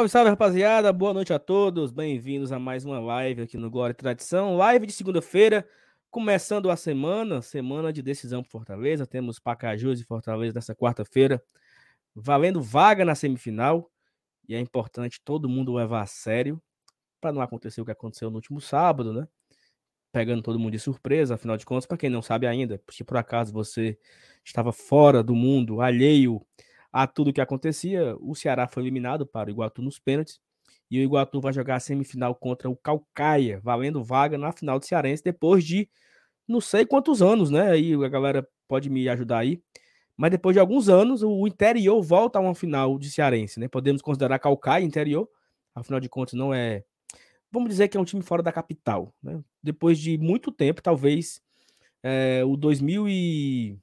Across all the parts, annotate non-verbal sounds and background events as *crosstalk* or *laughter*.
Salve, salve, rapaziada. Boa noite a todos. Bem-vindos a mais uma live aqui no Glória e Tradição. Live de segunda-feira, começando a semana, semana de decisão por Fortaleza. Temos Pacajus e Fortaleza nessa quarta-feira, valendo vaga na semifinal. E é importante todo mundo levar a sério, para não acontecer o que aconteceu no último sábado, né? Pegando todo mundo de surpresa, afinal de contas, para quem não sabe ainda, se por acaso você estava fora do mundo, alheio a tudo que acontecia, o Ceará foi eliminado para o Iguatu nos pênaltis. E o Iguatu vai jogar a semifinal contra o Calcaia, valendo vaga na final do Cearense, depois de não sei quantos anos, né? Aí a galera pode me ajudar aí. Mas depois de alguns anos, o interior volta a uma final de Cearense, né? Podemos considerar Calcaia interior, afinal de contas, não é. Vamos dizer que é um time fora da capital, né? Depois de muito tempo, talvez é, o 2000 e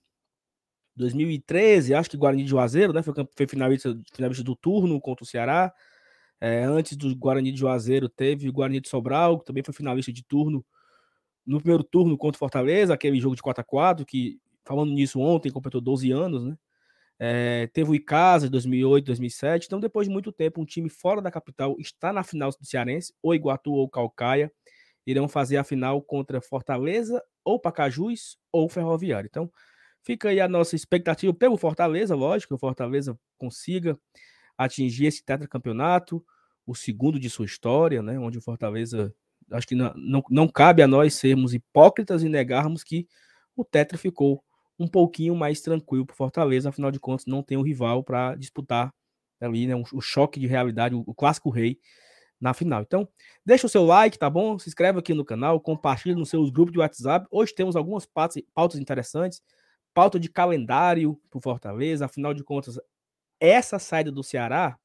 2013, acho que Guarani de Juazeiro, né? Foi, foi finalista, finalista do turno contra o Ceará. É, antes do Guarani de Juazeiro, teve o Guarani de Sobral, que também foi finalista de turno no primeiro turno contra o Fortaleza, aquele jogo de 4 a 4 que, falando nisso ontem, completou 12 anos, né? É, teve o Icasa de 2008, 2007. Então, depois de muito tempo, um time fora da capital está na final do Cearense, ou Iguatu ou Calcaia, irão fazer a final contra Fortaleza, ou Pacajus, ou Ferroviário. Então, Fica aí a nossa expectativa pelo Fortaleza, lógico, que o Fortaleza consiga atingir esse tetracampeonato, o segundo de sua história, né? Onde o Fortaleza. Acho que não, não, não cabe a nós sermos hipócritas e negarmos que o Tetra ficou um pouquinho mais tranquilo para Fortaleza, afinal de contas, não tem um rival para disputar ali, né? Um, o choque de realidade, o, clássico rei na final. Então, deixa o seu like, tá bom? Se inscreve aqui no canal, compartilha nos seus grupos de WhatsApp. Hoje temos algumas pautas, pautas interessantes pauta de calendário para o Fortaleza, afinal de contas, essa saída do Ceará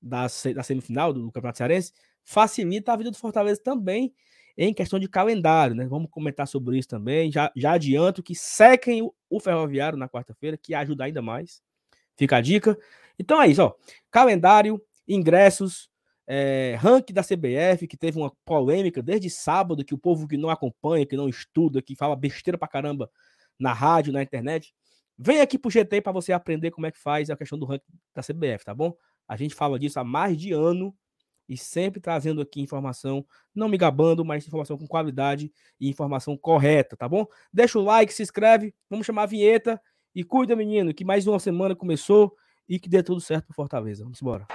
da, da semifinal do, Campeonato Cearense facilita a vida do Fortaleza também em questão de calendário, né? Vamos comentar sobre isso também. Já, já adianto que sequem o, o Ferroviário na quarta-feira, que ajuda ainda mais. Fica a dica. Então é isso, ó. Calendário, ingressos, é, ranking da CBF, que teve uma polêmica desde sábado, que o povo que não acompanha, que não estuda, que fala besteira pra caramba, na rádio, na internet, vem aqui pro GT para você aprender como é que faz a questão do ranking da CBF, tá bom? A gente fala disso há mais de ano e sempre trazendo aqui informação, não me gabando, mas informação com qualidade e informação correta, tá bom? Deixa o like, se inscreve, vamos chamar a vinheta e cuida, menino, que mais uma semana começou e que dê tudo certo pro Fortaleza. Vamos embora.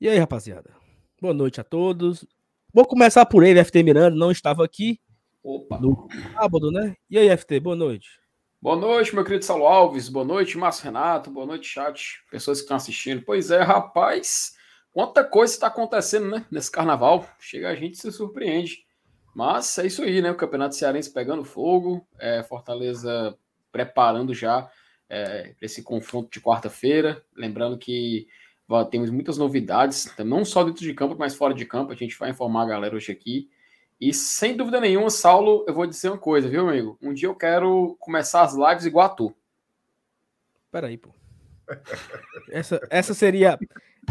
E aí, rapaziada? Boa noite a todos. Vou começar por ele, FT Miranda, não estava aqui Opa. no sábado, né? E aí, FT, boa noite. Boa noite, meu querido Saulo Alves. Boa noite, Márcio Renato. Boa noite, chat. Pessoas que estão assistindo. Pois é, rapaz, quanta coisa está acontecendo, né? Nesse carnaval. Chega a gente se surpreende. Mas é isso aí, né? O Campeonato Cearense pegando fogo, é, Fortaleza preparando já é, esse confronto de quarta-feira. Lembrando que temos muitas novidades, não só dentro de campo, mas fora de campo. A gente vai informar a galera hoje aqui. E sem dúvida nenhuma, Saulo, eu vou dizer uma coisa, viu, amigo? Um dia eu quero começar as lives igual a tu. Peraí, pô. Essa, essa seria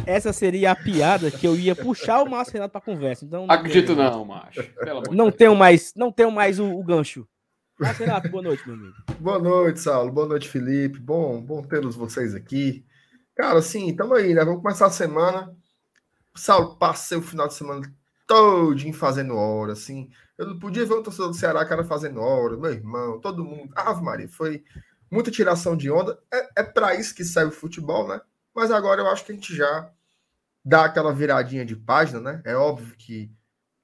essa seria a piada que eu ia puxar o Márcio Renato para conversa. Então não acredito não, macho. não tenho mais, não tenho mais o, o gancho. Márcio Renato, boa noite, meu amigo. Boa noite, Saulo. Boa noite, Felipe. Bom, bom tê-los vocês aqui. Cara, assim, tamo aí, né? Vamos começar a semana. Saulo, passei o final de semana todinho fazendo hora, assim. Eu não podia ver o torcedor do Ceará, cara, fazendo hora, meu irmão, todo mundo. Ave Maria, foi muita tiração de onda. É, é para isso que serve o futebol, né? Mas agora eu acho que a gente já dá aquela viradinha de página, né? É óbvio que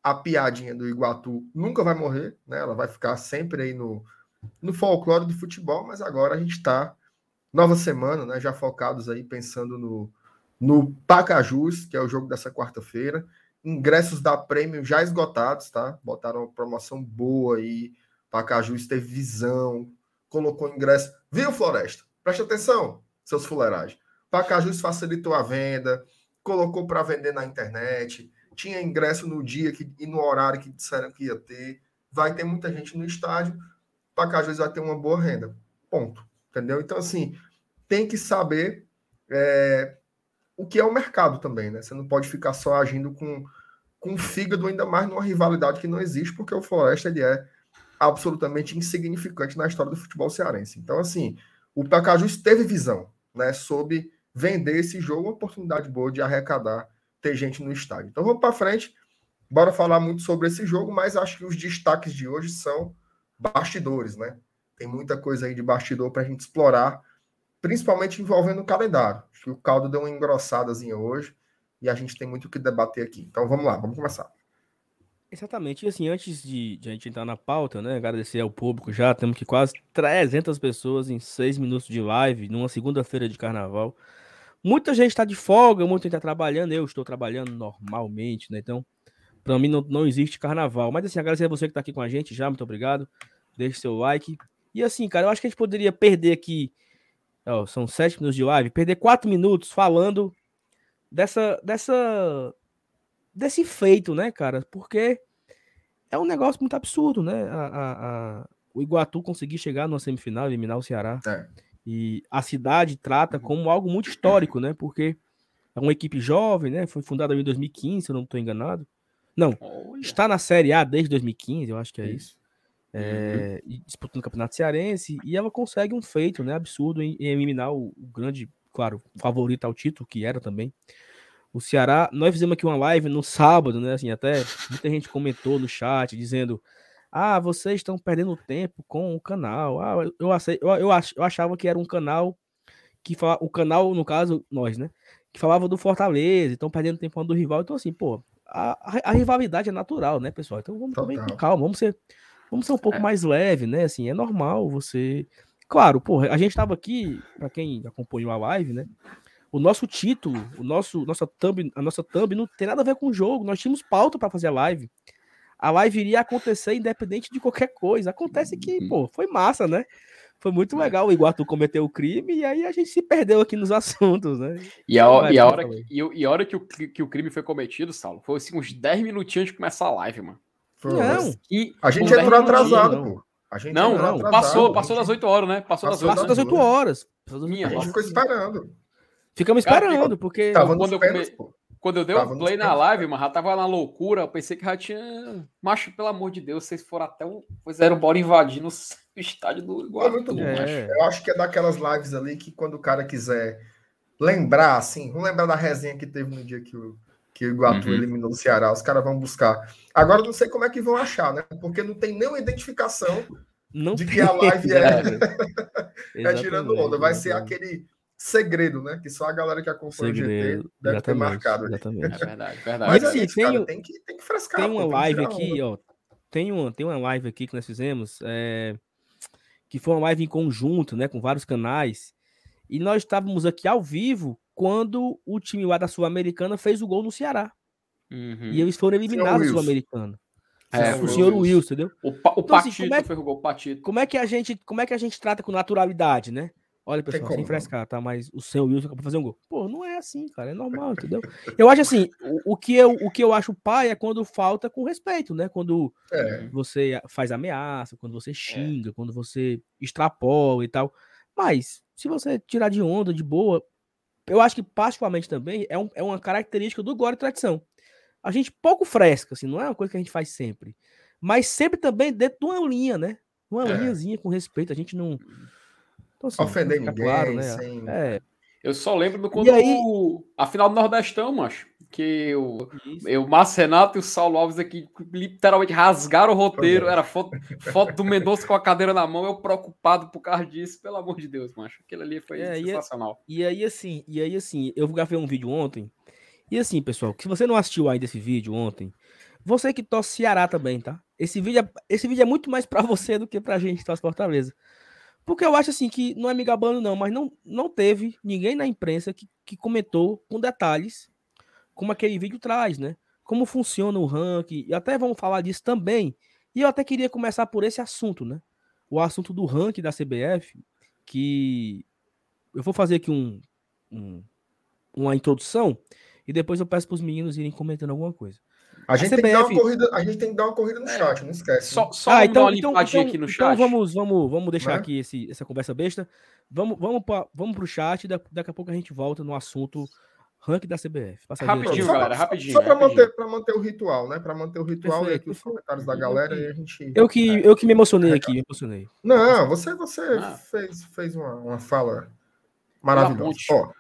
a piadinha do Iguatu nunca vai morrer, né? Ela vai ficar sempre aí no, no folclore do futebol, mas agora a gente está nova semana, né? Já focados aí pensando no, no Pacajus, que é o jogo dessa quarta-feira. Ingressos da Prêmio já esgotados, tá? Botaram uma promoção boa aí. Pacajus teve visão, colocou ingresso. Viu, Floresta? Preste atenção, seus fuleiragens. Pacajus facilitou a venda, colocou para vender na internet, tinha ingresso no dia que, e no horário que disseram que ia ter. Vai ter muita gente no estádio. Pacajus vai ter uma boa renda. Ponto. Entendeu? Então, assim, tem que saber é, o que é o mercado também, né? Você não pode ficar só agindo com, com fígado, ainda mais numa rivalidade que não existe, porque o Floresta ele é absolutamente insignificante na história do futebol cearense. Então, assim, o Pacajus teve visão, né, sobre vender esse jogo, uma oportunidade boa de arrecadar, ter gente no estádio. Então, vamos para frente. Bora falar muito sobre esse jogo, mas acho que os destaques de hoje são bastidores, né? Tem muita coisa aí de bastidor para a gente explorar, principalmente envolvendo o calendário. Acho que o caldo deu uma engrossadazinha hoje e a gente tem muito o que debater aqui. Então vamos lá, vamos começar. Exatamente. E assim, antes de, de, a gente entrar na pauta, né? Agradecer ao público já. Temos que quase 300 pessoas em 6 minutos de live, numa segunda-feira de carnaval. Muita gente está de folga, muita gente está trabalhando. Eu estou trabalhando normalmente, né? Então, para mim não, não existe carnaval. Mas assim, agradecer a você que está aqui com a gente já. Muito obrigado. Deixe seu like. E assim, cara, eu acho que a gente poderia perder aqui. Ó, são 7 minutos de live. Perder 4 minutos falando dessa, dessa desse feito, né, cara? Porque é um negócio muito absurdo, né? A, a, a, o Iguatu conseguir chegar numa semifinal, eliminar o Ceará. É. E a cidade trata como algo muito histórico, né? Porque é uma equipe jovem, né? Foi fundada em 2015, se eu não estou enganado. Não, Olha. está na Série A desde 2015, eu acho que é isso. isso. É, uhum. disputando o Campeonato Cearense, e ela consegue um feito né, absurdo em, em eliminar o, o, grande, claro, favorito ao título, que era também, o Ceará, nós fizemos aqui uma live no sábado, né? Assim, até muita gente comentou no chat dizendo: Ah, vocês estão perdendo tempo com o canal. Ah, eu, eu, eu, eu achava que era um canal que fala, o canal, no caso, nós, né? Que falava do Fortaleza, estão perdendo tempo do rival. Então, assim, pô, a, a, a rivalidade é natural, né, pessoal? Então vamos também com calma, vamos ser, vamos ser um pouco é. mais leve, né? Assim, é normal você. Claro, pô, a gente tava aqui, para quem acompanhou a live, né? o nosso título, o nosso, nossa thumb, a nossa thumb não tem nada a ver com o jogo. Nós tínhamos pauta para fazer a live. A live iria acontecer independente de qualquer coisa. Acontece que, uhum. pô, foi massa, né? Foi muito é. legal. O Iguatu cometeu o crime e aí a gente se perdeu aqui nos *laughs* assuntos, né? E a, e a hora, que, e, e, a hora que, o, que o crime foi cometido, Saulo, foi assim, uns 10 minutinhos de começar a live, mano. Não. E, a gente entrou atrasado, pô. A gente não, não atrasado, passou, passou das 8 horas, né? Passou, passou das 8 horas. Das 8 horas. Minha, a gente ficou esperando. Ficamos esperando, porque. Tava quando, eu come... quando eu dei o play na live, mas já tava na loucura, eu pensei que já tinha. Macho, pelo amor de Deus, vocês foram até um. Fizeram bora invadindo o *laughs* estádio do Iguatu. É é. Eu acho que é daquelas lives ali que quando o cara quiser lembrar, assim, vamos lembrar da resenha que teve no dia que o, que o Iguatu uhum. eliminou o Ceará, os caras vão buscar. Agora não sei como é que vão achar, né? Porque não tem nenhuma identificação não de que a live é, *laughs* é, *laughs* é tirando onda. Vai ser aquele segredo, né? Que só a galera que acompanha segredo, o GT deve ter marcado. Exatamente. É verdade, *laughs* verdade. Mas, assim, é isso, tem, cara, tem, que, tem que frescar. Tem uma live aqui, ó. Tem uma, tem uma live aqui que nós fizemos, é, que foi uma live em conjunto, né? Com vários canais. E nós estávamos aqui ao vivo quando o time lá da Sul-Americana fez o gol no Ceará. Uhum. E eles foram eliminados do Sul-Americano. É, o senhor Wilson, entendeu? O, pa, o então, assim, Patito assim, é, foi o gol Patito. Como é que a gente, como é que a gente trata com naturalidade, né? Olha, pessoal, sem frescar, tá? Mas o seu Wilson acabou de fazer um gol. Pô, não é assim, cara. É normal, entendeu? Eu acho assim, o, o, que eu, o que eu acho pai é quando falta com respeito, né? Quando é. você faz ameaça, quando você xinga, é. quando você extrapola e tal. Mas, se você tirar de onda, de boa, eu acho que particularmente também é, um, é uma característica do Glória e Tradição. A gente pouco fresca, assim, não é uma coisa que a gente faz sempre. Mas sempre também dentro de uma linha, né? Uma é. linhazinha com respeito. A gente não então, assim, Ofender ninguém, claro, né? Sem... É. Eu só lembro do quando aí... o... a final do Nordestão, macho. Que eu, o Márcio Renato e o Saulo Alves aqui literalmente rasgaram o roteiro. Era foto, foto do Mendonça com a cadeira na mão, eu preocupado por causa disso, pelo amor de Deus, macho. Aquilo ali foi é, sensacional. E, aí, assim, e aí, assim, eu gravei um vídeo ontem. E assim, pessoal, se você não assistiu ainda esse vídeo ontem, você que torce Ceará também, tá? Esse vídeo é, esse vídeo é muito mais para *laughs* você do que pra gente que torce Fortaleza. Porque eu acho assim que não é me gabando, não, mas não, não teve ninguém na imprensa que, que comentou com detalhes como aquele vídeo traz, né? Como funciona o ranking, e até vamos falar disso também. E eu até queria começar por esse assunto, né? O assunto do ranking da CBF, que eu vou fazer aqui um, um uma introdução e depois eu peço para os meninos irem comentando alguma coisa. A gente, a, CBF... tem que dar uma corrida, a gente tem que dar uma corrida no é. chat, não esquece. Só, só ah, então, então, então, aqui no então chat. Então vamos, vamos, vamos deixar é? aqui esse, essa conversa besta. Vamos, vamos, pra, vamos pro chat, daqui a pouco a gente volta no assunto ranking da CBF. Rapidinho, galera, rapidinho. Só para manter, manter o ritual, né? Para manter o ritual perfeito, e aqui os comentários da galera e a gente. Eu que, é, eu que me emocionei aqui, me emocionei. Não, você, você ah. fez, fez uma, uma fala maravilhosa. Ó.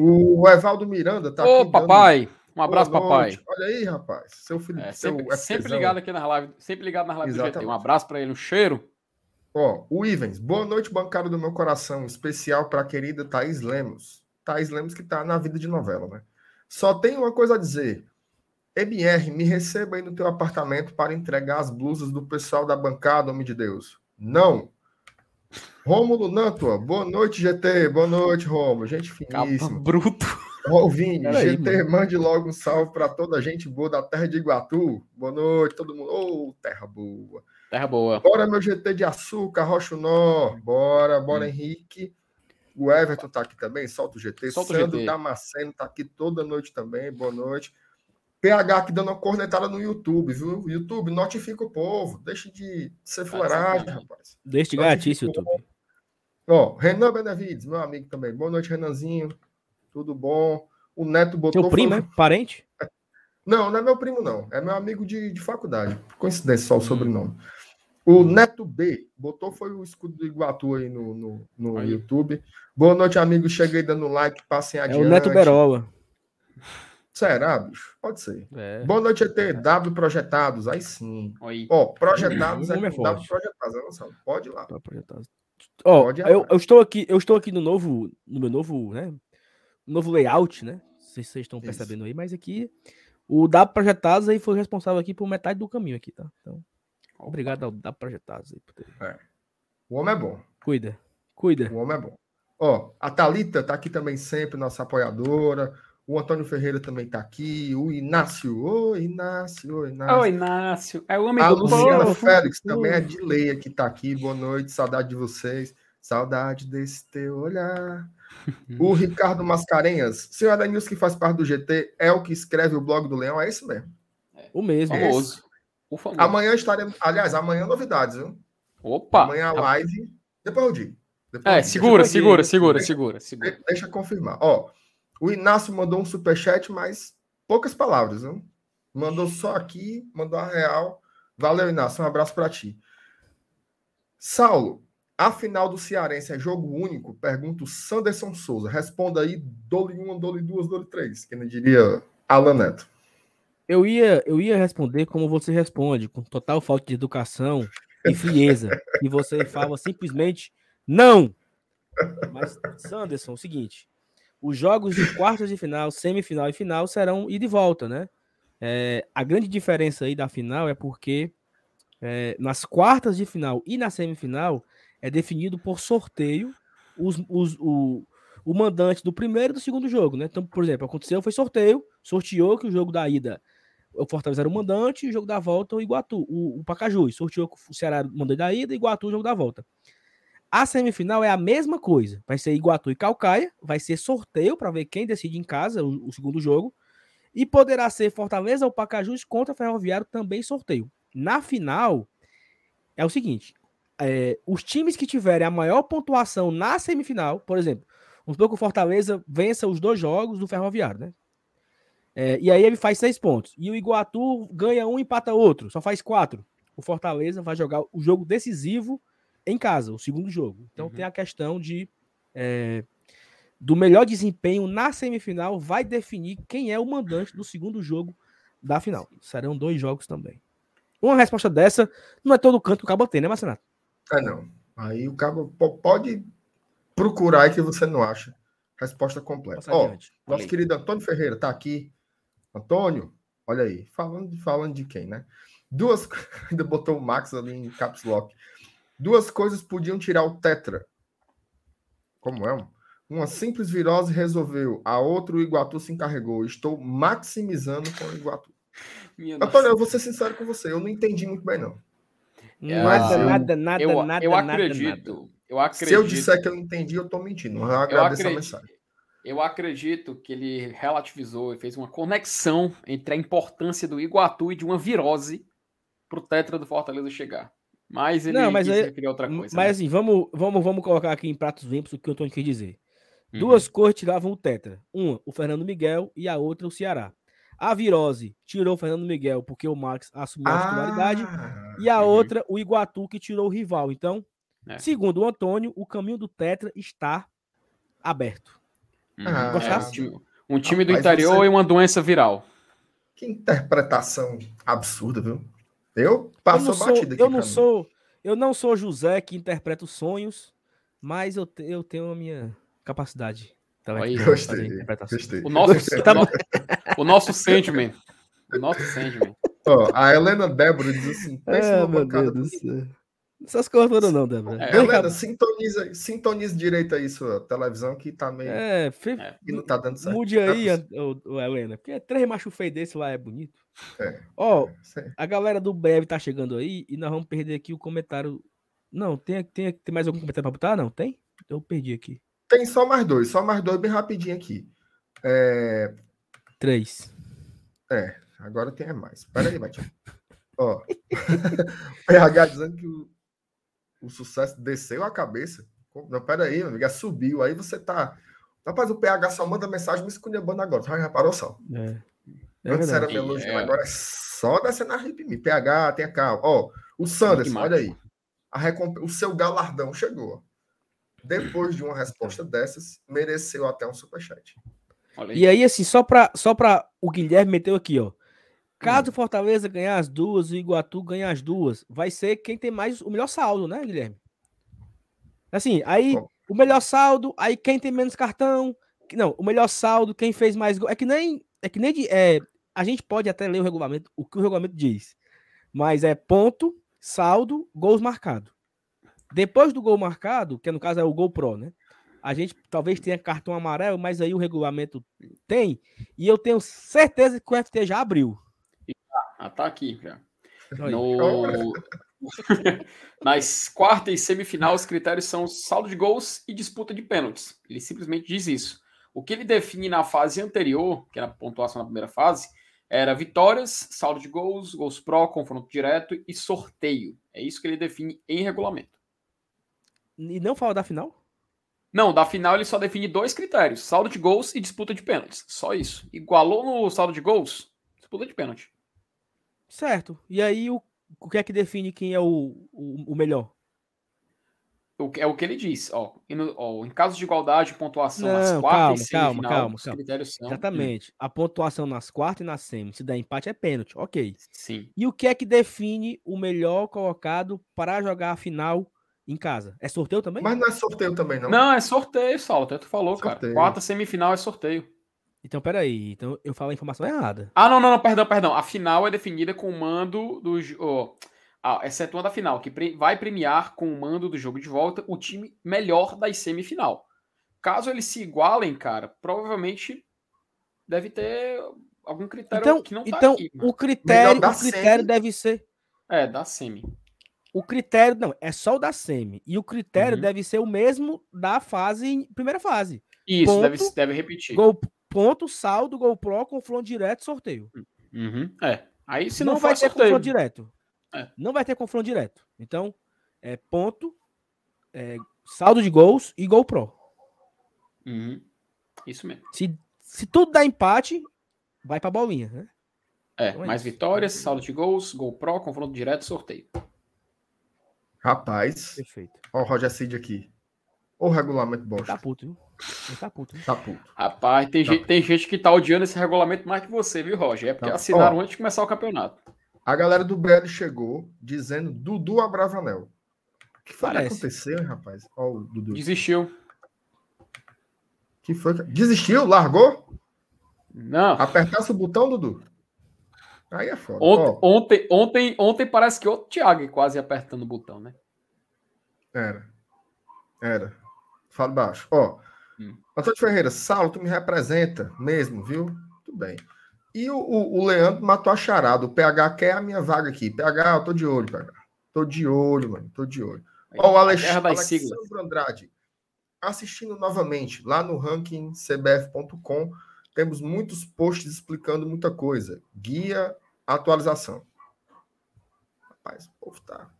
O Evaldo Miranda tá Ô, aqui. Ô, papai! Dando... Um abraço, papai. Olha aí, rapaz. Seu filho. É, sempre, seu sempre ligado aqui na live, sempre ligado na live Exatamente. do GT. Um abraço para ele, um cheiro. Ó, o Ivens, boa noite, bancário do meu coração, especial para a querida Thaís Lemos. Thaís Lemos que está na vida de novela, né? Só tenho uma coisa a dizer. MR, me receba aí no teu apartamento para entregar as blusas do pessoal da bancada, homem de Deus. Não. Rômulo Nantua, boa noite, GT. Boa noite, Rômulo. Gente finíssima. bruto. Ó, Vini, GT, mano. mande logo um salve para toda a gente boa da terra de Iguatu. Boa noite, todo mundo. Ô, oh, terra boa. Terra boa. Bora, meu GT de açúcar, Rocha Nó. Bora, bora, hum. Henrique. O Everton tá aqui também, solta o GT. Solta Sandro o GT. Damasceno tá aqui toda noite também. Boa noite. PH aqui dando uma cornetada no YouTube, viu? YouTube, notifica o povo. Deixa de ser fuleiragem, rapaz. Deixa de gatice, YouTube. Ó, Renan Benevides, meu amigo também. Boa noite, Renanzinho. Tudo bom? O Neto botou. Meu primo, é? Parente? *laughs* Não, não é meu primo, não. É meu amigo de, de faculdade. Coincidência só o hum. sobrenome. O Neto B botou foi o escudo do Iguatu aí no, no, no YouTube. Boa noite, amigos. Cheguei dando like, passem adiante. É o Neto Berola. Será, bicho? Pode ser. É. Boa noite, ET. W Projetados. Aí sim. Ó, Projetados é, é W Projetados. Não Pode ir lá. Ó, Pode eu, eu, estou aqui, eu estou aqui no novo, no meu novo, né? Novo layout, né? Não sei se vocês estão percebendo aí, mas aqui o W Projetados aí foi responsável aqui por metade do caminho aqui, tá? Então, Obrigado ao da Projetados aí por ter. É. O homem é bom. Cuida. Cuida. O homem é bom. Ó, a Thalita tá aqui também sempre, nossa apoiadora. O Antônio Ferreira também tá aqui. O Inácio. Ô, Inácio. Ô, Inácio. Ô, Inácio. É o homem a do Luciana povo. Félix também é de Leia que tá aqui. Boa noite. Saudade de vocês. Saudade desse teu olhar. O Ricardo Mascarenhas. Senhor Adanils, que faz parte do GT, é o que escreve o blog do Leão. É isso mesmo. O mesmo. Famoso. Amanhã estaremos. Aliás, amanhã novidades, viu? Opa! Amanhã a live. Depois eu digo. Depois é, segura, segura, segura, deixa, segura, segura. Deixa, deixa confirmar. Ó, o Inácio mandou um superchat, mas poucas palavras, viu? Mandou só aqui, mandou a real. Valeu, Inácio. Um abraço para ti. Saulo, a final do Cearense é jogo único? Pergunta o Sanderson Souza. Responda aí, dole uma, dole duas, dole três. Quem não diria Alan Neto. Eu ia, eu ia responder como você responde, com total falta de educação e frieza. e você fala simplesmente não. Mas, Sanderson, é o seguinte: os jogos de quartas de final, semifinal e final serão ir de volta, né? É, a grande diferença aí da final é porque é, nas quartas de final e na semifinal é definido por sorteio os, os, o, o mandante do primeiro e do segundo jogo, né? Então, por exemplo, aconteceu, foi sorteio, sorteou que o jogo da ida o Fortaleza era o mandante, e o jogo da volta o Iguatu, o, o Pacajus. Sorteou o Ceará mandante da ida, Iguatu o jogo da volta. A semifinal é a mesma coisa. Vai ser Iguatu e Calcaia, vai ser sorteio para ver quem decide em casa o, o, segundo jogo. E poderá ser Fortaleza ou Pacajus contra Ferroviário também sorteio. Na final, é o seguinte: é, os times que tiverem a maior pontuação na semifinal, por exemplo, supor que o Fortaleza vença os dois jogos do Ferroviário, né? É, e aí ele faz seis pontos. E o Iguatu ganha um, empata outro, só faz quatro. O Fortaleza vai jogar o jogo decisivo em casa, o segundo jogo. Então uhum. tem a questão de é, do melhor desempenho na semifinal vai definir quem é o mandante do segundo jogo da final. Serão dois jogos também. Uma resposta dessa não é todo canto que o cabo tem, né, Marcenato? É não. Aí o cabo pode procurar aí que você não acha. Resposta completa. Ó, nosso querido Antônio Ferreira está aqui Antônio, olha aí, falando, falando de quem, né? Duas, *laughs* ainda botou o Max ali em caps lock. Duas coisas podiam tirar o Tetra. Como é? Uma simples virose resolveu, a outra o Iguatu se encarregou. Estou maximizando com o Iguatu. Minha Antônio, nossa. eu vou ser sincero com você, eu não entendi muito bem, não. Nada, eu, nada, nada, eu, nada, eu acredito, nada. Eu acredito. Se eu disser que eu entendi, eu estou mentindo. Eu agradeço eu acredito, a mensagem. Eu acredito que ele relativizou e fez uma conexão entre a importância do Iguatu e de uma virose para o Tetra do Fortaleza chegar. Mas ele não, mas aí, outra coisa. Mas né? assim, vamos, vamos, vamos colocar aqui em pratos limpos o que o Antônio quer dizer. Uhum. Duas cores tiravam o Tetra. Uma, o Fernando Miguel, e a outra, o Ceará. A Virose tirou o Fernando Miguel porque o Max assumiu a titularidade. Ah, E a outra, o Iguatu, que tirou o rival. Então, É. segundo o Antônio, o caminho do Tetra está aberto. Uhum. Ah, É, um time, do Rapaz, interior você- e uma doença viral. que interpretação absurda, viu? Eu Eu passo não, sou, batida aqui. eu, não mim. sou, eu não sou José que interpreta os sonhos, mas eu, te- eu tenho a minha capacidade. Aí, intelectual de Gostei, gostei. O nosso, Tá o, o nosso Sandman. O nosso Sandman. Ó, a Helena Débora diz assim: pensa Ah, numa meu bancada Deus do céu. Essas coisas todas não, Débora. É. Helena, sintoniza, sintoniza direito aí sua televisão que tá meio. É, fe- É. que não tá dando certo. mude aí, Tá- ô- ô, Helena, porque três macho feio desse lá é bonito. É. Ó, Sei. a galera do Breve tá chegando aí e nós vamos perder aqui o comentário. Não, tem, tem, tem mais algum comentário pra botar? Não, tem? Eu perdi aqui. Tem só mais dois, só mais dois bem rapidinho aqui. É, Três. agora tem mais. Pera aí, Matinho. Ó, *laughs* PH dizendo que o, o sucesso desceu a cabeça. Não, pera aí, meu amigo, é subiu. Aí você tá. Rapaz, o PH só manda mensagem me esculhambando agora. Já reparou só? É. É Antes era verdade. me elogiando, É. agora é só descendo a rip em mim. PH, tenha calma. Ó, o Sanderson, olha aí. A recomp... O seu galardão chegou. Depois de uma resposta dessas, mereceu até um superchat. E aí, assim, só pra, só pra o Guilherme meteu aqui, ó. Hum. Caso o Fortaleza ganhar as duas e o Iguatu ganhar as duas, vai ser quem tem mais o melhor saldo, né, Guilherme? Assim, aí Bom. o melhor saldo, aí quem tem menos cartão, não, o melhor saldo, quem fez mais gol. É que nem, é que nem de, é, a gente pode até ler o regulamento, o que o regulamento diz, mas é ponto, saldo, gols marcados. Depois do gol marcado, que no caso é o gol pro, né? A gente talvez tenha cartão amarelo, mas aí o regulamento tem, e eu tenho certeza que o FT já abriu. Ah, tá aqui já. No... *laughs* Nas quartas e semifinal, os critérios são saldo de gols e disputa de pênaltis. Ele simplesmente diz isso. O que ele define na fase anterior, que era a pontuação na primeira fase, era vitórias, saldo de gols, gols pró, confronto direto e sorteio. É isso que ele define em regulamento. E não fala da final? Não, da final ele só define dois critérios: saldo de gols e disputa de pênaltis. Só isso. Igualou no saldo de gols, disputa de pênalti. Certo. E aí o, o que é que define quem é o, o, o melhor? O É o que ele diz. Ó, E no- ó, em caso de igualdade, pontuação nas Não, quartas calma, e calma, calma, os calma. critérios são. Exatamente. A pontuação nas quartas e na semi. Se der empate é pênalti. Ok. Sim. E o que é que define o melhor colocado para jogar a final em casa? É sorteio também? Mas não é sorteio também, não. Não, é sorteio, Saulo. Até tu falou, cara. Sorteio. Quarta semifinal é sorteio. Então, peraí. Então eu falo a informação errada. Ah, não, não, não, perdão, perdão. A final é definida com o mando do. jo- ó, ah, excetuando a final, que pre- vai premiar com o mando do jogo de volta o time melhor da semifinal. Caso eles se igualem, cara, provavelmente deve ter algum critério Então, que não tá então aqui. o critério, da o critério semi. deve ser. É, da semi. O critério, não, é só o da semi. E o critério Uhum. deve ser o mesmo da fase, primeira fase. Isso, Ponto. deve, deve repetir. Gol, ponto, saldo, gol pro, confronto direto, sorteio. Uhum, É. Aí se não, não, vai ter sorteio. confronto direto. É. Não vai ter confronto direto. Então, é ponto, é, saldo de gols e gol pro. Uhum, Isso mesmo. Se, se tudo dá empate, vai pra bolinha, né? É, Então é mais isso. vitórias, saldo de gols, gol pro, confronto direto, sorteio. Rapaz, Perfeito. ó o Roger Cid aqui. O regulamento bosta. Tá puto, viu? Ele tá puto. viu? Tá puto. Rapaz, tem, Tá. gente, tem gente que tá odiando esse regulamento mais que você, viu, Roger? É porque Tá. assinaram Ó. antes de começar o campeonato. A galera do BL chegou dizendo Dudu Abravanel. O que foi Parece. que aconteceu, hein, rapaz? Ó, o Dudu. Desistiu. que foi? que- Desistiu? Largou? Não. Apertasse o botão, Dudu? Aí é foda. Ontem, Ó, ontem, ontem, ontem parece que outro Thiago quase apertando o botão, né? era. Era. Fala baixo. Ó, Hum. Antônio Ferreira, Saulo, tu me representa mesmo, viu? Tudo bem. E o, o, o Leandro matou a charada. O PH quer a minha vaga aqui. PH, eu tô de olho, PH. Tô de olho, mano. Tô de olho. Ó, o Alex... Alexandre Andrade. Assistindo novamente, lá no ranking cbf.com, temos muitos posts explicando muita coisa. Guia, atualização. Rapaz, o povo tá.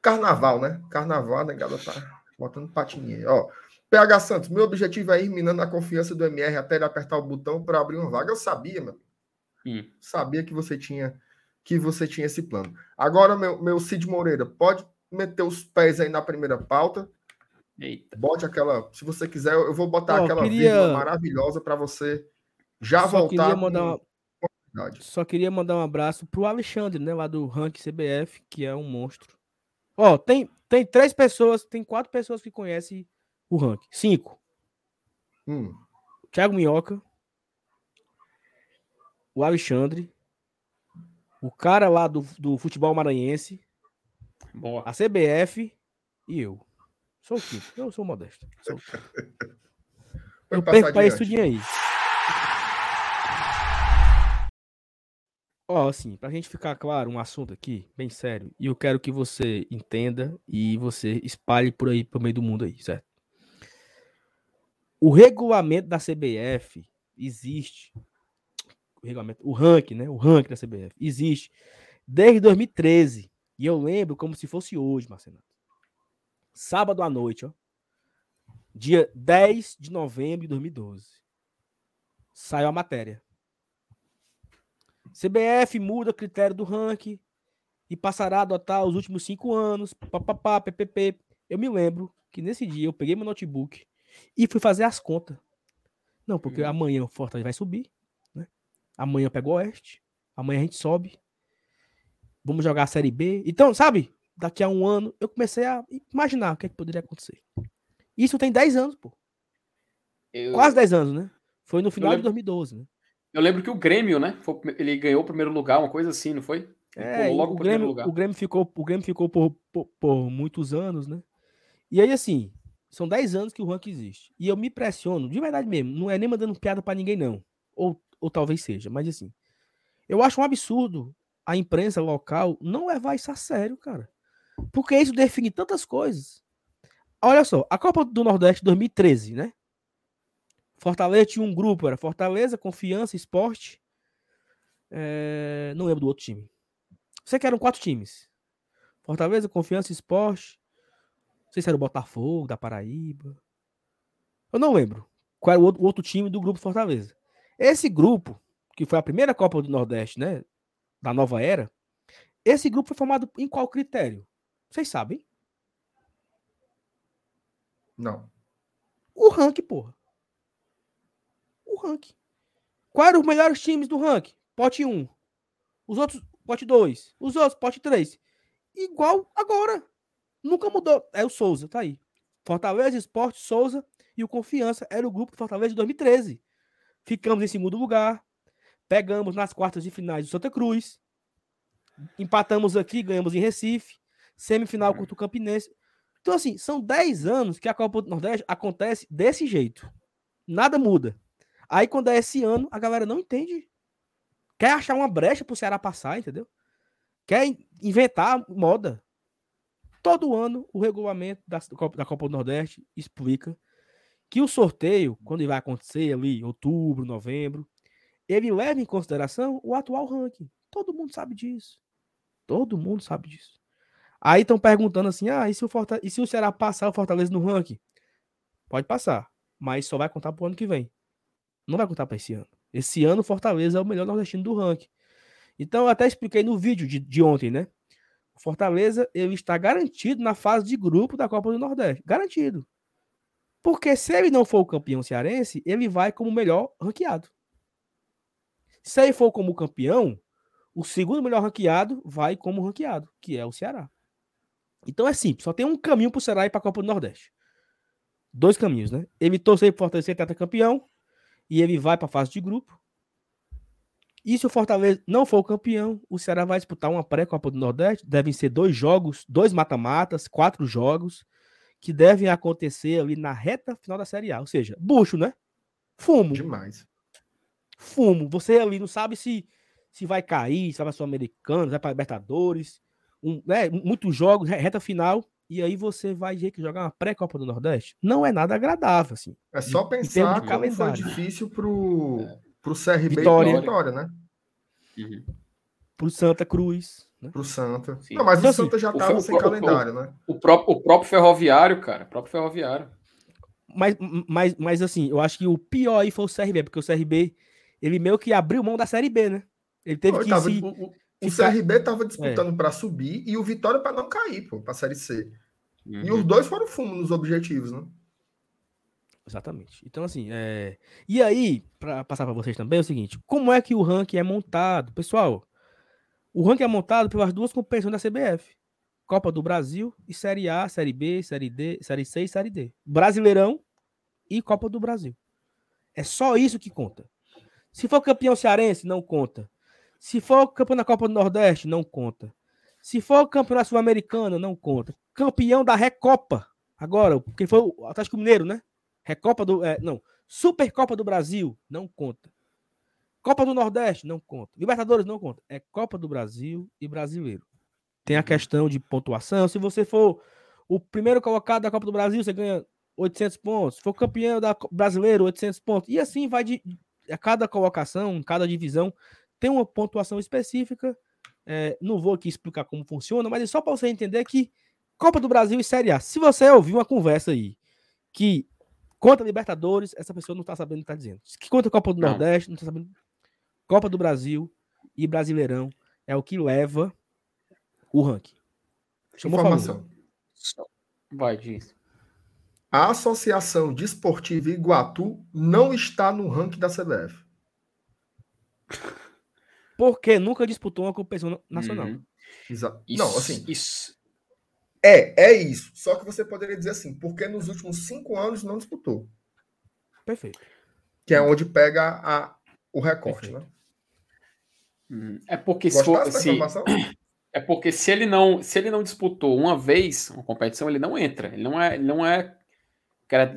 Carnaval, né? Carnaval, a negada tá botando patinha aí. Ó, PH Santos, meu objetivo é ir minando a confiança do MR até ele apertar o botão para abrir uma vaga. Eu sabia, meu. Hum. Sabia que você tinha que você tinha esse plano. Agora, meu, meu Cid Moreira, pode meter os pés aí na primeira pauta. Eita. Bote aquela. Se você quiser, eu vou botar oh, aquela queria... maravilhosa para você já Só voltar. Queria mandar Só queria mandar um abraço pro Alexandre, né? Lá do Rank CBF, que é um monstro. Ó, tem, tem três pessoas, tem quatro pessoas que conhecem o Rank. Cinco. Hum. Thiago Minhoca. O Alexandre. O cara lá do, do futebol maranhense. Boa. A CBF e eu. Sou o quinto. Eu sou modesto. *laughs* Sou eu perco pra esse tudinho aí. Ó, assim, pra gente ficar claro, um assunto aqui, bem sério, e eu quero que você entenda e você espalhe por aí, pro meio do mundo aí, certo? O regulamento da CBF existe. O regulamento, o ranking, né? O ranking da CBF existe desde 2013. E eu lembro como se fosse hoje, Marcelo. Sábado à noite, ó. Dia 10 de novembro de 2012. Saiu a matéria. CBF muda o critério do ranking e passará a adotar os últimos cinco anos. Papapá, PPP. Eu me lembro que nesse dia eu peguei meu notebook e fui fazer as contas. Não, porque hum. amanhã o Fortaleza vai subir. Né? Amanhã eu pego o Oeste. Amanhã a gente sobe. Vamos jogar a Série B. Então, sabe? Daqui a um ano eu comecei a imaginar o que, é que poderia acontecer. Isso tem 10 anos, pô. Eu... Quase 10 anos, né? Foi no final lembro... de 2012, né? Eu lembro que o Grêmio, né? Foi, ele ganhou o primeiro lugar, uma coisa assim, não foi? É, logo o, Grêmio, lugar. o Grêmio ficou, o Grêmio ficou por, por, por, muitos anos, né? E aí, assim, são 10 anos que o ranking existe. E eu me pressiono, de verdade mesmo, não é nem mandando piada para ninguém, não. Ou, ou talvez seja, mas assim. Eu acho um absurdo a imprensa local não levar isso a sério, cara. Porque isso define tantas coisas. Olha só, a Copa do Nordeste 2013, né? Fortaleza tinha um grupo, era Fortaleza, Confiança, Esporte. É... Não lembro do outro time. Sei que eram quatro times. Fortaleza, Confiança, Esporte. Não sei se era o Botafogo, da Paraíba. Eu não lembro qual era o outro, o outro time do grupo Fortaleza. Esse grupo, que foi a primeira Copa do Nordeste, né? Da nova era. Esse grupo foi formado em qual critério? Vocês sabem? Não. O ranking, porra o ranking. Quais eram os melhores times do ranking? Pote 1. Os outros, pote 2. Os outros, pote 3. Igual agora. Nunca mudou. É o Souza, tá aí. Fortaleza, Esporte, Souza e o Confiança era o grupo do Fortaleza de 2013. Ficamos em segundo lugar. Pegamos nas quartas de finais do Santa Cruz. Empatamos aqui, ganhamos em Recife. Semifinal uhum. contra o Campinense. Então, assim, são 10 anos que a Copa do Nordeste acontece desse jeito. Nada muda. Aí quando é esse ano, a galera não entende. Quer achar uma brecha pro Ceará passar, entendeu? Quer inventar moda. Todo ano, o regulamento da, da Copa do Nordeste explica que o sorteio, quando vai acontecer ali, outubro, novembro, ele leva em consideração o atual ranking. Todo mundo sabe disso. Todo mundo sabe disso. Aí estão perguntando assim: ah, e se, o e se o Ceará passar o Fortaleza no ranking? Pode passar, mas só vai contar pro ano que vem. Não vai contar para esse ano. Esse ano, Fortaleza é o melhor nordestino do ranking. Então, eu até expliquei no vídeo de, de ontem, né? O Fortaleza ele está garantido na fase de grupo da Copa do Nordeste. Garantido. Porque se ele não for o campeão cearense, ele vai como melhor ranqueado. Se ele for como campeão, o segundo melhor ranqueado vai como ranqueado, que é o Ceará. Então é simples, só tem um caminho para o Ceará ir para a Copa do Nordeste. Dois caminhos, né? Ele torcer para o Fortaleza ser campeão e ele vai para a fase de grupo. E se o Fortaleza não for o campeão, o Ceará vai disputar uma pré-Copa do Nordeste. Devem ser dois jogos, dois mata-matas, quatro jogos, que devem acontecer ali na reta final da Série A. Ou seja, bucho, né? Fumo. Demais. Fumo. Você ali não sabe se, se vai cair, se vai para Sul-Americano, vai para Libertadores. Um, né? Muitos jogos, reta final e aí você vai ter que jogar uma pré-Copa do Nordeste, não é nada agradável, assim. É só pensar que como foi difícil pro, pro CRB Vitória, e Vitória, né? Uhum. Pro Santa Cruz. Né? Pro Santa. Sim. Não, mas então, o Santa assim, já tava sem o, calendário, o, né? O próprio, o próprio Ferroviário, cara, o próprio Ferroviário. mas, mas, mas assim, eu acho que o pior aí foi o CRB, porque o CRB, ele meio que abriu mão da Série B, né? Ele teve Pô, que tava- se... o, o- o CRB tava disputando para subir e o Vitória para não cair, pô, para Série C. E Uhum. os dois foram fumo nos objetivos, né? Exatamente. Então, assim, é... E aí, para passar para vocês também, é o seguinte: como é que o ranking é montado? Pessoal, o ranking é montado pelas duas competições da CBF: Copa do Brasil e Série A, Série B, Série D, Série C e Série D. Brasileirão e Copa do Brasil. É só isso que conta. Se for campeão cearense, não conta. Se for campeão da Copa do Nordeste, não conta. Se for campeão da Sul-Americana, não conta. Campeão da Recopa, agora, porque foi o Atlético Mineiro, né? Recopa do. é, não. Supercopa do Brasil, não conta. Copa do Nordeste, não conta. Libertadores, não conta. É Copa do Brasil e Brasileiro. Tem a questão de pontuação. Se você for o primeiro colocado da Copa do Brasil, você ganha 800 pontos. Se for campeão da Brasileiro, 800 pontos. E assim vai de. A cada colocação, cada divisão, tem uma pontuação específica. É, não vou aqui explicar como funciona, mas é só para você entender que Copa do Brasil e Série A. Se você ouvir uma conversa aí que conta Libertadores, essa pessoa não tá sabendo o que tá dizendo. Que conta Copa do Não. Nordeste, não tá sabendo. Copa do Brasil e Brasileirão é o que leva o ranking. Chamou Informação. Vai, diz. A Associação Desportiva Iguatu não está no ranking da CBF. Porque nunca disputou uma competição nacional. Uhum. Exa- Isso, Não, assim, Isso. é, é isso. Só que você poderia dizer assim, porque nos últimos cinco anos não disputou. Perfeito. Que é onde pega a, o recorte, Perfeito. né? Uhum. É porque se for, se, é porque se ele não se ele não disputou uma vez uma competição, ele não entra. Ele não é, ele não é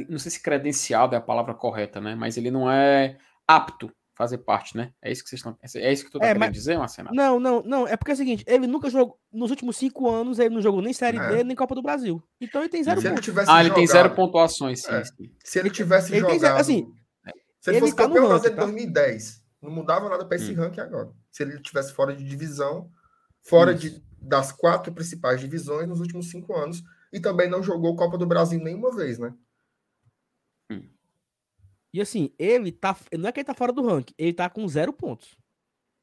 não sei se credenciado é a palavra correta, né? Mas ele não é apto fazer parte, né? É isso que vocês estão É isso que tu tá É, querendo mas- dizer, Marcelo? Não, não, não. É porque é o seguinte, ele nunca jogou. Nos últimos cinco anos, ele não jogou nem Série É. D, nem Copa do Brasil. Então ele tem zero Se ele pontos. tivesse Ah, ele tem jogado- zero pontuações, sim, É. sim. Se ele tivesse Ele tem jogado. zero- assim, se ele ele fosse tá no campeão brasileiro em tá? 2010, não mudava nada para esse Hum. ranking agora. Se ele tivesse fora de divisão, fora Isso. de, das quatro principais divisões nos últimos cinco anos, e também não jogou Copa do Brasil nenhuma vez, né? E assim, ele tá. Não é que ele tá fora do ranking, ele tá com zero pontos.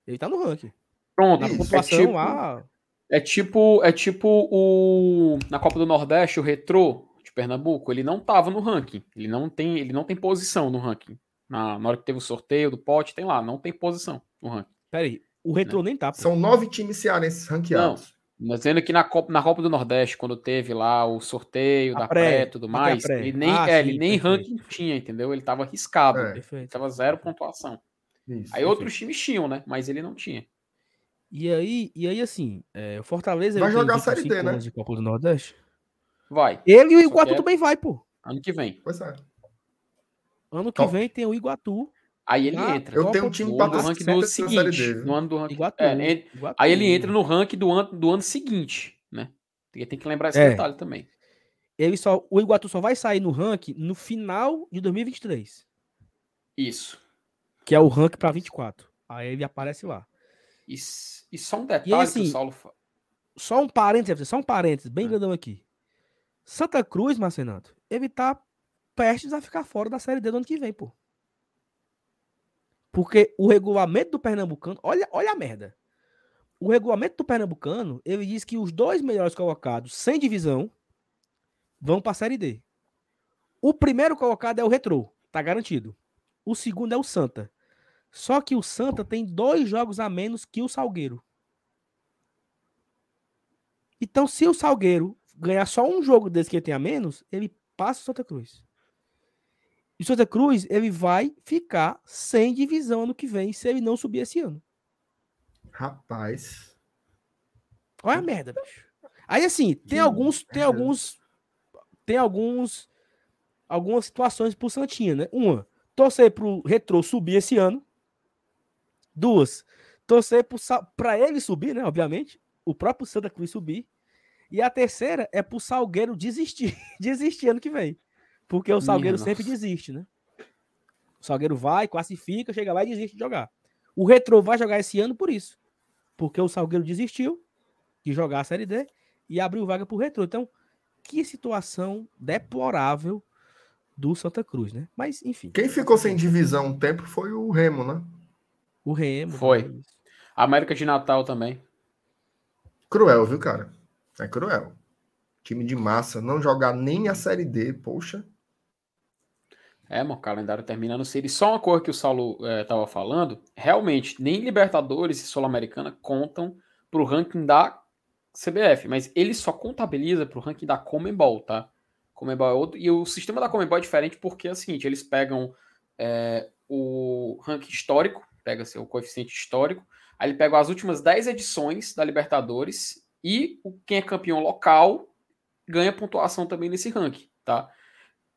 Ele tá no ranking. Pronto, Na é pontuação tipo, lá. é tipo é tipo o na Copa do Nordeste, o Retrô de Pernambuco, ele não tava no ranking. Ele não tem, ele não tem posição no ranking. Na, na hora que teve o sorteio do pote, tem lá, não tem posição no ranking. Pera aí, o retrô nem tá. pô. São nove times cearenses ranqueados. Mas vendo que na Copa, na Copa do Nordeste, quando teve lá o sorteio A da pré, pré e tudo mais, pré-pré. ele nem, Ah, é, sim, ele nem perfeito. ranking tinha, entendeu? Ele tava arriscado. É. Ele tava zero pontuação. Isso. Aí outros times tinham, né? Mas ele não tinha. E aí, e aí assim, é, o Fortaleza. Vai jogar a 25 Série D, né? De Copa do Nordeste. Vai. Ele e o Iguatu é- também vai, pô. Ano que vem. Pois é. Ano que Top. vem tem o Iguatu. Aí ele Ah, entra. Eu tenho um time no, pra no ranking do seguinte. No ano do ranking. Iguatu. É, ele- Iguatu. aí ele entra no ranking do ano, do ano seguinte, né? Tem tem que lembrar esse É. detalhe também. Ele só, o Iguatu só vai sair no ranking no final de 2023. Isso. Que é o ranking pra 24. Aí ele aparece lá. E, e só um detalhe que assim, o Saulo. fa- Só um parênteses, só um parênteses, bem Ah. grandão aqui. Santa Cruz, Marcenato, ele tá prestes a ficar fora da Série D do ano que vem, pô. Porque o regulamento do Pernambucano, olha, olha a merda. O regulamento do Pernambucano, ele diz que os dois melhores colocados sem divisão vão pra Série D. O primeiro colocado é o Retrô, tá garantido. O segundo é o Santa. Só que o Santa tem dois jogos a menos que o Salgueiro. Então, se o Salgueiro ganhar só um jogo desse que ele tem a menos, ele passa o Santa Cruz. E o Santa Cruz, ele vai ficar sem divisão ano que vem, se ele não subir esse ano. Rapaz. Olha a merda, bicho. Aí, assim, tem Que alguns, tem merda. alguns, tem alguns, algumas situações pro Santinha, né? Uma, torcer pro Retrô subir esse ano. Duas, torcer pro, pra ele subir, né? Obviamente. O próprio Santa Cruz subir. E a terceira é pro Salgueiro desistir, *laughs* desistir ano que vem. Porque o Salgueiro Minha sempre nossa. desiste, né? O Salgueiro vai, classifica, chega lá e desiste de jogar. O Retrô vai jogar esse ano por isso. Porque o Salgueiro desistiu de jogar a Série D e abriu vaga pro Retrô. Então, que situação deplorável do Santa Cruz, né? Mas, enfim. Quem ficou sem divisão um tempo foi o Remo, né? O Remo. Foi. América de Natal também. Cruel, viu, cara? É cruel. Time de massa, não jogar nem a Série D, poxa. É, mano, o calendário termina no Série. Só uma coisa que o Saulo eh, tava falando, realmente, nem Libertadores e Sul-Americana contam pro ranking da CBF, mas ele só contabiliza pro ranking da Comembol, tá? Comembol é outro. E o sistema da Comembol é diferente porque é o seguinte, eles pegam eh, o ranking histórico, pega seu coeficiente histórico, aí ele pega as últimas 10 edições da Libertadores e o, quem é campeão local ganha pontuação também nesse ranking, tá?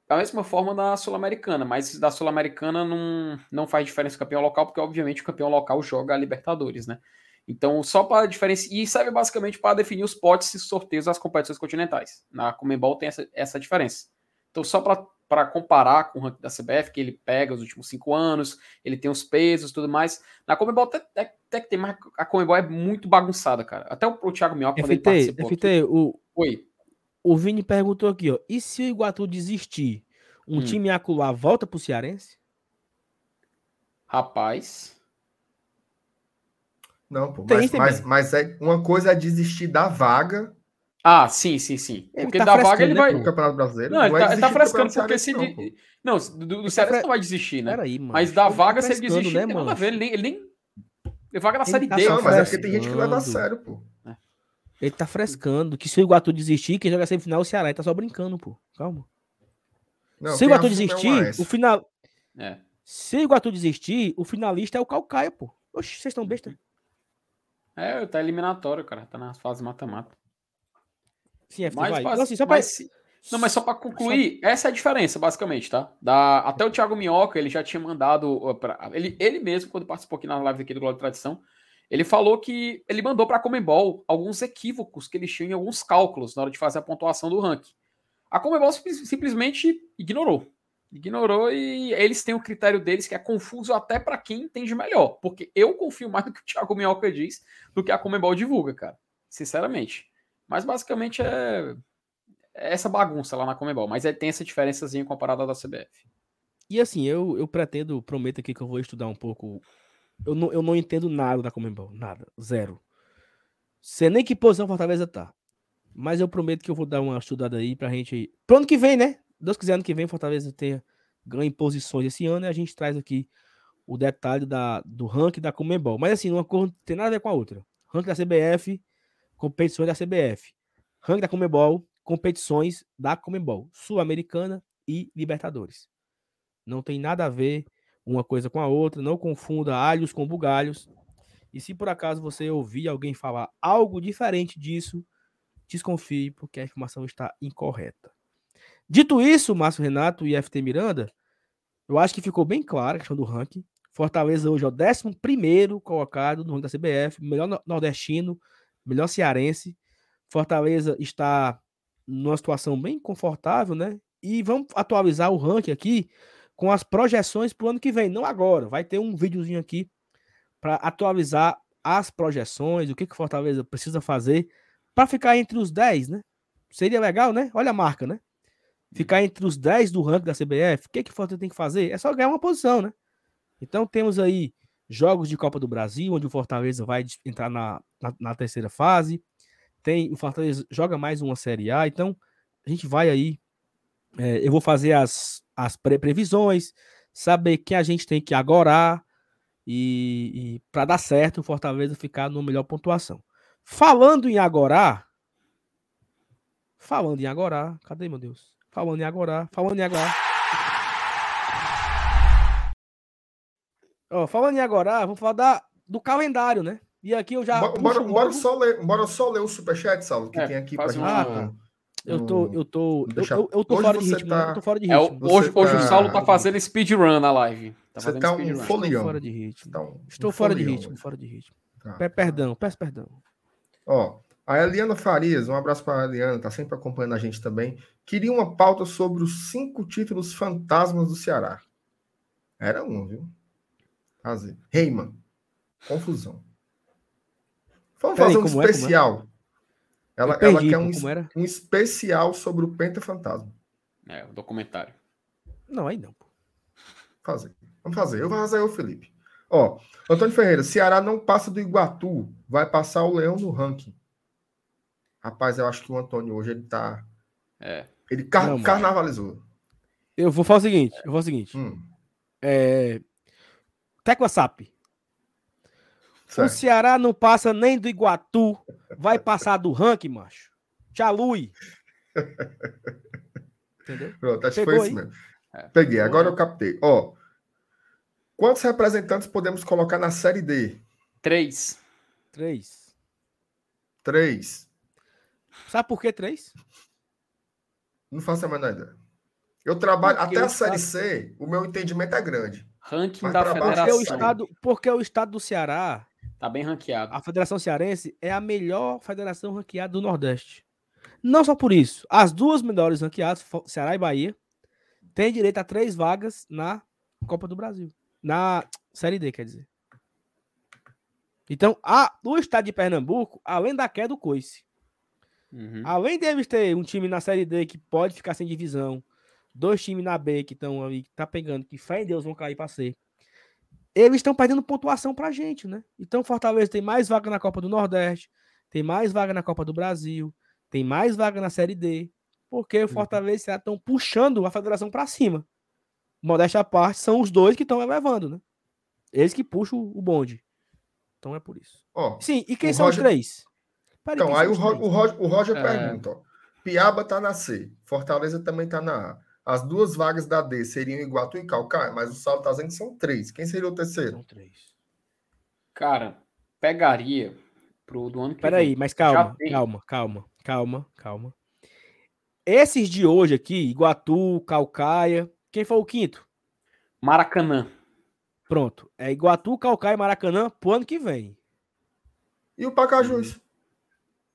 Da mesma forma da Sul-Americana, mas da Sul-Americana não, não faz diferença o campeão local, porque obviamente o campeão local joga a Libertadores, né? Então, só para diferença. E serve basicamente para definir os potes e sorteios das competições continentais. Na Comembol tem essa, essa diferença. Então, só para comparar com o ranking da CBF, que ele pega os últimos cinco anos, ele tem os pesos e tudo mais. Na Comembol até, até, até que tem, mas a Comembol é muito bagunçada, cara. Até o, o Thiago Minhoca, quando ele FT, participou. FT, aqui- o, Oi. O Vini perguntou aqui, ó. E se o Iguatu desistir, um Hum. time acular volta pro Cearense? Rapaz. Não, pô. Mas, mas, mas é, uma coisa é desistir da vaga Ah, sim, sim, sim. Ele Porque tá da vaga ele né, vai. no Campeonato Brasileiro. Não, ele é tá, ele tá do frescando porque se. Não, de-. Não, do, do Cearense não vai desistir, né? Peraí, mano. Mas da Ele tá vaga, se ele desistir, né, não tem nada a mano? ver. Ele nem. Ele nem... É vaga da Ele Série tá D. Não, mas é porque tem gente que leva a sério, pô. Ele tá frescando. Que se o Iguatu desistir, quem joga semifinal é o Ceará. Ele tá só brincando, pô. Calma. Não, se o Iguatu assume é o desistir, final. É. Se o Iguatu desistir, o finalista é o Calcaia, pô. Oxe, vocês estão besta? É, tá eliminatório, cara. Tá na fase mata-mata. Sim, FT, Mas, vai. mas- assim, só pra... mas Não, mas só pra concluir, essa é a diferença, basicamente, tá? Da... Até o Thiago Minhoca, ele já tinha mandado. Pra... Ele, ele mesmo, quando participou aqui na live aqui do Glória e Tradição, ele falou que ele mandou pra Comembol alguns equívocos que eles tinham em alguns cálculos na hora de fazer a pontuação do ranking. A Comembol sim- simplesmente ignorou. Ignorou e eles têm o critério deles que é confuso até pra quem entende melhor. Porque eu confio mais no que o Thiago Minhoca diz do que a Comembol divulga, cara. Sinceramente. Mas basicamente é, é essa bagunça lá na Comembol. Mas é, tem essa diferençazinha comparada da CBF. E assim, eu, eu pretendo, prometo aqui que eu vou estudar um pouco. Eu não, eu não entendo nada da Comembol. Nada. Zero. Sei nem que posição Fortaleza tá. Mas eu prometo que eu vou dar uma estudada aí pra gente. Pro ano que vem, né? Deus quiser, ano que vem, Fortaleza tenha ganhe posições esse ano e a gente traz aqui o detalhe da, do ranking da Comembol. Mas assim, uma não tem nada a ver com a outra. Ranking da CBF, competições da CBF. Ranking da Comembol, competições da Comembol. Sul-Americana e Libertadores. Não tem nada a ver uma coisa com a outra. Não confunda alhos com bugalhos. E se por acaso você ouvir alguém falar algo diferente disso, desconfie, porque a informação está incorreta. Dito isso, Márcio Renato e FT Miranda, eu acho que ficou bem clara a questão do ranking. Fortaleza hoje é o 11 colocado no ranking da CBF, melhor no- nordestino, melhor cearense. Fortaleza está numa situação bem confortável, né? E vamos atualizar o ranking aqui com as projeções para o ano que vem, não agora. Vai ter um videozinho aqui para atualizar as projeções, o que que Fortaleza precisa fazer para ficar entre os 10, né? Seria legal, né? Olha a marca, né? Ficar entre os 10 do ranking da CBF, o que que Fortaleza tem que fazer? É só ganhar uma posição, né? Então temos aí jogos de Copa do Brasil, onde o Fortaleza vai entrar na, na, na terceira fase. Tem o Fortaleza joga mais uma Série A, então a gente vai aí. é, eu vou fazer as, as pre- previsões, saber que a gente tem que agorar e, e para dar certo o Fortaleza ficar numa melhor pontuação. Falando em agorar, falando em agorar, cadê meu Deus? Falando em agorar, falando em agorar. Ó, falando em agorar, vamos falar da, do calendário, né? E aqui eu já. Bora, bora, logo- bora só ler, bora só ler o superchat, Saulo, que É, tem aqui pra gente. Ah, Eu tô, eu tô, eu, Deixa- eu, eu tô fora de ritmo, tá- né? eu tô fora de É, o- ritmo. Você hoje, hoje o tá- Saulo tá fazendo speedrun na live. Tá Você fazendo tá um. Estou folião. fora de ritmo. Tá um- Estou um fora de ritmo, hoje. fora de ritmo. Tá. Pe- Perdão, peço perdão. Ó, a Eliana Farias, um abraço para a Eliana, tá sempre acompanhando a gente também. Queria uma pauta sobre os cinco títulos fantasmas do Ceará. Era um, viu? Fazer. Reiman. Confusão. Vamos Peraí, fazer um como é, é? especial. Ela, perdi, ela quer um, como era? um especial sobre o Penta Fantasma. É, o documentário. Não, aí não. Pô. Fazer. Vamos fazer. Eu vou fazer o Felipe. Ó, Antônio Ferreira, Ceará não passa do Iguatu, vai passar o Leão no ranking. Rapaz, eu acho que o Antônio hoje ele tá. É. Ele car Não, carnavalizou. Eu vou fazer o seguinte, eu vou fazer o seguinte. Hum, É... Tecla SAP. O certo. Ceará não passa nem do Iguatu, vai passar do ranking, macho. Tchalui. *laughs* Entendeu? Pronto, acho que foi isso mesmo. É. Peguei, agora eu captei. Ó, quantos representantes podemos colocar na Série D? Três. Três. Três. Sabe por que três? Não faço a menor ideia. Eu trabalho Porque até a o Série estado- C, o meu entendimento é grande. Ranking da baixo. Porque o, federação. estado, porque o estado do Ceará, Tá bem ranqueado. a Federação Cearense, é a melhor federação ranqueada do Nordeste. Não só por isso. As duas melhores ranqueadas, Ceará e Bahia, têm direito a três vagas na Copa do Brasil. Na Série D, quer dizer. Então, a, o estado de Pernambuco, além da queda do coice, Uhum. além deles ter um time na Série D que pode ficar sem divisão, dois times na B que estão ali, que tá pegando, que fé em Deus vão cair para C, eles estão perdendo pontuação pra gente, né? Então, Fortaleza tem mais vaga na Copa do Nordeste, tem mais vaga na Copa do Brasil, tem mais vaga na Série D, porque o Fortaleza o Ceará estão puxando a federação para cima. Modéstia à parte, são os dois que estão elevando, né? Eles que puxam o bonde. Então é por isso. Ó, Sim, e quem são Roger- os três? Peraí, então, aí o, os Ro- três? o Roger, o Roger É. pergunta, ó. Piaba tá na C, Fortaleza também tá na A. As duas vagas da D seriam Iguatu e Calcaia, mas o Saulo tá dizendo que são três. Quem seria o terceiro? São três. Cara, pegaria pro do ano que Peraí, vem. mas calma, calma, calma, calma, calma. Esses de hoje aqui, Iguatu, Calcaia, quem foi o quinto? Maracanã. Pronto, é Iguatu, Calcaia e Maracanã pro ano que vem. E o Pacajus?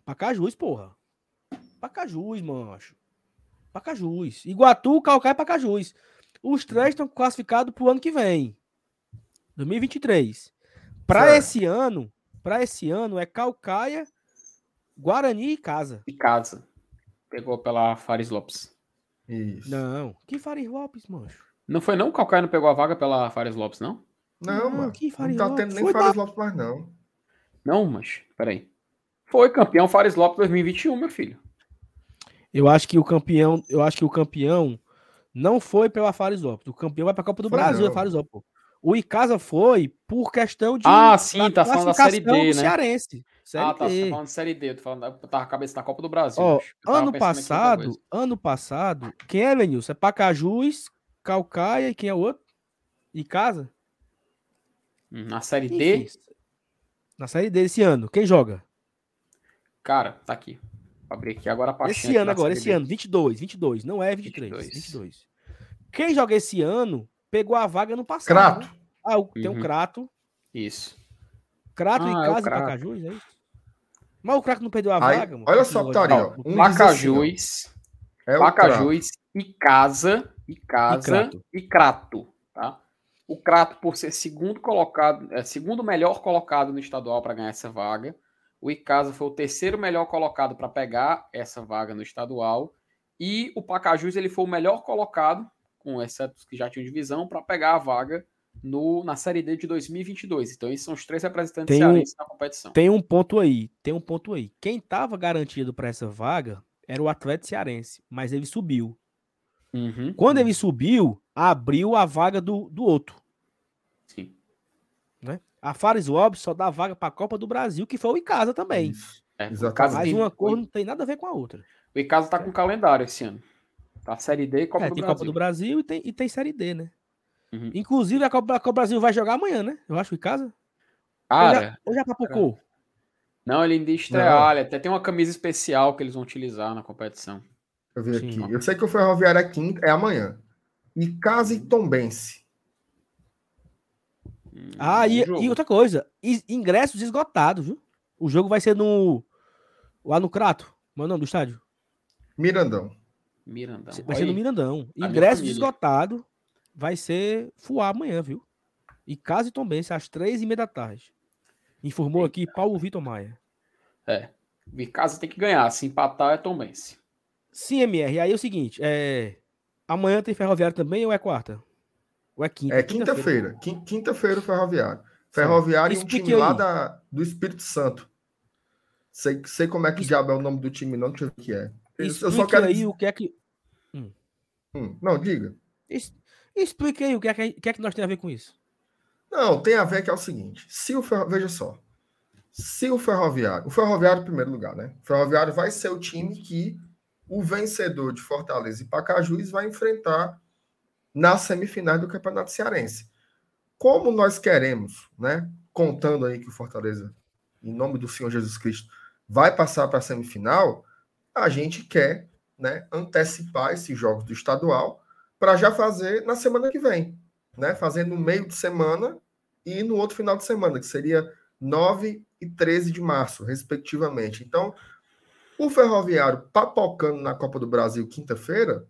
Pacajus, porra. Pacajus, mancho. Pacajus. Iguatu, Calcaia e Pacajus. Os três estão classificados pro ano que vem. 2023. Para esse ano, para esse ano é Calcaia, Guarani e Casa. E casa. Pegou pela Fares Lopes. Isso. Não, que Faris Lopes, mancho. Não foi não? O Calcaia não pegou a vaga pela Fares Lopes, não? Não, Não, mano. que Não Fares tá Lopes. tendo nem Foi Fares da- Lopes mais, não. Não, mas peraí. Foi campeão Fares Lopes 2021, meu filho. Eu acho que o campeão, eu acho que o campeão não foi pela Fares Lopes. O campeão vai para a Copa do Foi Brasil, não. Lopes. pô. O Icasa foi por questão de Ah, sim, tá falando da Série D, do né? Cearense. Série ah, tá. Você D. tá falando de Série D. Eu tô falando, eu tava com a cabeça na Copa do Brasil. Ó, ano passado, ano passado, quem é, Lenilson? É Pacajus, Calcaia e quem é o outro? Icasa? Hum, Na Série D, Enfim, Na série D esse ano, quem joga? cara, tá aqui. Vou abrir aqui agora a Esse ano agora, esse ano, 22, 22, não é 23, 22. 22. Quem joga esse ano pegou a vaga no passado. Crato. né? Ah, o- tem Uhum. Crato. Isso. Crato Ah, e é o Casa e Crato. Pacajus, é isso? Mas o Crato não perdeu a Aí, vaga, mano. olha só. Ó, Um Pacajus, É o Pacajus e Casa, e Casa Crato. e Crato, tá? O Crato, por ser segundo colocado, é segundo melhor colocado no estadual para ganhar essa vaga. O Icasa foi o terceiro melhor colocado para pegar essa vaga no estadual. E o Pacajus ele foi o melhor colocado, com exceto os que já tinham divisão, para pegar a vaga no, na Série D de 2022. Então, esses são os três representantes Tem cearenses na competição. Tem um ponto aí, tem um ponto aí. Quem tava garantido para essa vaga era o Atlético Cearense, mas ele subiu. Uhum, Quando ele subiu, abriu a vaga do, do outro. sim. Né? A Fares Lopes só dá vaga para a Copa do Brasil, que foi o Icasa também. Isso. É, Exatamente. Icasa Mas uma cor não tem nada a ver com a outra. O Icasa tá com calendário esse ano. Tá Série D e Copa É, do tem Brasil. Copa do Brasil e tem, e tem Série D, né? Uhum. Inclusive, a Copa, a Copa do Brasil vai jogar amanhã, né? Eu acho, o Icasa. Ou Cara, já, ou já papocou? não, ele ainda estrear. Até tem uma camisa especial que eles vão utilizar na competição. Deixa eu ver Sim. aqui. Eu sei que o Ferroviário é quinta, é amanhã. E Casa e Tombense. Ah, e, e outra coisa, ingressos esgotados, viu? O jogo vai ser no. Lá no Crato. Qual é o nome do estádio? Mirandão. Mirandão. Vai ser no. Mirandão. Ingressos família. esgotados. Vai ser fuar amanhã, viu? E casa e também, às três e meia da tarde. Informou aqui Paulo Vitor Maia. É. O Icasa tem que ganhar. Se empatar, é Tombense. Sim, MR. Aí é o seguinte, é... Amanhã tem Ferroviário também ou é quarta? Ou é quinta? É quinta-feira. Quinta-feira o Ferroviário. Ferroviário e um time aí. lá da, do Espírito Santo. Sei, sei como é que diabo é o nome do time, não sei o que é. Eu só quero aí o que é que. Hum. Hum, não, diga. Explique aí o que é que, que é que nós tem a ver com isso. Não, tem a ver que é o seguinte: se o ferro... veja só, se o Ferroviário, o Ferroviário em primeiro lugar, né? O Ferroviário vai ser o time que o vencedor de Fortaleza e Pacajus vai enfrentar nas semifinais do Campeonato Cearense. Como nós queremos, né? Contando aí que o Fortaleza, em nome do Senhor Jesus Cristo, vai passar para a semifinal, a gente quer né, antecipar esses jogos do estadual para já fazer na semana que vem, né? Fazer no meio de semana e no outro final de semana, que seria 9 e 13 de março, respectivamente. Então, o Ferroviário papocando na Copa do Brasil quinta-feira,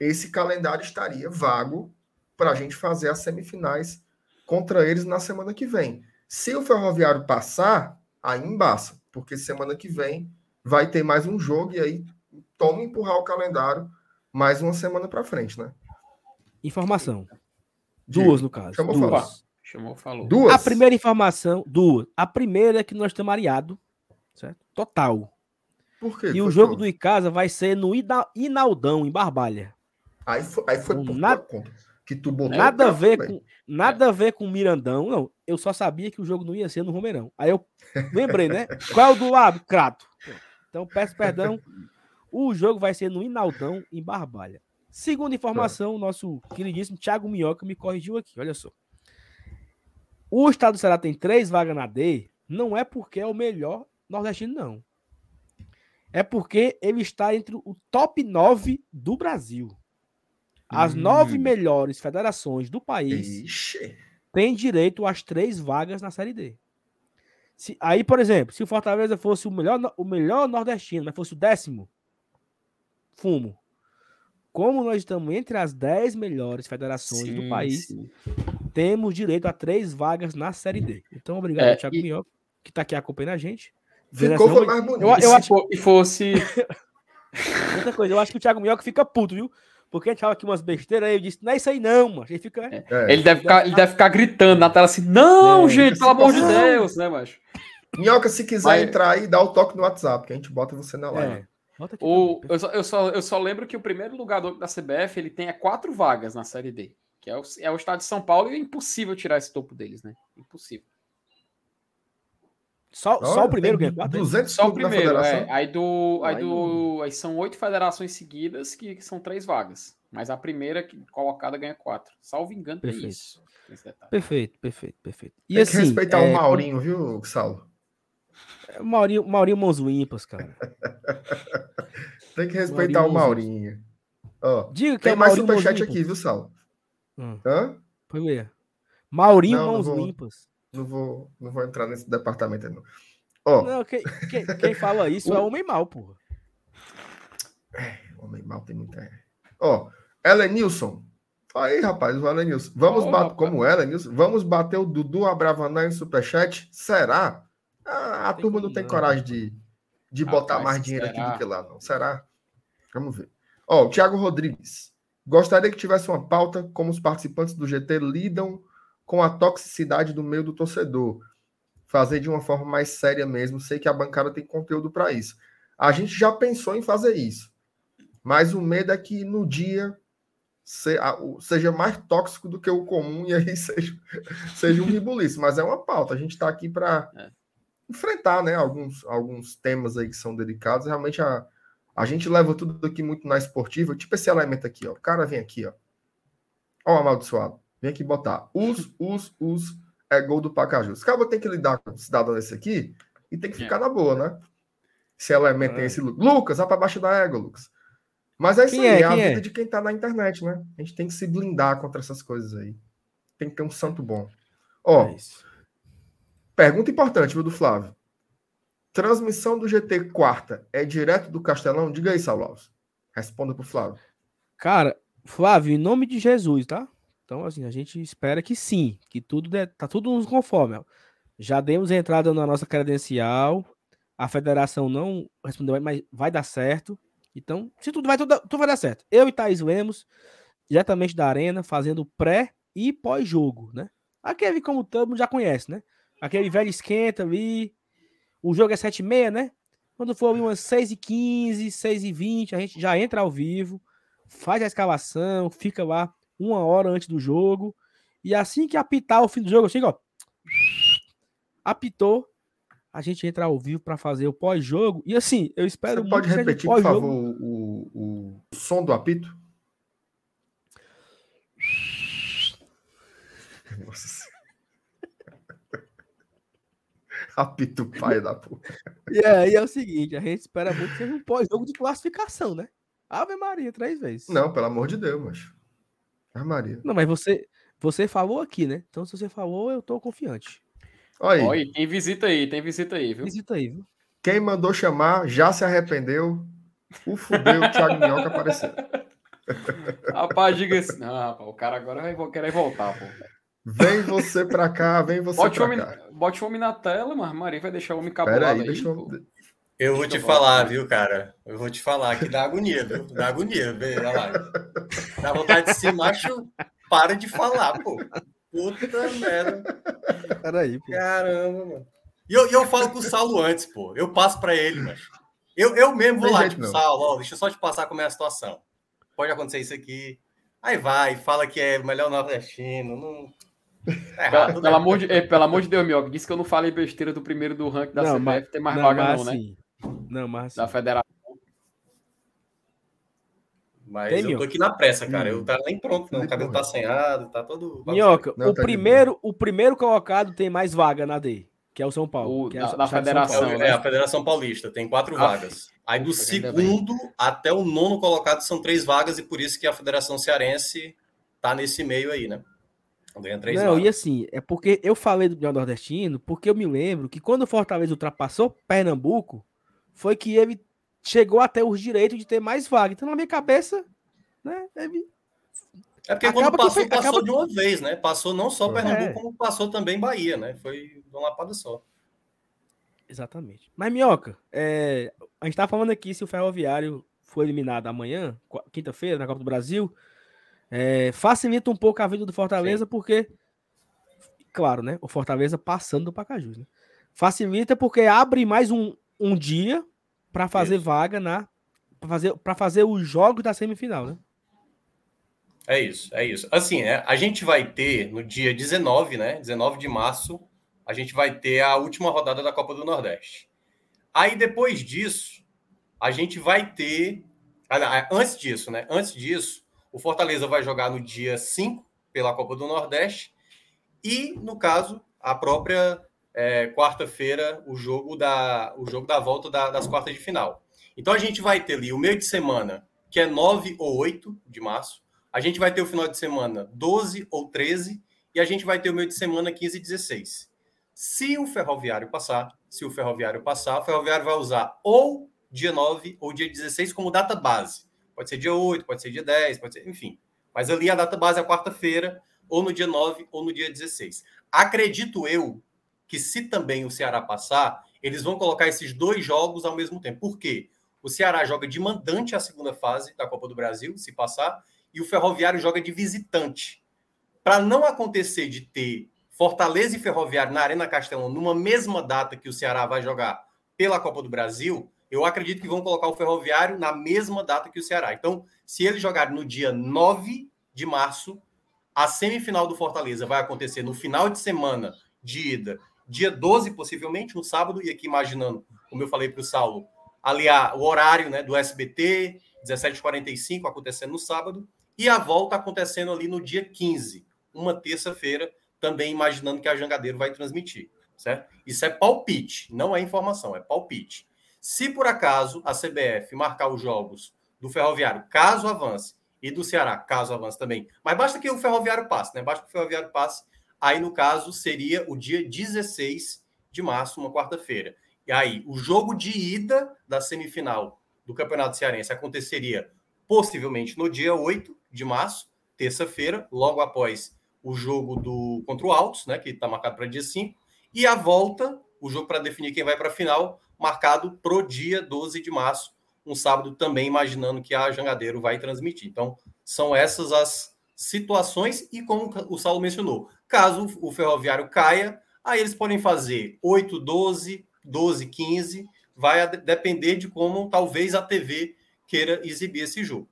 esse calendário estaria vago para a gente fazer as semifinais contra eles na semana que vem. Se o Ferroviário passar, aí embaça, porque semana que vem vai ter mais um jogo e aí toma empurrar o calendário mais uma semana para frente, né? Informação. Duas, no caso. Chamou, duas. Falou. Chamou, falou. Duas. A primeira informação, duas. A primeira é que nós estamos areados, certo? Total. Por quê? E o jogo do Icasa vai ser no Inaldão, em Barbalha. Aí foi, aí foi por nada, conta. Que tu botou nada a ver com nada a ver com o Mirandão, não. Eu só sabia que o jogo não ia ser no Romeirão. Aí eu lembrei, né? *laughs* Qual é o do lado? Crato. Então peço perdão o jogo vai ser no Inaldão, em Barbalha. Segunda informação, o nosso queridíssimo Thiago Minhoca me corrigiu aqui, olha só. O estado do Ceará tem três vagas na D, não é porque é o melhor nordestino, não. É porque ele está entre o top 9 do Brasil. As hum. nove melhores federações do país Ixi. têm direito às três vagas na Série D. Se, aí, por exemplo, se o Fortaleza fosse o melhor, o melhor nordestino, mas fosse o décimo, fumo. Como nós estamos entre as 10 melhores federações sim, do país, sim. temos direito a três vagas na Série D. Então, obrigado, é, Thiago e... Minhoca, que está aqui acompanhando a gente. Ficou foi mais bonito. Eu, eu acho que fosse. *laughs* Outra coisa, eu acho que o Thiago Minhoca fica puto, viu? Porque a gente fala aqui umas besteiras aí, eu disse, não é isso aí não, mano. Ele fica. É. É. Ele, deve ficar, ele deve ficar gritando na tela assim, não, é, gente, pelo amor de Deus, né, macho? Minhoca, se quiser Mas... entrar aí, dá o toque no WhatsApp, que a gente bota você na live. É. O, eu, só, eu, só, eu só lembro que o primeiro lugar da CBF ele tem quatro vagas na Série D, que é o, é o estado de São Paulo, e é impossível tirar esse topo deles, né? Impossível. Só, Olha, só o primeiro ganha quatro? 200 só o primeiro, é. Aí, do, aí, do, aí são oito federações seguidas que, que, são três vagas. Mas a primeira colocada ganha quatro. Salvo engano, perfeito. é isso. Perfeito, perfeito, perfeito. E Tem assim, que respeitar é... o Maurinho, viu, Saulo? Maurinho, Maurinho Mãos Limpas, cara. *laughs* Tem que respeitar Maurinho o Maurinho. Ó, Diga que tem é mais superchat aqui, viu, Sal? Hum. Hã? Foi ler. Maurinho não, Mãos não vou, Limpas. Não vou, não vou entrar nesse departamento aí, não. Ó, não, quem, quem, quem fala isso *laughs* o... é homem mal, porra. É, homem mal tem muita. Ó, Elenilson. Aí, rapaz, o Elenilson. Vamos oh, bater, como Elenilson, vamos bater o Dudu Abravanel em superchat? Será? A, a turma não tem coragem de, de botar mais dinheiro será? aqui do que lá, não. Será? Vamos ver. Ó, o Thiago Rodrigues. Gostaria que tivesse uma pauta como os participantes do GT lidam com a toxicidade do meio do torcedor. Fazer de uma forma mais séria mesmo. Sei que a bancada tem conteúdo para isso. A gente já pensou em fazer isso. Mas o medo é que no dia seja mais tóxico do que o comum e aí *laughs* seja, seja um ribuliço. Mas é uma pauta. A gente está aqui para é enfrentar né, alguns, alguns temas aí que são delicados. Realmente a, a gente leva tudo aqui muito na esportiva, tipo esse elemento aqui, ó. O cara vem aqui, ó. Ó, o amaldiçoado. Vem aqui botar. Os, os, os é gol do Pacajus. O cara tem que lidar com o cidadão desse aqui e tem que ficar é. na boa, né? Esse elemento é. tem esse. Lucas, vai para baixo da égua, Lucas. Mas é isso quem aí, é, é a vida é? de quem tá na internet, né? A gente tem que se blindar contra essas coisas aí. Tem que ter um santo bom. Ó, é Pergunta importante, viu, do Flávio. Transmissão do GT quarta é direto do Castelão? Diga aí, Saulo Alves. Responda pro Flávio. Cara, Flávio, em nome de Jesus, tá? Então, assim, a gente espera que sim, que tudo de, tá tudo nos conforme. Já demos entrada na nossa credencial, a federação não respondeu, mas vai dar certo. Então, se tudo vai, tudo, tudo vai dar certo. Eu e Thaís Lemos, diretamente da Arena, fazendo pré e pós-jogo, né? Aquele, como todo já conhece, né? Aquele velho esquenta ali. O jogo é 7h30, né? Quando for umas 6h15, 6h20, a gente já entra ao vivo, faz a escalação, fica lá uma hora antes do jogo. E assim que apitar o fim do jogo, assim, ó. Apitou, a gente entra ao vivo para fazer o pós-jogo. E assim, eu espero Você pode repetir, por favor, o, o, o som do apito? *laughs* Nossa. *laughs* Apito pai da porra. E aí é o seguinte, a gente espera muito que seja um pós-jogo de classificação, né? Ave Maria, três vezes. Não, pelo amor de Deus, mas. Ave Maria. Não, mas você, você falou aqui, né? Então, se você falou, eu tô confiante. Olha aí. Olha, tem visita aí, tem visita aí, viu? Visita aí, viu? Quem mandou chamar já se arrependeu. O fudeu, o Thiago Minhoca apareceu. *laughs* Rapaz, diga assim. Não, rapaz, o cara agora vai querer voltar, pô. Vem você pra cá, vem você bote pra homem, cá. Bote o homem na tela, mas Maria vai deixar o homem cabulado Pera aí, aí. deixa eu... Eu vou te falar, viu, cara? Eu vou te falar que dá agonia, viu? Dá agonia, na live. Dá vontade de ser macho, para de falar, pô. Puta merda. Peraí, pô. Caramba, mano. E eu, e eu falo com o Saulo antes, pô. Eu passo pra ele, mas. Eu, eu mesmo vou Tem lá, tipo, não. Saulo, ó, deixa eu só te passar como é a situação. Pode acontecer isso aqui. Aí vai, fala que é melhor nordestino. Não. Tá errado, Pelo, né? pelo amor de, é, pelo amor de Deus, Mioca, disse que eu não falei besteira do primeiro do ranking da Não, CBF, mas- tem mais não, vaga não, né? Não, mas Da assim, federação. Mas Tem, eu tô aqui na pressa, cara. Hum. Eu tá nem pronto, não. O cabelo tá assanhado, tá todo. Minhoca, Não, o, tá primeiro, o primeiro colocado tem mais vaga na D, que é o São Paulo. O que é da- da federação, Paulo. né? É, a Federação Paulista tem quatro Ah, vagas. Aí do ainda bem. segundo até o nono colocado são três vagas, e por isso que a Federação Cearense tá nesse meio aí, né? Ganha três Não, vagas. e assim, é porque eu falei do Nordestino, porque eu me lembro que quando o Fortaleza ultrapassou Pernambuco, foi que ele chegou até os direitos de ter mais vaga. Então, na minha cabeça, né, ele- É porque acaba quando passou, foi- passou de uma vez, né? Passou não só É. Pernambuco, como passou também Bahia, né? Foi de uma lapada só. Exatamente. Mas, Minhoca, é, a gente tá falando aqui se o Ferroviário for eliminado amanhã, qu- quinta-feira, na Copa do Brasil, é, facilita um pouco a vida do Fortaleza, porque, claro, né? O Fortaleza passando do Pacajus, né? Facilita porque abre mais um, um dia para fazer Isso. vaga na. para fazer, pra fazer os jogos da semifinal, né? É isso, é isso. Assim, é, a gente vai ter no dia 19, né? 19 de março, a gente vai ter a última rodada da Copa do Nordeste. Aí depois disso, a gente vai ter. ah, é, Antes disso, né? Antes disso, o Fortaleza vai jogar no dia 5 pela Copa do Nordeste. E, no caso, a própria é, quarta-feira, o jogo da o jogo da volta da- das quartas de final. Então a gente vai ter ali o meio de semana, que é 9 ou 8 de março. A gente vai ter o final de semana 12 ou 13 e a gente vai ter o meio de semana 15 e 16. Se o ferroviário passar, se o ferroviário passar, o ferroviário vai usar ou dia 9 ou dia 16 como data base. Pode ser dia 8, pode ser dia 10, pode ser, enfim. Mas ali a data base é quarta-feira, ou no dia 9 ou no dia 16. Acredito eu que se também o Ceará passar, eles vão colocar esses dois jogos ao mesmo tempo. Por quê? O Ceará joga de mandante a segunda fase da Copa do Brasil, se passar, e o Ferroviário joga de visitante. Para não acontecer de ter Fortaleza e Ferroviário na Arena Castelão numa mesma data que o Ceará vai jogar pela Copa do Brasil, eu acredito que vão colocar o Ferroviário na mesma data que o Ceará. Então, se eles jogarem no dia 9 de março, a semifinal do Fortaleza vai acontecer no final de semana de ida, dia 12, possivelmente, no sábado, e aqui imaginando, como eu falei para o Saulo, aliar o horário né, do SBT, 17h45, acontecendo no sábado, e a volta acontecendo ali no dia 15, uma terça-feira, também imaginando que a Jangadeiro vai transmitir, certo? Isso é palpite, não é informação, é palpite. Se por acaso a CBF marcar os jogos do Ferroviário, caso avance, e do Ceará, caso avance também, mas basta que o Ferroviário passe, né? Basta que o Ferroviário passe, aí no caso seria o dia 16 de março, uma quarta-feira. E aí, o jogo de ida da semifinal do Campeonato Cearense aconteceria possivelmente no dia 8 de março, terça-feira, logo após o jogo do contra o Altos, né, que está marcado para dia 5, e a volta, o jogo para definir quem vai para a final, marcado para o dia 12 de março, um sábado também imaginando que a Jangadeiro vai transmitir. Então, são essas as situações e como o Saulo mencionou, caso o Ferroviário caia, aí eles podem fazer 8, 12, 12, 15, vai depender de como talvez a TV queira exibir esse jogo.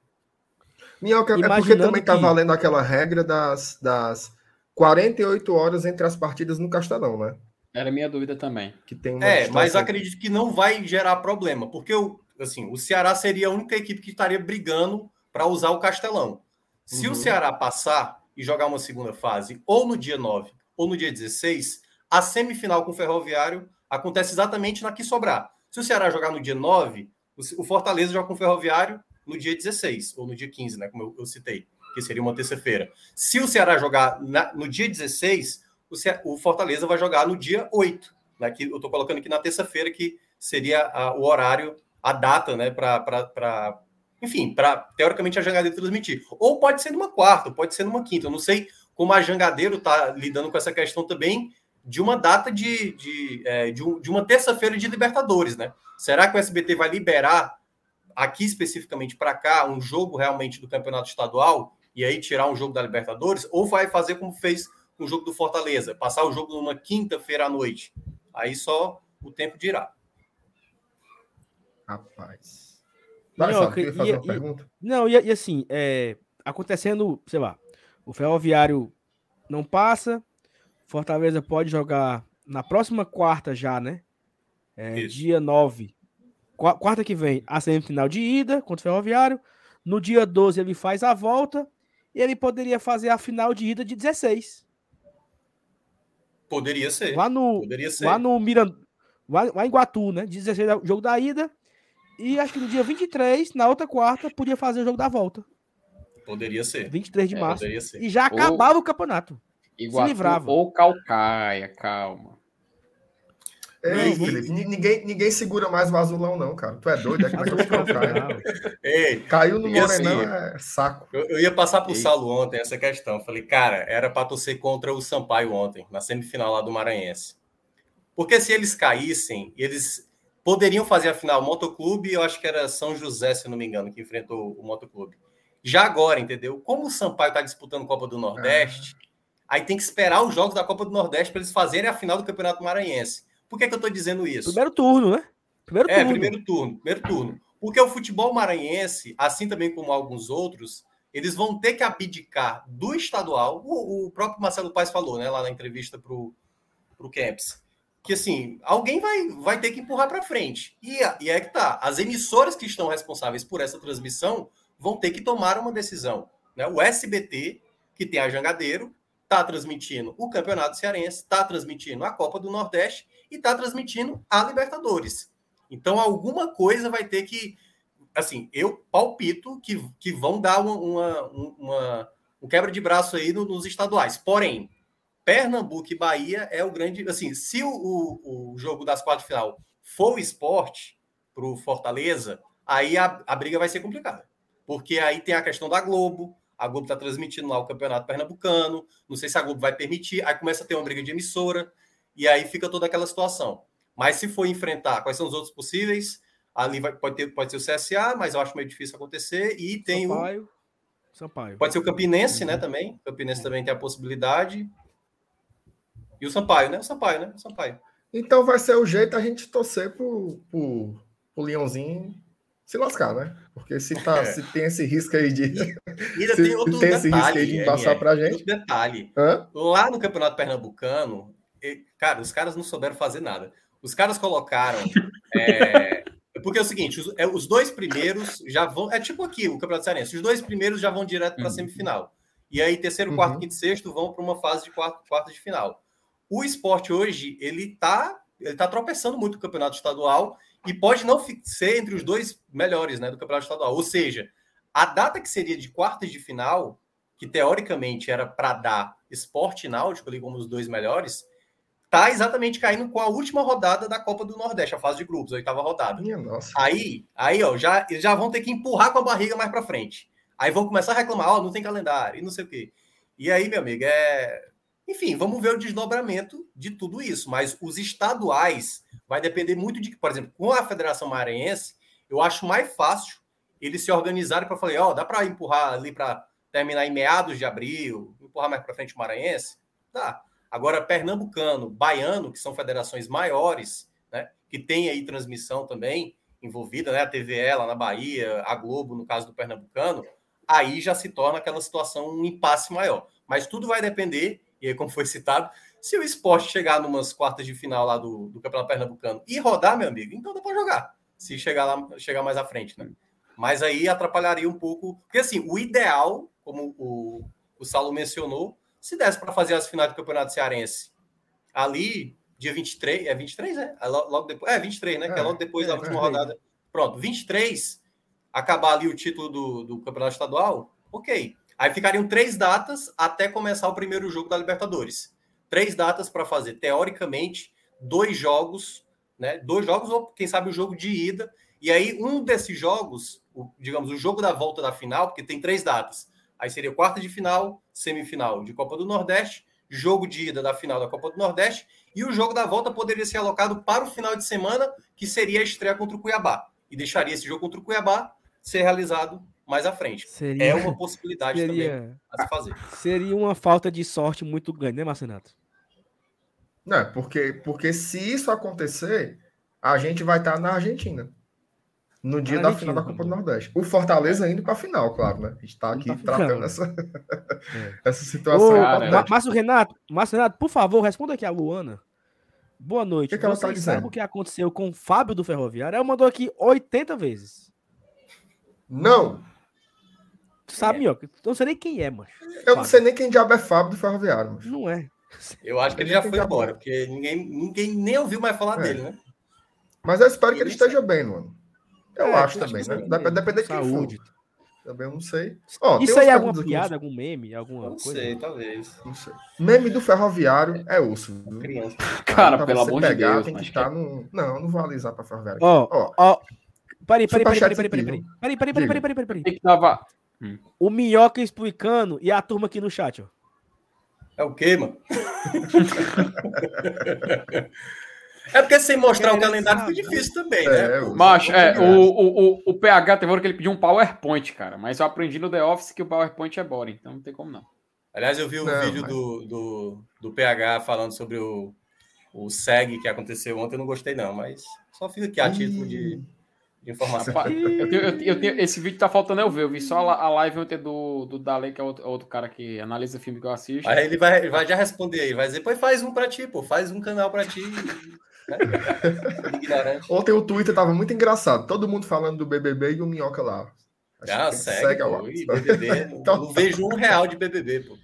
Minhoca, é porque também está que... valendo aquela regra das, das 48 horas entre as partidas no Castelão, né? Era minha dúvida também. Que tem é, mas acredito que não vai gerar problema, porque o, assim, o Ceará seria a única equipe que estaria brigando para usar o Castelão. Se uhum. o Ceará passar e jogar uma segunda fase, ou no dia 9 ou no dia 16, a semifinal com o Ferroviário acontece exatamente na que sobrar. Se o Ceará jogar no dia 9, o Fortaleza joga com o Ferroviário no dia 16, ou no dia 15, né? Como eu, eu citei, que seria uma terça-feira. Se o Ceará jogar na, no dia 16, o, Ce... o, Fortaleza vai jogar no dia 8. Né, que eu estou colocando aqui na terça-feira, que seria a, o horário, a data, né? Para enfim, para teoricamente a Jangadeiro transmitir. Ou pode ser numa quarta, pode ser numa quinta. Eu não sei como a Jangadeiro está lidando com essa questão também de uma data de, de, é, de, um, de uma terça-feira de Libertadores, né? Será que o SBT vai liberar aqui especificamente para cá um jogo realmente do Campeonato Estadual e aí tirar um jogo da Libertadores? Ou vai fazer como fez com o jogo do Fortaleza, passar o jogo numa quinta-feira à noite? Aí só o tempo dirá. Rapaz. Vai, não, fazer e, uma pergunta? Não, e, e assim, é, acontecendo, sei lá, o Ferroviário não passa, Fortaleza pode jogar na próxima quarta já, né? É, dia 9. Quarta que vem, a semifinal de ida contra o Ferroviário. No dia 12 ele faz a volta e ele poderia fazer a final de ida de 16. Poderia ser. Lá no, Poderia ser. Lá no Mirand... lá, lá em Guatu, né? 16 é o jogo da ida e acho que no dia 23, na outra quarta, podia fazer o jogo da volta. Poderia ser. 23 de é, março. E já acabava ou, o campeonato. Iguatu, se livrava. Ou Calcaia, calma. Ei, Felipe, ninguém, ninguém segura mais o azulão, não, cara. Tu é doido, é que vai Calcaia. Ei, Caiu no Morenão, assim, é saco. Eu, eu ia passar pro Ei. Salo ontem essa questão. Falei, cara, era para torcer contra o Sampaio ontem, na semifinal lá do Maranhense. Porque se eles caíssem, eles poderiam fazer a final Motoclube, eu acho que era São José, se não me engano, que enfrentou o Motoclube. Já agora, entendeu? Como o Sampaio está disputando Copa do Nordeste, ah. aí tem que esperar os jogos da Copa do Nordeste para eles fazerem a final do Campeonato Maranhense. Por que, que eu estou dizendo isso? Primeiro turno, né? Primeiro é, turno. primeiro turno, primeiro turno. Porque o futebol maranhense, assim também como alguns outros, eles vão ter que abdicar do estadual. O, o próprio Marcelo Paes falou, né, lá na entrevista para o Camps que assim, alguém vai, vai ter que empurrar para frente. E, e é que tá, as emissoras que estão responsáveis por essa transmissão vão ter que tomar uma decisão. Né? O SBT, que tem a Jangadeiro, está transmitindo o Campeonato Cearense, está transmitindo a Copa do Nordeste e está transmitindo a Libertadores. Então, alguma coisa vai ter que. Assim, eu palpito que, que vão dar uma, uma, uma um quebra de braço aí nos estaduais. Porém, Pernambuco e Bahia é o grande. Assim, se o, o, o jogo das de final for o esporte para o Fortaleza, aí a, a briga vai ser complicada. Porque aí tem a questão da Globo, a Globo está transmitindo lá o Campeonato Pernambucano, não sei se a Globo vai permitir, aí começa a ter uma briga de emissora, e aí fica toda aquela situação. Mas se for enfrentar, quais são os outros possíveis? Ali vai, pode, ter, pode ser o CSA, mas eu acho meio difícil acontecer, e tem Sampaio. o. Sampaio. Pode ser o Campinense, né? Uhum. Também. O Campinense também tem a possibilidade. E o Sampaio, né? O Sampaio, né? O Sampaio. Então vai ser o jeito a gente torcer pro, pro, pro Leãozinho se lascar, né? Porque se, tá, é. se tem esse risco aí de. E *laughs* ainda tem outro tem detalhe, esse risco aí de passar pra gente. Outro detalhe. Hã? Lá no Campeonato Pernambucano, cara, os caras não souberam fazer nada. Os caras colocaram. *laughs* é, porque é o seguinte: os, é, os, dois primeiros já vão. É tipo aqui, o Campeonato Cearense. Os dois primeiros já vão direto para a uhum. semifinal. E aí, terceiro, quarto, uhum. quinto e sexto vão para uma fase de quarto, quarto de final. O esporte hoje, ele está ele tá tropeçando muito no campeonato estadual e pode não ser entre os dois melhores né, do campeonato estadual. Ou seja, a data que seria de quartas de final, que teoricamente era para dar esporte náutico ali como os dois melhores, tá exatamente caindo com a última rodada da Copa do Nordeste, a fase de grupos, a oitava rodada. Minha nossa. Aí, aí, ó, já, já vão ter que empurrar com a barriga mais para frente. Aí vão começar a reclamar, ó, oh, não tem calendário e não sei o quê. E aí, meu amigo, é enfim, vamos ver o desdobramento de tudo isso. Mas os estaduais vai depender muito de, por exemplo, com a Federação Maranhense, Eu acho mais fácil eles se organizarem para falar, ó, oh, dá para empurrar ali para terminar em meados de abril, empurrar mais para frente o Maranhense? Dá. Agora, Pernambucano, Baiano, que são federações maiores, né, que tem aí transmissão também envolvida, né, a TVE lá na Bahia, a Globo, no caso do Pernambucano, aí já se torna aquela situação um impasse maior. Mas tudo vai depender, e aí, como foi citado, se o esporte chegar numas quartas de final lá do, do Campeonato Pernambucano e rodar, meu amigo, então dá para jogar. Se chegar lá, chegar mais à frente, né? Mas aí atrapalharia um pouco. Porque assim, o ideal, como o, o Saulo mencionou, se desse para fazer as finais do Campeonato Cearense ali, dia 23, é 23, né? Logo depois, é 23, né? É, que é logo depois é, da última é, rodada. Pronto, 23, acabar ali o título do, do Campeonato Estadual, ok. Aí ficariam três datas até começar o primeiro jogo da Libertadores. Três datas para fazer, teoricamente, dois jogos, né? Dois jogos, ou quem sabe o jogo de ida. E aí, um desses jogos, o, digamos, o jogo da volta da final, porque tem três datas. Aí seria quarta de final, semifinal de Copa do Nordeste, jogo de ida da final da Copa do Nordeste, e o jogo da volta poderia ser alocado para o final de semana, que seria a estreia contra o Cuiabá. E deixaria esse jogo contra o Cuiabá ser realizado mais à frente. Seria, é uma possibilidade *laughs* seria, também a se fazer. Seria uma falta de sorte muito grande, né, Marcenato? Não, porque, porque se isso acontecer, a gente vai estar na Argentina. No dia da final da Copa do Nordeste. O Fortaleza indo para a final, claro, né? A gente está aqui tá tratando essa, é. *laughs* essa situação. Ô, Márcio Renato, Márcio Renato, por favor, responda aqui a Luana. Boa noite. O que, que ela está dizendo? Sabe o que aconteceu com o Fábio do Ferroviário? Ela mandou aqui 80 vezes. Não. Tu sabe, é. ó. Eu não sei nem quem é, mano. Eu Fábio. não sei nem quem diabo é Fábio do Ferroviário. Mano. Não é. Eu acho que ele já foi embora, porque ninguém, ninguém nem ouviu mais falar é. dele, né? Mas eu espero que ele esteja bem, mano. Eu é, acho também, né? Depende, depende de quem Saúde. for. Também eu não sei. Ó, Isso aí é alguma piada, algum meme, alguma não coisa? Sei, talvez. Não sei. Meme do ferroviário é osso. Criança. Cara, pelo amor de Deus. Tem que estar no... Não, não vou alisar para ferroviário. Ó, ó. Peraí, peraí, peraí, peraí, peraí, peraí. Peraí, peraí, peraí, peraí, peraí, peraí. Tava... Hum. O Minhoca explicando e a turma aqui no chat, ó. É o quê, mano? *laughs* É porque sem mostrar o calendário foi difícil também, né? É, Macho, é, o, o, o, PH teve hora que ele pediu um PowerPoint, cara. Mas eu aprendi no The Office que o PowerPoint é bora, então não tem como não. Aliás, eu vi o um vídeo mas... do, do, do PH falando sobre o, o SEG que aconteceu ontem, eu não gostei, não, mas só fiz aqui a título de, de informação. eu tenho, eu, eu tenho, esse vídeo tá faltando eu ver. Eu vi só a live ontem do, do Dale, que é outro, outro cara que analisa filme que eu assisto. Aí ele vai, ele vai já responder aí, vai dizer, pois faz um pra ti, pô, faz um canal pra ti. *laughs* Ontem o Twitter tava muito engraçado. Todo mundo falando do BBB e o Minhoca lá. Acho ah, segue, segue pô, BBB, *laughs* então, não vejo um real de BBB, pô.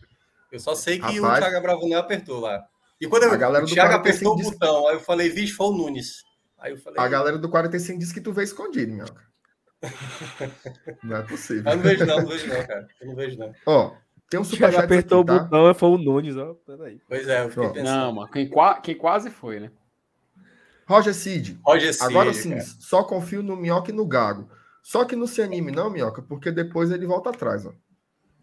Eu só sei que rapaz, o Thiago Bravanel apertou lá. E quando eu, o Thiago apertou o botão, aí eu falei, vixe, foi o Nunes. Aí eu falei, a galera do 45 disse que tu vê escondido, Minhoca. *laughs* não é possível. Eu não vejo não, não vejo não, cara. Eu não vejo não. Ó, tem um superchat apertou aqui, tá? o botão, foi o Nunes, ó. Peraí. Pois é, eu fiquei pensando. Não, mano, quem, quem quase foi, né? Roger Cid. Roger Cid. Agora sim, cara. só confio no Minhoca e no Gago. Só que não se anime, não, Minhoca, porque depois ele volta atrás, ó.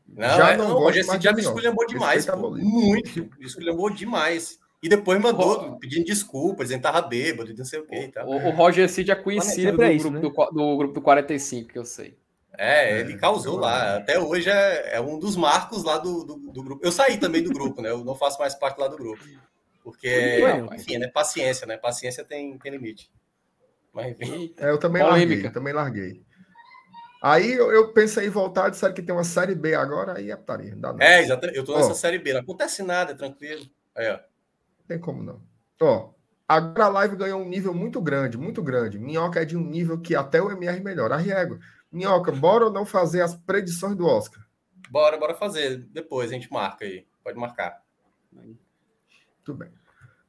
Não, já é, não, não Roger Cid já me esculhambou demais, pô. Muito. Me esculhambou demais. E depois mandou pedindo desculpas, dizendo que tava bêbado, não sei o que. O, o, Roger Cid é conhecido do, é isso, grupo, né? do, do, grupo do 45, que eu sei. É, ele causou lá. Até hoje é, é um dos marcos lá do, do, do, grupo. Eu saí também do grupo, né? Eu não faço mais parte lá do grupo. Porque, enfim, né? Paciência, né? Paciência tem, tem limite. Mas, enfim. É, eu também Polêmica. larguei, também larguei. Aí eu, eu pensei em voltar, disseram que tem uma série B agora, aí é putaria. É, exatamente. Eu tô nessa série B, não acontece nada, é tranquilo. Aí, ó. Tem como não. Ó, agora a live ganhou um nível muito grande, muito grande. Minhoca é de um nível que até o MR melhora. Arriego. Minhoca, bora ou não fazer as predições do Oscar? Bora, bora fazer. Depois a gente marca aí. Pode marcar. Muito bem.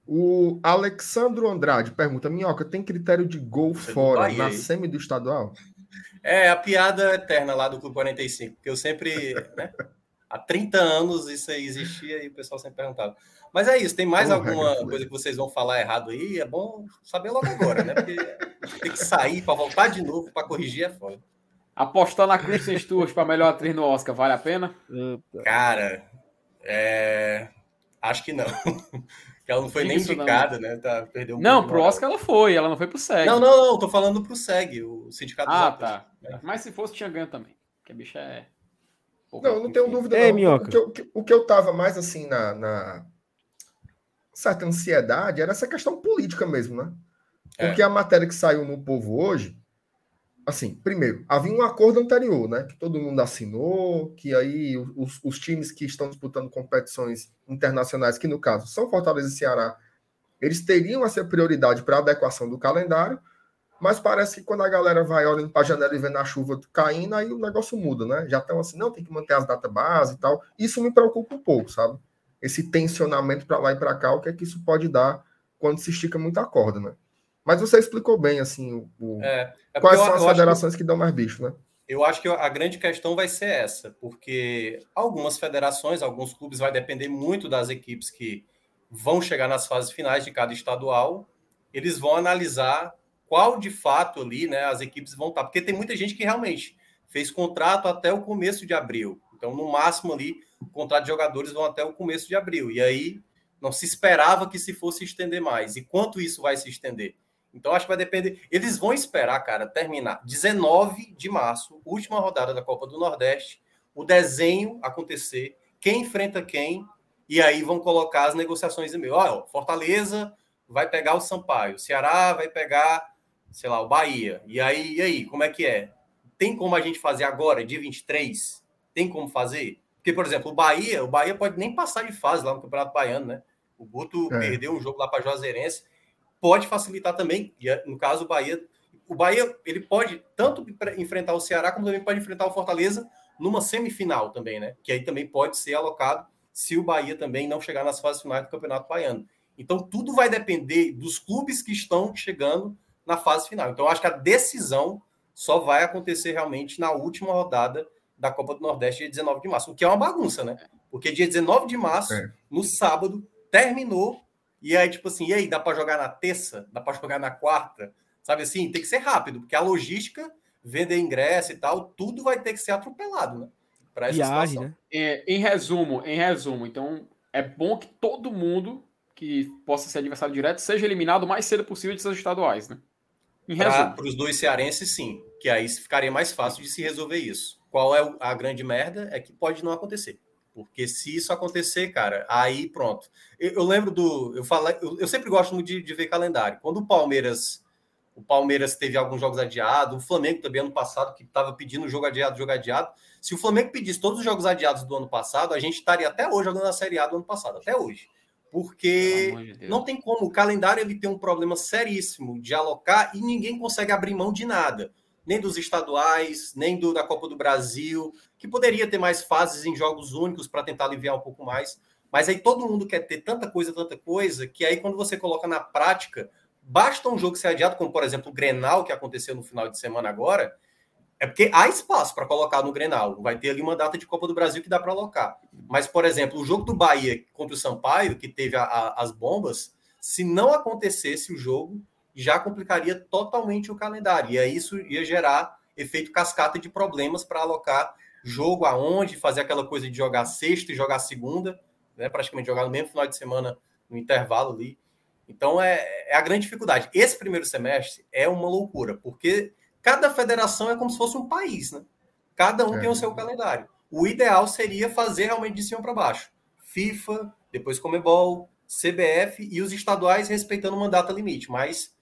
O Alexandro Andrade pergunta: Minhoca, tem critério de gol Você fora na semi do estadual? É a piada eterna lá do Clube 45, porque eu sempre, né, há 30 anos isso aí existia e o pessoal sempre perguntava. Mas é isso, tem mais alguma coisa que vocês vão falar errado aí? É bom saber logo agora, né? Porque tem que sair para voltar de novo para corrigir é foda. Apostar na Kristen Stewart para melhor atriz no Oscar, vale a pena? Cara, é... Acho que não. que ela não foi nem indicada, né? Tá, perdeu um não, pro Oscar ela foi, ela não foi pro SEG. Não, não, não, tô falando pro SEG, o Sindicato Ah, tá. É. Mas se fosse, tinha ganho também. Porque a bicha é. Não, não tenho dúvida. É, não. O, que eu, o que eu tava mais assim na, na certa ansiedade era essa questão política mesmo, né? Porque é. a matéria que saiu no Povo hoje, assim, primeiro, havia um acordo anterior, né? Que todo mundo assinou, que aí os, os times que estão disputando competições internacionais, que no caso são Fortaleza e Ceará, eles teriam essa prioridade para adequação do calendário, mas parece que quando a galera vai olhando para a janela e vendo a chuva caindo, aí o negócio muda, né? Já estão assim, não, tem que manter as datas base e tal. Isso me preocupa um pouco, sabe? Esse tensionamento para lá e para cá, o que é que isso pode dar quando se estica muito a corda, né? Mas você explicou bem, assim, o, é, é quais são as federações que, que, dão mais bicho, né? Eu acho que a grande questão vai ser essa, porque algumas federações, alguns clubes, vai depender muito das equipes que vão chegar nas fases finais de cada estadual. Eles vão analisar qual de fato ali, né, as equipes vão estar, porque tem muita gente que realmente fez contrato até o começo de abril. Então, no máximo ali, o contrato de jogadores vão até o começo de abril. E aí não se esperava que se fosse estender mais. E quanto isso vai se estender? Então acho que vai depender. Eles vão esperar, cara, terminar 19 de março, última rodada da Copa do Nordeste, o desenho acontecer, quem enfrenta quem, e aí vão colocar as negociações em meio. Olha, Fortaleza vai pegar o Sampaio, Ceará vai pegar, sei lá, o Bahia. E aí, e aí, como é que é? Tem como a gente fazer agora, dia 23? Tem como fazer? Porque, por exemplo, o Bahia, o Bahia pode nem passar de fase lá no Campeonato Baiano, né? O Guto é. perdeu um jogo lá para Juazeirense pode facilitar também. E no caso, o Bahia, o Bahia ele pode tanto enfrentar o Ceará como também pode enfrentar o Fortaleza numa semifinal também, né? Que aí também pode ser alocado se o Bahia também não chegar nas fases finais do Campeonato Baiano. Então tudo vai depender dos clubes que estão chegando na fase final. Então acho que a decisão só vai acontecer realmente na última rodada da Copa do Nordeste, dia 19 de março, o que é uma bagunça, né? Porque dia 19 de março, é. no sábado, terminou e aí, tipo assim, e aí, dá para jogar na terça? Dá para jogar na quarta? Sabe assim? Tem que ser rápido, porque a logística, vender ingresso e tal, tudo vai ter que ser atropelado, né? Para essa Viagem, situação. Né? É, em resumo, em resumo, então é bom que todo mundo que possa ser adversário direto seja eliminado o mais cedo possível de seus estaduais, né? Para os dois cearenses, sim. Que aí ficaria mais fácil de se resolver isso. Qual é a grande merda? É que pode não acontecer. Porque se isso acontecer, cara, aí pronto. Eu, eu lembro do. Eu, falei, eu, eu sempre gosto muito de, de, ver calendário. Quando o Palmeiras. O Palmeiras teve alguns jogos adiados, o Flamengo também ano passado, que estava pedindo jogo adiado, jogo adiado. Se o Flamengo pedisse todos os jogos adiados do ano passado, a gente estaria até hoje jogando a Série A do ano passado, até hoje. Porque de não tem como. O calendário ele tem um problema seríssimo de alocar e ninguém consegue abrir mão de nada nem dos estaduais, nem do, da Copa do Brasil, que poderia ter mais fases em jogos únicos para tentar aliviar um pouco mais. Mas aí todo mundo quer ter tanta coisa, tanta coisa, que aí quando você coloca na prática, basta um jogo ser adiado, como por exemplo o Grenal, que aconteceu no final de semana agora, é porque há espaço para colocar no Grenal. Vai ter ali uma data de Copa do Brasil que dá para alocar. Mas, por exemplo, o jogo do Bahia contra o Sampaio, que teve a, a, as bombas, se não acontecesse o jogo, já complicaria totalmente o calendário. E aí isso ia gerar efeito cascata de problemas para alocar jogo aonde, fazer aquela coisa de jogar sexta e jogar segunda, né? praticamente jogar no mesmo final de semana, no intervalo ali. Então é, é a grande dificuldade. Esse primeiro semestre é uma loucura, porque cada federação é como se fosse um país, né? Cada um é. tem o seu calendário. O ideal seria fazer realmente de cima para baixo. FIFA, depois Comebol, CBF e os estaduais respeitando uma data limite, mas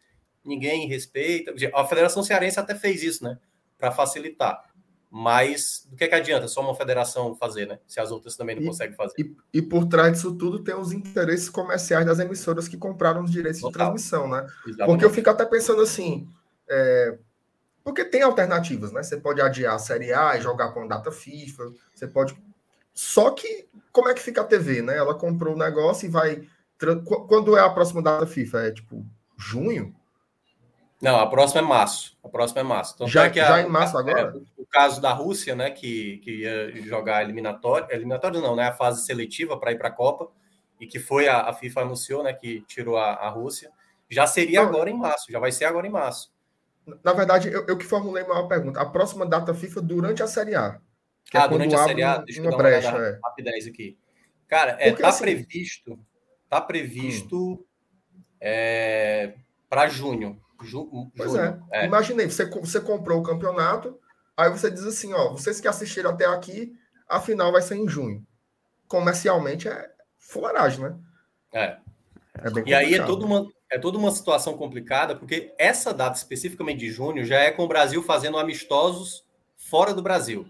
ninguém respeita. A Federação Cearense até fez isso, né? Para facilitar. Mas do que, é que adianta só uma federação fazer, né? Se as outras também não e, conseguem fazer. E, e, por trás disso tudo tem os interesses comerciais das emissoras que compraram os direitos Total. de transmissão, né? Exatamente. Porque eu fico até pensando assim. É... Porque tem alternativas, né? Você pode adiar a Série A e jogar com data FIFA. Você pode. Só que como é que fica a TV, né? Ela comprou o negócio e vai. Quando é a próxima data FIFA? É tipo junho? Não, a próxima é março. A próxima é março. Então, já, é que a, já em março agora? É, o caso da Rússia, né, que, que ia jogar eliminatório, eliminatório não, né, a fase seletiva para ir para a Copa, e que foi a, a, FIFA anunciou, né, que tirou a, a Rússia, já seria agora em março, já vai ser agora em março. Na verdade, eu, eu que formulei uma pergunta. A próxima data FIFA durante a Série A. ah, é durante a Série A? Deixa eu dar uma brecha, é. rapidez aqui. Cara, é, tá assim, previsto tá previsto hum. é, para junho. Ju, pois junho. é. é. Imaginei, você, você comprou o campeonato, aí você diz assim, ó, vocês que assistiram até aqui, a final vai ser em junho. Comercialmente é fularagem, né? É. é e aí é toda, uma, é toda uma situação complicada, porque essa data especificamente de junho já é com o Brasil fazendo amistosos fora do Brasil.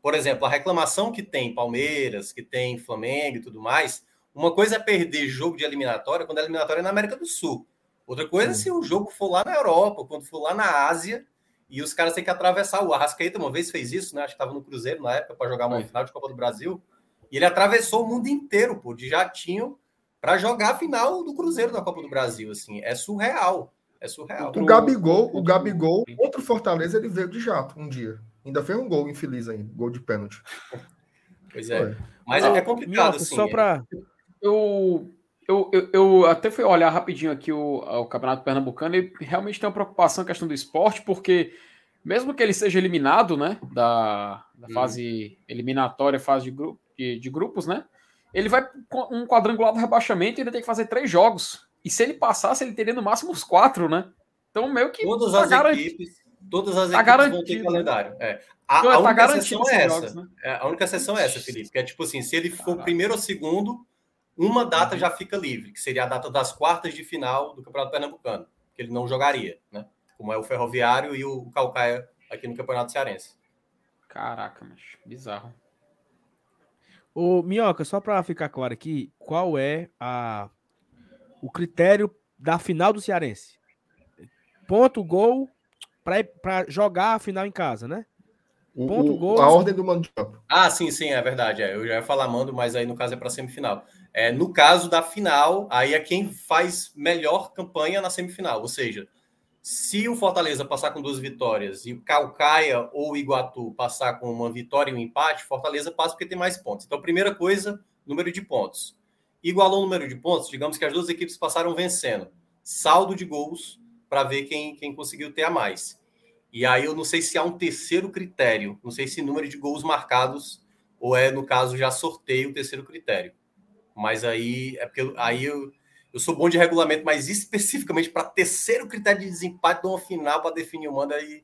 Por exemplo, a reclamação que tem Palmeiras, que tem Flamengo e tudo mais, uma coisa é perder jogo de eliminatória quando a eliminatória é na América do Sul. Outra coisa é se o jogo for lá na Europa, quando for lá na Ásia, e os caras têm que atravessar. O Arrascaeta uma vez fez isso, né? Acho que estava no Cruzeiro na época para jogar uma final de Copa do Brasil. E ele atravessou o mundo inteiro, pô, de jatinho para jogar a final do Cruzeiro da Copa do Brasil, assim. É surreal. É surreal. O Gabigol, o Gabigol contra o Fortaleza, ele veio de jato um dia. Ainda fez um gol infeliz aí, gol de pênalti. Pois é. Foi. Mas ah, é complicado, assim. Só para eu, eu, eu, eu, até fui olhar rapidinho aqui o, o Campeonato Pernambucano e realmente tem uma preocupação com a questão do esporte, porque mesmo que ele seja eliminado, né, da, da hum. fase eliminatória, fase de, grupo, de, de, grupos, né, ele vai com um quadrangular do rebaixamento e ainda tem que fazer três jogos. E se ele passasse, ele teria no máximo os quatro, né? Então, meio que. Todas tá as garantido. equipes, todas as tá equipes garantido. vão ter calendário. É. A, então, a, tá única exceção é essa. Jogos, né? é, a única exceção é essa, Felipe. Que é tipo assim: se ele for Caraca. primeiro ou segundo, uma data já fica livre, que seria a data das quartas de final do Campeonato Pernambucano, que ele não jogaria, né? Como é o Ferroviário e o Calcaia aqui no Campeonato Cearense. Caraca, mas bizarro. Ô, Minhoca, só para ficar claro aqui, qual é a o critério da final do Cearense? Ponto, gol, para jogar a final em casa, né? Ponto, o, gol. A ordem do mando de campo. Ah, sim, sim, é verdade. É. Eu já ia falar mando, mas aí no caso é para semifinal. É, no caso da final, aí é quem faz melhor campanha na semifinal. Ou seja, se o Fortaleza passar com duas vitórias e o Calcaia ou o Iguatu passar com uma vitória e um empate, Fortaleza passa porque tem mais pontos. Então, primeira coisa, número de pontos. Igualou o número de pontos, digamos que as duas equipes passaram vencendo. Saldo de gols para ver quem, quem conseguiu ter a mais. E aí eu não sei se há um terceiro critério, não sei se número de gols marcados ou é, no caso, já sorteio o terceiro critério. Mas aí é porque aí eu, eu sou bom de regulamento, mas especificamente para terceiro critério de desempate de uma final para definir o mando aí.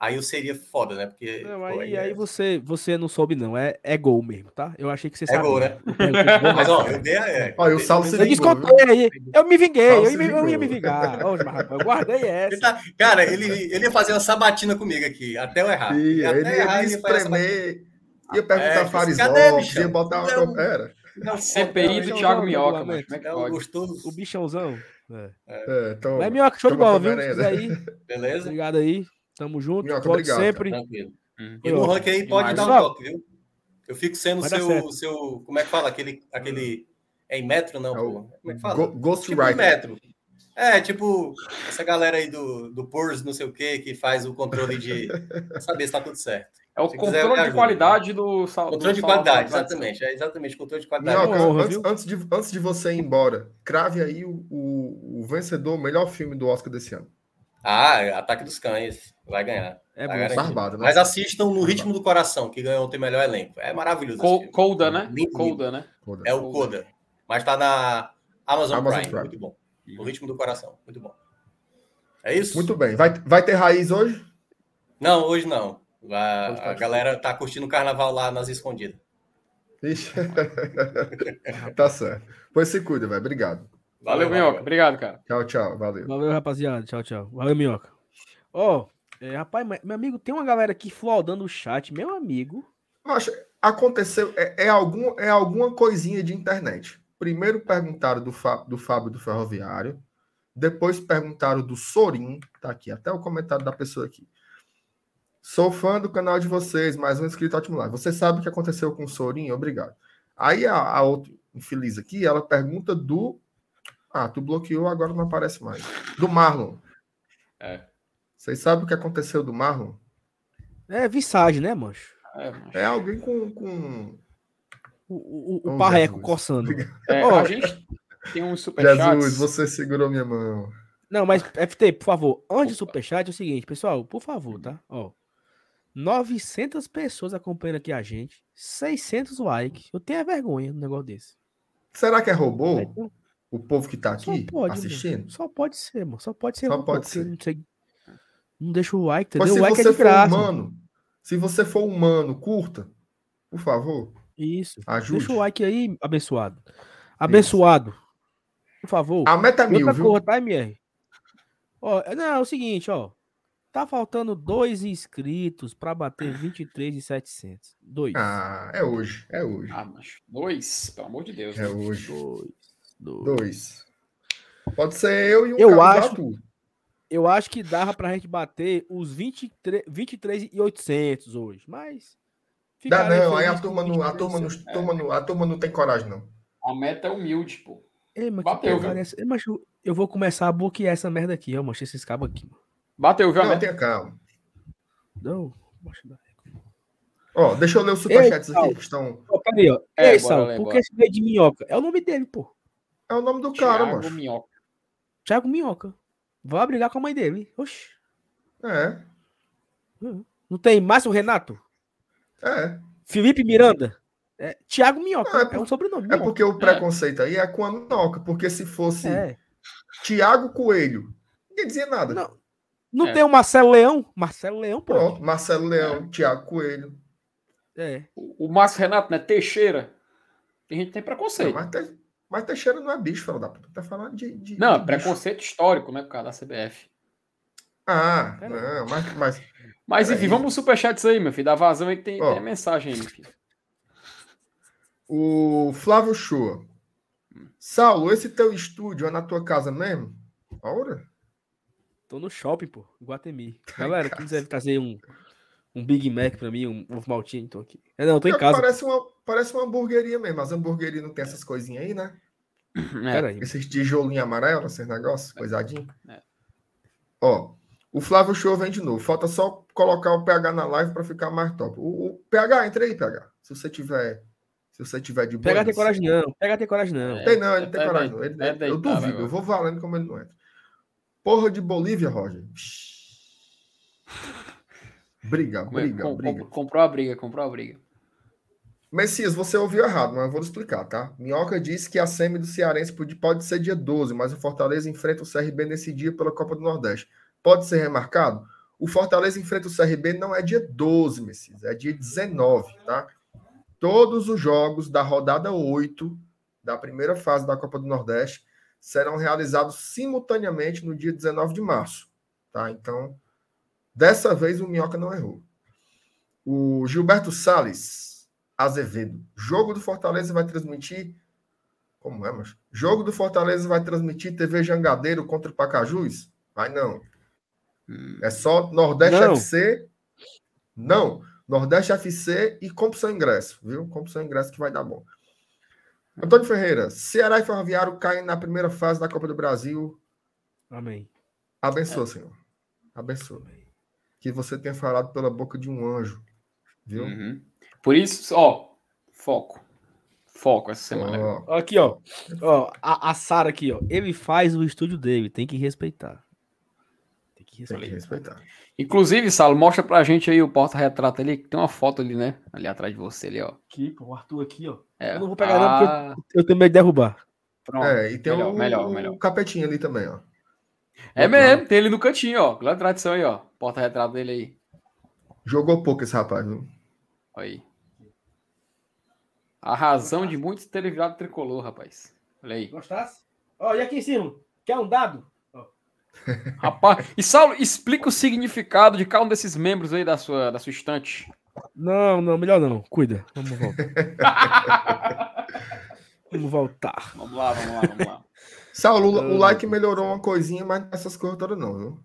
Aí eu seria foda, né? Porque. Não, aí, pô, aí, aí é... você, você não soube, não. É, é gol mesmo, tá? Eu achei que você é sabia. É gol, né? *laughs* mas, ó, eu dei a. É, ó, eu salvo Eu descontei aí. Eu me vinguei. Eu, eu, eu, ia me vingar. *laughs* Ô, rapaz, eu guardei essa. Ele tá, cara, ele, ele ia fazer uma sabatina comigo aqui, até eu errar. Sim, até ele errar, ia espremer. Ia perguntar é, Farisópolis, ia botar uma. Era. Não, CPI do Thiago Minhoca, mano. Como é que pode? Gostoso. O bichãozão. É. É, então, Mas Minhoca, show de bola, viu? Aí, Beleza? Obrigado aí. Tamo junto. Minhoca, obrigado, sempre. Uhum. E no ranking aí pode dar um toque, viu? Eu fico sendo o seu, seu. Como é que fala? Aquele. aquele é em metro, não, é pô. Como é que fala? Ghost tipo Rider. metro. É, tipo, essa galera aí do, do PURS, não sei o que, que faz o controle de saber se tá tudo certo. É o Se controle quiser, de qualidade do sal. Controle do de qualidade, exatamente. É exatamente, controle de qualidade. Não, antes, antes, de, antes de você ir embora, crave aí o, o, o vencedor, o melhor filme do Oscar desse ano. Ah, Ataque dos Cães. Vai ganhar. É vai barbado, né? Mas assistam no Ritmo do Coração, que ganhou o melhor elenco. É maravilhoso. Co Coda, né? Lindo, Coda, né? É o Coda. Mas tá na Amazon, Amazon Prime. Prime. Muito bom. No Ritmo do Coração. Muito bom. É isso? Muito bem. Vai, vai ter raiz hoje? Não, hoje não. A, a galera tá curtindo o carnaval lá nas escondidas. Ixi. *laughs* tá certo. Pois se cuida, velho. Obrigado. Valeu, Valeu Minhoca. Obrigado, cara. Tchau, tchau. Valeu. Valeu, rapaziada. Tchau, tchau. Valeu, Minhoca. Ó, oh, é, rapaz, meu amigo, tem uma galera aqui flodando o chat. Meu amigo. Acho, aconteceu. É, é, algum, é alguma coisinha de internet. Primeiro perguntaram do, Fábio, do Fábio do Ferroviário. Depois perguntaram do Sorim. Tá aqui, até o comentário da pessoa aqui. Sou fã do canal de vocês, mais um inscrito ótimo lá. Você sabe o que aconteceu com o Sorinho? Obrigado. Aí a, a outra infeliz aqui, ela pergunta do. Ah, tu bloqueou, agora não aparece mais. Do Marlon. É. Vocês sabem o que aconteceu do Marlon? É visagem, né, mancho? É, mancho. é alguém com. com... O, o, o parreco coçando. *laughs* É, oh, a gente tem um superchat. Jesus, você segurou minha mão. Não, mas FT, por favor, antes do superchat é o seguinte, pessoal, por favor, tá? Ó. 900 pessoas acompanhando aqui a gente, 600 likes. Eu tenho a vergonha no negócio desse. Será que é robô? O povo que tá aqui pode, assistindo? mano. Só pode ser, mano. Só pode ser. Só pô, pode ser. Não, sei- não deixa o like, Mas entendeu? se O like é você de for graça. humano, se você for humano, curta, por favor. Isso. Ajude. Deixa o like aí, abençoado. Abençoado. Por favor. A meta é mil, viu? coisa, tá, MR? Ó, não, é o seguinte, ó. Tá faltando dois inscritos pra bater 23,700. Dois. Ah, é hoje, é hoje. Ah, mas dois, pelo amor de Deus. É né? hoje. Dois. Dois. Dois. Pode ser eu e um Eu cara acho- Arthur. Eu acho que dava pra gente bater os 23 23,800 hoje, mas. Dá não, aí a turma, não, a, 23,700. turma não, turma não- a turma não tem coragem, não. A meta é humilde, pô. Ei, mas Bateu, porcaria é essa? Ei, mas eu- eu vou começar a bloquear essa merda aqui, ó. Mancha esses cabos aqui, mano. Bateu, viu Não, tenha calma. Não. da- Ó, deixa eu ler os superchats Ei, aqui que estão. Ó, peraí, ó. É, Ei, bora Sal, por que esse de minhoca? É o nome dele, pô. É o nome do cara, Thiago mano. Minhoca. Thiago Minhoca. Vai brigar com a mãe dele. Oxi. É, Não tem Márcio Renato? é. Felipe Miranda? É, Thiago Minhoca. Não, é é, por- um sobrenome. É porque o preconceito aí é com a minhoca, porque se fosse É. Tiago Coelho, ninguém dizia nada. Não, não É. tem o Marcelo Leão? Marcelo Leão, pô. Pronto, Marcelo Leão, Tiago Coelho. É. O, o Márcio Renato, né? Teixeira. Tem gente que tem Não, preconceito. mas, Te- mas Teixeira não é bicho, da puta. Tá falando de. de Não, de bicho. preconceito histórico, né? Por causa da CBF. Ah, Pera não, mas, mas Mas enfim, vamos pros superchats aí, meu filho. Dá vazão aí que tem, tem mensagem aí, meu filho. o Flávio Shoa. Saulo, esse teu estúdio é na tua casa mesmo? Ora? Tô no shopping, pô. em Guatemi. *laughs* Galera, quem quiser trazer um, um Big Mac pra mim, um ovo maltinho, tô aqui. É, não, tô em casa. Parece uma, parece uma hamburgueria mesmo. As hamburguerias não tem essas coisinhas aí, né? *clears throat* Pera aí. Esses tijolinhos amarelos, esses negócios, coisadinho. É. Ó, o Flávio Show vem de novo. Falta só colocar o PH na live para ficar mais top. O, o PH, entra aí, PH. Se você tiver, se você tiver de boa. Pega tem coragem não. Pega tem coragem não. É. Tem não, ele não tem É coragem. não. Ele, é eu deitado duvido, eu vou valendo como ele não entra. Porra de Bolívia, Roger. *laughs* Briga, é- briga, com- briga. com- comprou a briga, comprou a briga. Messias, você ouviu errado, mas eu vou explicar, tá? Minhoca disse que a semi do Cearense pode, pode ser dia 12, mas o Fortaleza enfrenta o CRB nesse dia pela Copa do Nordeste. Pode ser remarcado? O Fortaleza enfrenta o CRB não é dia 12, Messias, é dia 19, tá? Todos os jogos da rodada 8 da primeira fase da Copa do Nordeste serão realizados simultaneamente no dia 19 de março, tá? Então, dessa vez o Minhoca não errou. O Gilberto Sales Azevedo. Jogo do Fortaleza vai transmitir. Como é, mas? Jogo do Fortaleza vai transmitir TV Jangadeiro contra o Pacajus? Vai não. Hum, É só Nordeste Não. FC. Não. Nordeste FC e compra seu ingresso, viu? Compra seu ingresso que vai dar bom. Antônio Ferreira, Ceará e Ferroviário caem na primeira fase da Copa do Brasil. Amém. Abençoa, Senhor. Abençoa. Que você tenha falado pela boca de um anjo, viu? uhum. Por isso, ó, foco. Foco essa semana. Ó, Aqui, ó. Ó, a, a Sara aqui, ó. Ele faz o estúdio dele, tem que respeitar. Que tem que respeitar. respeitar. Inclusive, Salo, mostra pra gente aí o porta-retrato ali, que tem uma foto ali, né? Ali atrás de você ali, ó. Aqui, o Arthur aqui, ó. É. Eu não vou pegar não, porque Ah, Eu tenho medo de derrubar. pronto. É, e tem melhor, o, melhor, o melhor. capetinho ali também, ó. É mesmo, tem ele no cantinho, ó. Glória e tradição aí, ó. Porta-retrato dele aí. Jogou pouco esse rapaz, viu? Olha aí. A razão de muitos terem virado tricolor, rapaz. Olha aí. Gostasse? Ó, e aqui em cima? Quer um dado? Rapaz, e Saulo, explica o significado de cada um desses membros aí da sua, da sua estante. Não, não, melhor não. Cuida. Vamos voltar. *laughs* Vamos voltar. Vamos lá, vamos lá, vamos lá. Saulo, o- o like melhorou uma coisinha, mas essas coisas todas não, viu?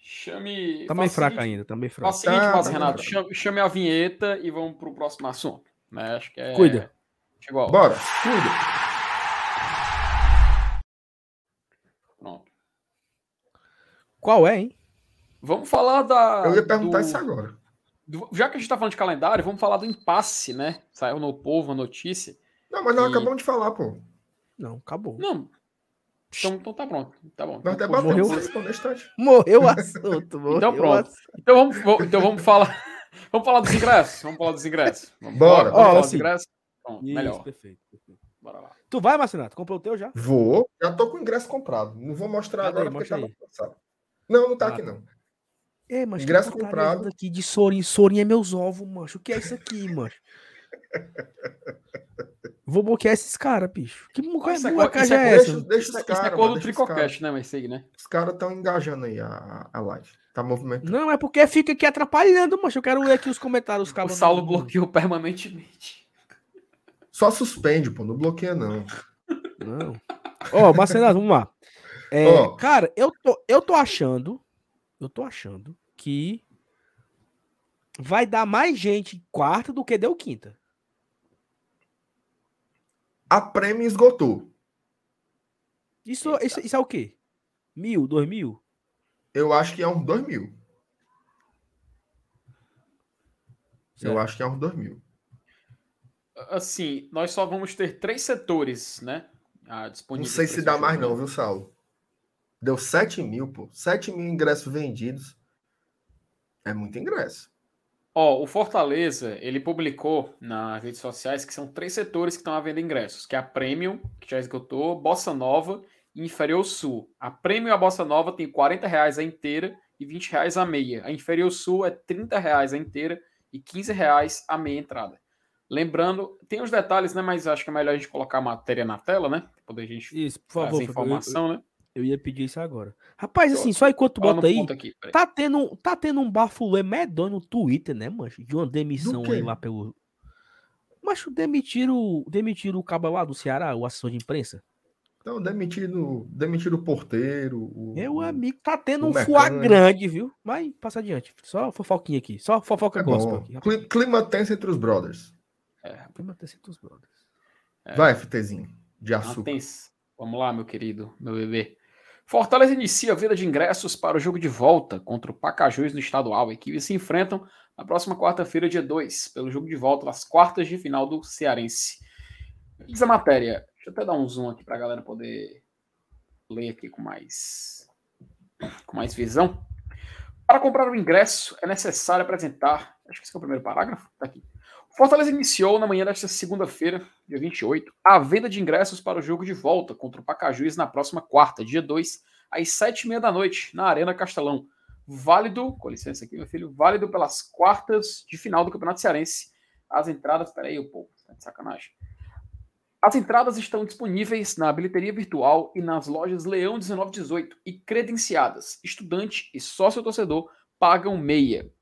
Chame. Tá meio fraco seguinte- ainda, tá meio Faça fraco. o seguinte, Tá, tá Renato. Chame, chame a vinheta e vamos pro próximo assunto. Né? Acho que é. Cuida. Chegou. Bora, cuida. Pronto. Qual é, hein? Vamos falar da. Eu ia perguntar do- isso agora. do- já que a gente tá falando de calendário, vamos falar do impasse, né? Saiu no povo a notícia. Não, mas nós E- acabamos de falar, pô. Não, acabou. Não. Então, então tá pronto. Tá bom. Nós Então, morreu. estante. Morreu o *laughs* assunto. Morreu Então o pronto. assunto. Então vamos, vamos- então vamos falar. *laughs* Vamos falar dos ingressos. Vamos falar dos ingressos. Vamos Bora. Vamos Ó, falar assim, dos ingressos. Pronto, Isso, melhor. perfeito. perfeito. Bora lá. Tu vai, Marcinato? Comprou o teu já? Vou. Já tô com o ingresso comprado. Não vou mostrar Cadê? agora porque Mostra tá aí. passado. Não, não tá Ah, aqui não. É, mas Ingresso comprado. aqui de Sorin. Sorin é meus ovos, mancho. O que é isso aqui, mancho? *laughs* Vou bloquear esses caras, bicho. Que moleque é isso é é Deixa, essa? deixa Isso, os é- isso é caras. cor do deixa caras. Tricocast, né? Mas aí, né? Os caras estão engajando aí a, a live. Tá movimentando. Não, é porque fica aqui atrapalhando, mancho. Eu quero ler aqui os comentários. Os O Saulo bloqueou permanentemente. Só suspende, pô. Não bloqueia, não. Não. Ó, Marcelo, vamos lá. É, Ó. Cara, eu tô, eu tô achando. Eu tô achando que vai dar mais gente quarta do que deu quinta. A prêmio esgotou. Isso, isso, isso é o quê? Mil, dois mil? Eu acho que é uns 2 mil. Eu Certo. acho que é uns 2 mil. Assim, nós só vamos ter três setores, né? ah, Não disponíveis sei se dá mais não, viu, Saulo? Deu 7 mil, pô. 7 mil ingressos vendidos. É muito ingresso. Ó, o Fortaleza, ele publicou nas redes sociais que são três setores que estão à venda ingressos, que é a Premium, que já esgotou, Bossa Nova e Inferior Sul. A Premium e a Bossa Nova tem 40 reais a inteira e 20 reais a meia. A Inferior Sul é 30 reais a inteira e 15 reais a meia entrada. Lembrando, tem os detalhes, né? Mas acho que é melhor a gente colocar a matéria na tela, né? Pra poder a gente Isso, por favor. favor. Eu- informação, né? Eu, ia pedir isso agora. Rapaz, assim, só enquanto bota aí, aqui, tá tendo, tá tendo um bafulê medonho no Twitter, né, mancho? De uma demissão aí lá pelo. Macho, demitiram, demitiram o cabo lá do Ceará, o assessor de imprensa. Então, demitido, demitido o porteiro. O, Meu o- amigo, tá tendo um fuá grande, viu? Mas passa adiante. Só fofoquinha aqui. Só fofoca É gospel aqui. Clima tenso entre os brothers. É, Clima tem sido os brothers. Vai, FTzinho. De açúcar. Atenção. Vamos lá, meu querido, meu bebê. Fortaleza inicia a vida de ingressos para o jogo de volta contra o Pacajus no estadual. Equipes se enfrentam na próxima quarta-feira, dia 2, pelo jogo de volta das quartas de final do Cearense. Diz a matéria. Deixa eu até dar um zoom aqui para a galera poder ler aqui com mais, com mais visão. Para comprar o ingresso, é necessário apresentar. Acho que esse é o primeiro parágrafo. Tá aqui. Fortaleza iniciou na manhã desta segunda-feira, dia 28, a venda de ingressos para o jogo de volta contra o Pacajus na próxima quarta, dia 2, às 7h30 da noite, na Arena Castelão. Válido, com licença aqui, meu filho, válido pelas quartas de final do Campeonato Cearense. As entradas, peraí, o povo, tá de sacanagem. As entradas estão disponíveis na bilheteria virtual e nas lojas Leão 1918 e credenciadas. Estudante e sócio-torcedor pagam meia.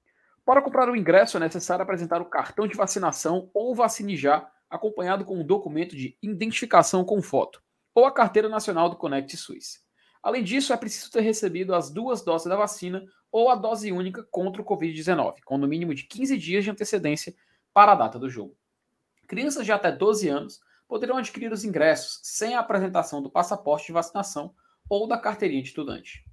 Para comprar o ingresso é necessário apresentar o cartão de vacinação ou vacine já, acompanhado com um documento de identificação com foto, ou a carteira nacional do Conect SUS. Além disso, é preciso ter recebido as duas doses da vacina ou a dose única contra o Covid-19, com no mínimo de 15 dias de antecedência para a data do jogo. Crianças de até 12 anos poderão adquirir os ingressos sem a apresentação do passaporte de vacinação ou da carteirinha de estudante.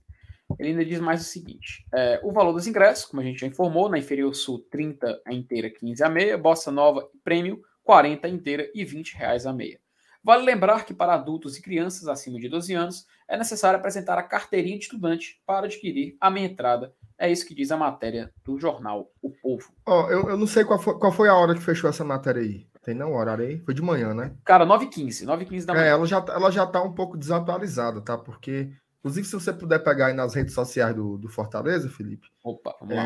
Ele ainda diz mais o seguinte: é, o valor dos ingressos, como a gente já informou, na Inferior Sul 30 a inteira, 15 a meia, Bossa Nova e Prêmio 40 a inteira e 20 reais a meia. Vale lembrar que para adultos e crianças acima de 12 anos é necessário apresentar a carteirinha de estudante para adquirir a meia entrada. É isso que diz a matéria do jornal O Povo. Ó, eu, eu não sei qual foi, qual foi a hora que fechou essa matéria aí. Tem não horário aí? Foi de manhã, né? Cara, 9h15, 9h15 da É, manhã. ela já, tá- ela já tá um pouco desatualizada, tá? Porque, inclusive, se você puder pegar aí nas redes sociais do, do Fortaleza, Felipe, Opa, vamos lá.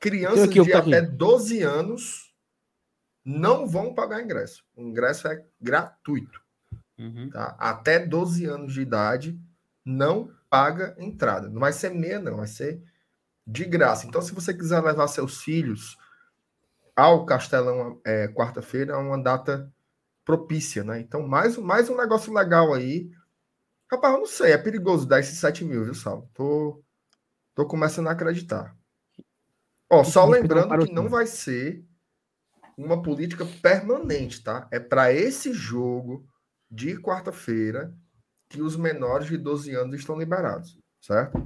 crianças Tem aqui, de até 12 anos não vão pagar ingresso. O ingresso é gratuito, Uhum. tá? Até 12 anos de idade não paga entrada. Não vai ser meia, não, vai ser de graça. Então, se você quiser levar seus filhos ao Castelão é, quarta-feira, é uma data propícia, né? Então, mais, mais um negócio legal aí. Rapaz, eu não sei, é perigoso dar esses 7 mil, viu, Sal? Tô, tô começando a acreditar. Ó, só lembrando que não vai ser uma política permanente, tá? É para esse jogo de quarta-feira que os menores de 12 anos estão liberados, certo?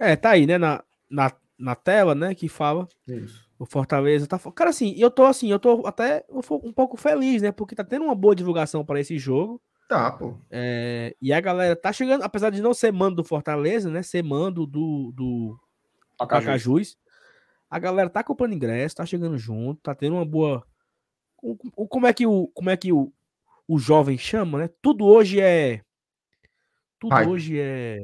É, tá aí, né, na, na, na tela, né, que fala Isso. o Fortaleza tá. Cara, assim, eu tô assim, eu tô até um pouco feliz, né, porque tá tendo uma boa divulgação para esse jogo. Tá, pô. É, e a galera tá chegando, apesar de não ser mando do Fortaleza, né, ser mando do, do Pacajus. Pacajus, a galera tá comprando ingresso, tá chegando junto, tá tendo uma boa o- o- como é que o como é que o, o jovem chama, né? Tudo hoje é tudo Hype. hoje é,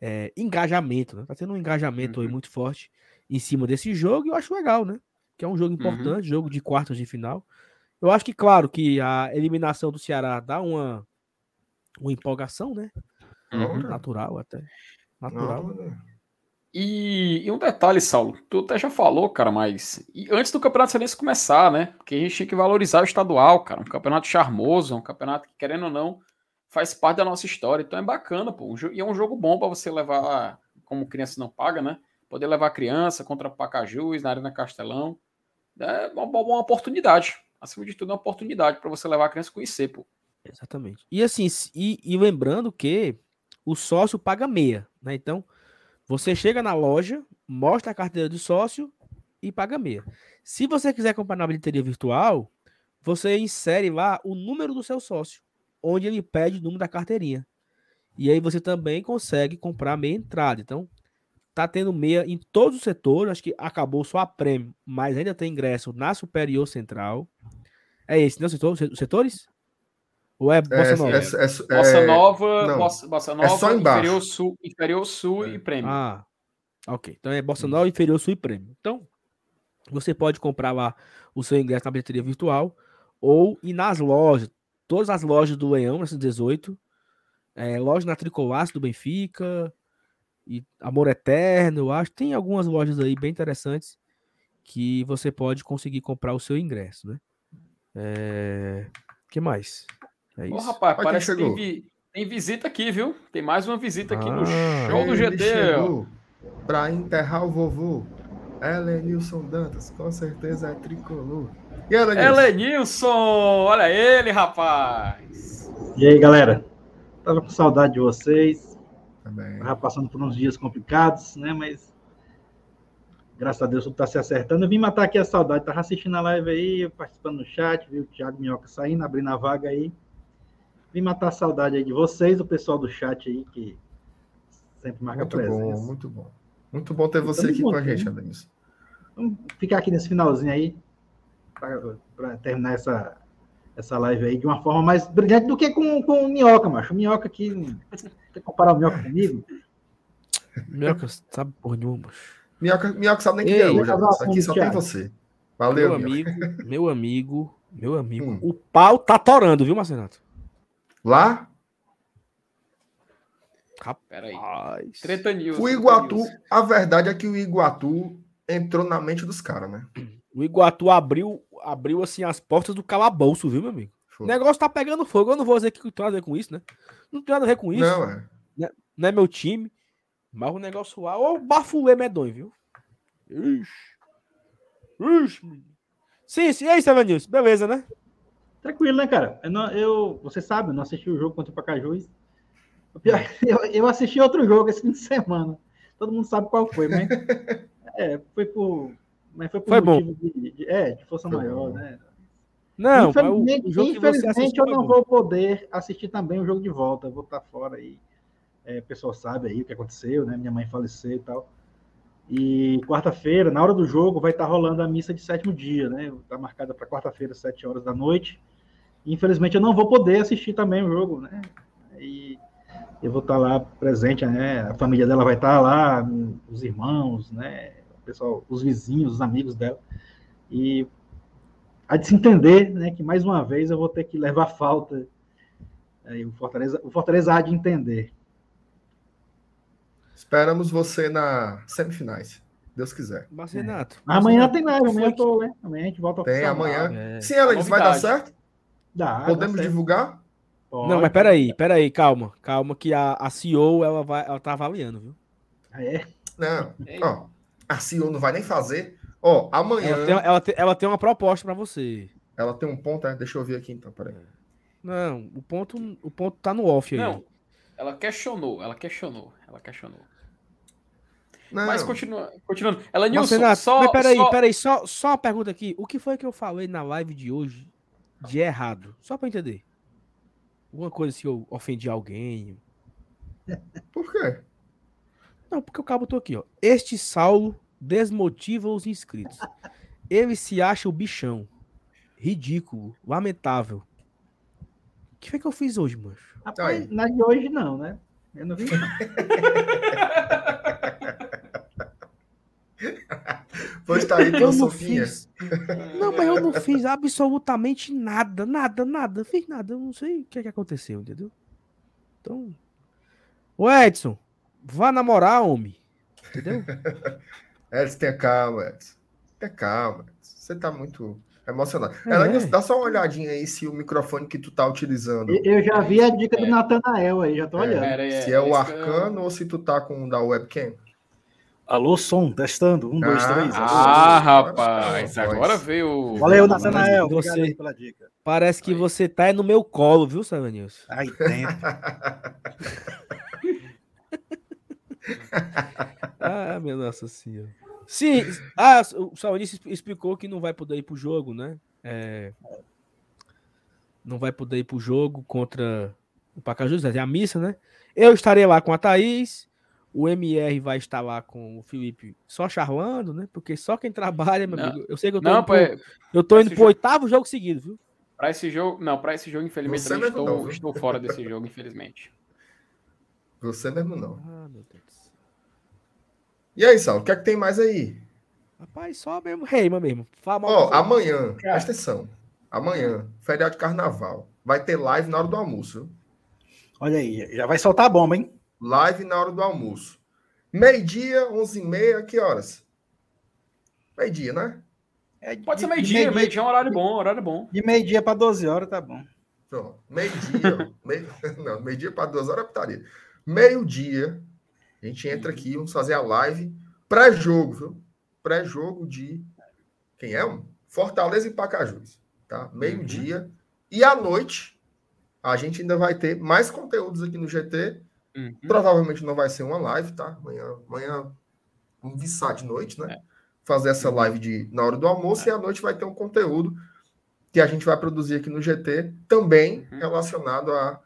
é engajamento, né? Tá tendo um engajamento aí Uhum. muito forte em cima desse jogo e eu acho legal, né? Que é um Uhum. jogo importante, jogo de quartas de final. Eu acho que claro que a eliminação do Ceará dá uma uma empolgação, né? Uhum. Natural até. Natural. Não, E, e um detalhe, Saulo, tu até já falou, cara, mas e antes do Campeonato Cearense começar, né? Porque a gente tinha que valorizar o estadual, cara. Um campeonato charmoso, um campeonato que, querendo ou não, faz parte da nossa história. Então é bacana, pô. E é um jogo bom pra você levar, como criança não paga, né? Poder levar a criança contra Pacajus, na Arena Castelão. É uma, uma oportunidade. Acima de tudo, é uma oportunidade pra você levar a criança a conhecer, pô. Exatamente. E assim, e, e lembrando que o sócio paga meia, né? Então, você chega na loja, mostra a carteira do sócio e paga meia. Se você quiser comprar na bilheteria virtual, você insere lá o número do seu sócio, onde ele pede o número da carteirinha. E aí você também consegue comprar meia entrada. Então, tá tendo meia em todos os setores. Acho que acabou só a prêmio, mas ainda tem ingresso na Superior Central. É esse, não? Setor, os setores? Ou é Bossa Nova? É, é, é, Bossa é- Nova, não. Bossa, Bossa É Nova, só embaixo. Inferior Sul, Inferior Sul e Prêmio. Ah, ok. Então é Bossa Nova, Inferior Sul e Prêmio. Então, você pode comprar lá o seu ingresso na bilheteria virtual ou ir nas lojas. Todas as lojas do Leão, nessas 18. É, loja na Tricolaço do Benfica. E Amor Eterno, eu acho. Tem algumas lojas aí bem interessantes que você pode conseguir comprar o seu ingresso, né? É... que mais? É Ô, isso. rapaz, Olha parece que tem, vi- tem visita aqui, viu? Tem mais uma visita aqui no Ah. show do GT. Pra enterrar o vovô. Elenilson Dantas, com certeza é tricolor. E Elenilson? Elenilson, olha ele, rapaz. E aí, galera? Tava com saudade de vocês. Também. Tava passando por uns dias complicados, né? Mas graças a Deus tudo tá se acertando. Eu vim matar aqui a saudade. Tava assistindo a live aí, participando no chat, vi o Thiago Minhoca saindo, abrindo a vaga aí. Vim matar a saudade aí de vocês, do pessoal do chat aí, que sempre marca Muito presença. bom, muito bom. Muito bom ter você aqui com a gente? Elenilson. Vamos ficar aqui nesse finalzinho aí, para terminar essa, essa live aí de uma forma mais brilhante do que com, com o Minhoca, macho. O Minhoca aqui. Quer comparar o Minhoca comigo? Minhoca, sabe porra nenhuma. macho. Minhoca, Minhoca sabe nem quem é hoje. Aqui só tem você. Valeu, meu amigo, meu amigo, meu amigo. Hum. O pau tá torando, viu, Marcenato? Lá, Pera aí. Rapaz. Treta News. o Iguatu, a verdade é que o Iguatu entrou na mente dos caras, né? O Iguatu abriu, abriu assim as portas do calabouço, viu, meu amigo? O negócio tá pegando fogo. Eu não vou dizer que tem nada a ver com isso, né? Não tem nada a ver com isso. Não, é. Não é meu time. Mas o negócio lá, ô bafuê medonho, viu? Ixi. Ixi. menino. Sim, sim. E aí, Sevanilson? Beleza, né? Tranquilo, né, cara? Eu, não- eu- você sabe, eu não assisti o jogo contra o Pacajus. O pior, eu, eu assisti outro jogo esse fim de semana. Todo mundo sabe qual foi, mas. *laughs* É, foi por. Mas foi por Foi bom. motivo de, de- é, de força Foi maior, bom. né? Não, infelizmente, infelizmente eu não bom. vou poder assistir também o jogo de volta. Eu vou estar fora aí. É, o pessoal sabe aí o que aconteceu, né? Minha mãe faleceu e tal. E quarta-feira, na hora do jogo, vai estar rolando a missa de sétimo dia, né? Está marcada para quarta-feira, sete horas da noite. E, infelizmente, eu não vou poder assistir também o jogo, né? E eu vou estar lá presente, né? A família dela vai estar lá, os irmãos, né? Pessoal, os vizinhos, os amigos dela. E há de se entender, né? Que mais uma vez eu vou ter que levar falta. Aí o Fortaleza, o Fortaleza há de entender. Esperamos você na semifinais. Deus quiser. Mas, Renato. Mas amanhã tem live, amanhã eu tô, né? Amanhã a gente volta Tem amanhã. É. Sim, Elenilson, vai dar certo? Dá, dá Podemos certo. divulgar? Pode. Não, mas peraí, peraí, calma. Calma que a, a CEO, ela, vai, ela tá avaliando, viu? Ah, é? Não. Ei. Ó, a CEO não vai nem fazer. Ó, amanhã Ela tem, ela, tem, ela tem uma proposta pra você. ela tem um ponto, é? Deixa eu ver aqui então, peraí. Não, o ponto, o ponto tá no off aí. Não, ela questionou, ela questionou, ela questionou. Não, Mas continua, continuando. Ela Mas, Nilson, Renato, só, mas peraí, só- peraí, só, só uma pergunta aqui. O que foi que eu falei na live de hoje de errado? Só pra entender. Alguma coisa se eu ofendi alguém. por quê? Não, porque o cabo tô aqui, ó. Este Saulo desmotiva os inscritos. Ele se acha o bichão. ridículo, lamentável. O que foi que eu fiz hoje, mancho? Rapaz, na de hoje não, né? Eu não vi. *laughs* Pois tá aí, Eu não fiz. Não, mas eu não fiz absolutamente nada, nada, nada. Fiz nada. Eu não sei o que, é que aconteceu, entendeu? Então. Ô Edson, vá namorar, homem. Entendeu? *laughs* Edson, tenha calma, Edson. Tenha calma. Edson. Você tá muito emocionado. É. Ela, dá só uma olhadinha aí se o microfone que tu tá utilizando, Eu já vi a dica do Natanael aí, já tô É. olhando. Pera aí, se é o que eu- arcano ou se tu tá com o da webcam. Alô, som, testando. Um, dois, Ah, três. Ah, rapaz, agora veio. Valeu, Mas Natanael. você- Obrigado pela dica. Parece que você tá aí no meu colo, viu, Savanilson? Aí dentro. Ah, minha nossa senhora. Sim, ah, o Savanilson explicou que não vai poder ir pro jogo, né? É, não vai poder ir pro jogo contra o Pacajus, é a missa, né? Eu estarei lá com a Thaís, o MR vai estar lá com o Felipe só charlando, né? Porque só quem trabalha, meu Não. amigo. Eu sei que eu tô Não, indo pro, pra, eu tô indo pro jogo- oitavo jogo seguido, viu? pra esse jogo. Não, pra esse jogo, infelizmente, Você eu estou, não, estou fora desse jogo, infelizmente. Você mesmo não. Ah, meu Deus. E aí, Saulo, o que é que tem mais aí? Rapaz, só mesmo, reima mesmo. Ó, do- amanhã, presta atenção. Amanhã, feriado de carnaval. Vai ter live na hora do almoço. viu? Olha aí, já vai soltar a bomba, hein? Live na hora do almoço. Meio-dia, 11h30, que horas? Meio-dia, né? É, Pode ser meio-dia, meio-dia é um horário bom, horário bom. De meio-dia para 12 horas, tá bom. Pronto. Meio-dia. *laughs* meio... *laughs* Não, meio-dia para duas horas é putaria. Meio-dia, a gente entra aqui, vamos fazer a live pré-jogo, viu? Pré-jogo de. Quem é? Fortaleza e Pacajus. Tá? Meio-dia. E à noite, a gente ainda vai ter mais conteúdos aqui no GT. Uhum. Provavelmente não vai ser uma live, tá? Amanhã, amanhã vamos viçar de noite, né? É. Fazer essa live de, na hora do almoço e à noite vai ter um conteúdo que a gente vai produzir aqui no GT, também Uhum. relacionado a,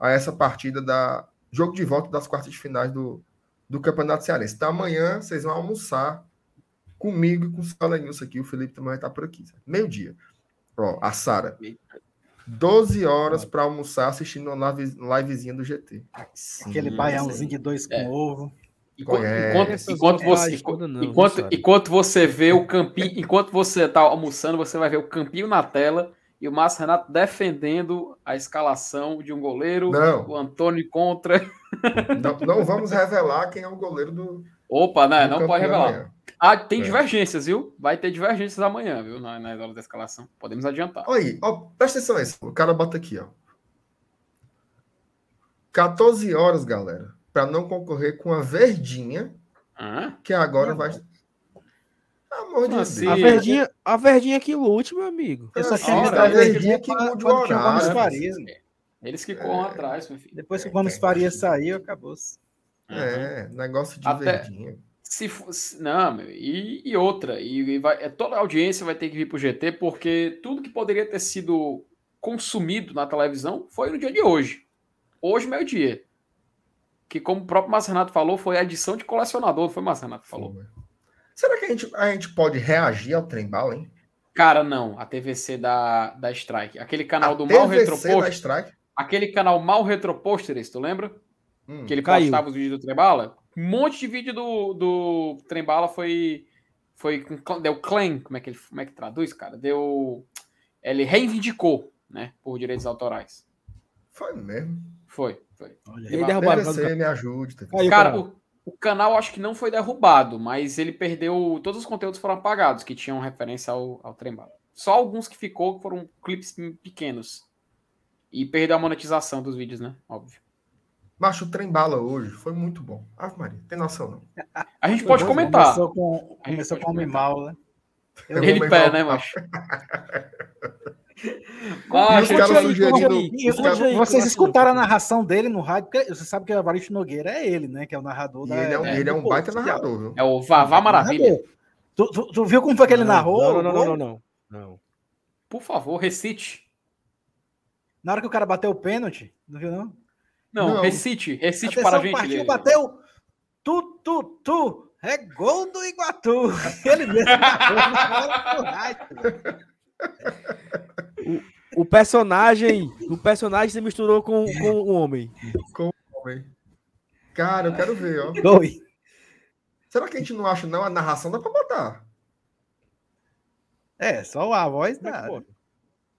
a essa partida da jogo de volta das quartas de finais do, do Campeonato Cearense. Então amanhã vocês vão almoçar comigo e com o Salenilson aqui. O Felipe também vai estar por aqui. Meio-dia. Ó, a Sara. 12 horas para almoçar assistindo uma live, livezinha do GT. Sim, Aquele baiãozinho de dois com É. ovo. Enquanto, enquanto, você, não, enquanto, enquanto você vê o campinho, enquanto você tá almoçando, você vai ver o campinho na tela e o Márcio Renato defendendo a escalação de um goleiro, Não. o Antônio contra. Não, não vamos revelar quem é o goleiro do. Opa, né? do Não pode revelar. amanhã. Ah, tem É. divergências, viu? Vai ter divergências amanhã, viu? Na- Nas horas da escalação. Podemos adiantar. Olha aí, ó, presta atenção nisso. O cara bota aqui, ó. 14 horas, galera, para não concorrer com a verdinha, Hã? que agora vai. Amor de Assim, A Deus. verdinha, a verdinha que lute, meu amigo. Ora, visto a a verdinha que mude o o horário. Farias. né? Eles que corram atrás, meu filho. Depois que É, o Gomes Farias saiu, acabou-se. Uhum. É, negócio de Até- verdinha. Se fosse. Não, meu, e, e outra. E, e vai, é, toda a audiência vai ter que vir pro GT, porque tudo que poderia ter sido consumido na televisão foi no dia de hoje. Hoje, meio-dia. Que, como o próprio Márcio Renato falou, foi a edição de colecionador, foi o Márcio Renato que falou. Foi. Será que a gente, a gente pode reagir ao trem bala, hein? Cara, não, a TVC da, da Strike. Aquele canal A do Mal TVC da Retropost. Strike. Aquele canal Mal Retroposteres, tu lembra? Hum, Que ele Caiu. postava os vídeos do Trembala. Um monte de vídeo do, do Trembala foi. Foi Deu claim. Como é, que ele, como é que traduz, cara? Deu. Ele reivindicou, né? Por direitos autorais. Foi mesmo. Foi, foi. Olha Ele derrubaram. TVC, me ajude. Aí, Cara, canal. o, o canal acho que não foi derrubado, mas ele perdeu. Todos os conteúdos foram apagados que tinham referência ao, ao Trembala. Só alguns que ficou que foram clipes pequenos. E perdeu a monetização dos vídeos, né? Óbvio. Macho, o trem bala hoje foi muito bom. Ave Maria, tem noção não. A gente Foi pode bom, comentar. Começou com, A gente começou com o homem comentar. mal, né? Eu Ele pé, né, macho? E Ah, E caras- aí. vocês escutaram a narração dele no rádio, porque você sabe que o Evaristo Nogueira é ele, né? Que é o narrador da. ele é um, É, ele é um baita narrador, viu? É o Vavá Maravilha. Tu, tu- tu viu como foi que ele narrou? Não, não, não, não, não, não. Por favor, recite. Na hora que o cara bateu o pênalti, não viu, não? Não, Não. recite. Recite Atenção, para a gente partiu, bateu. Tu, tu, tu. É gol do Iguatu. *laughs* Ele mesmo rádio. *laughs* O personagem, o personagem se misturou com, com o homem. Homem. Cara, eu quero ver, ó. Oi. Será que a gente não acha, não? A narração dá pra botar. É, só a voz dá. pode?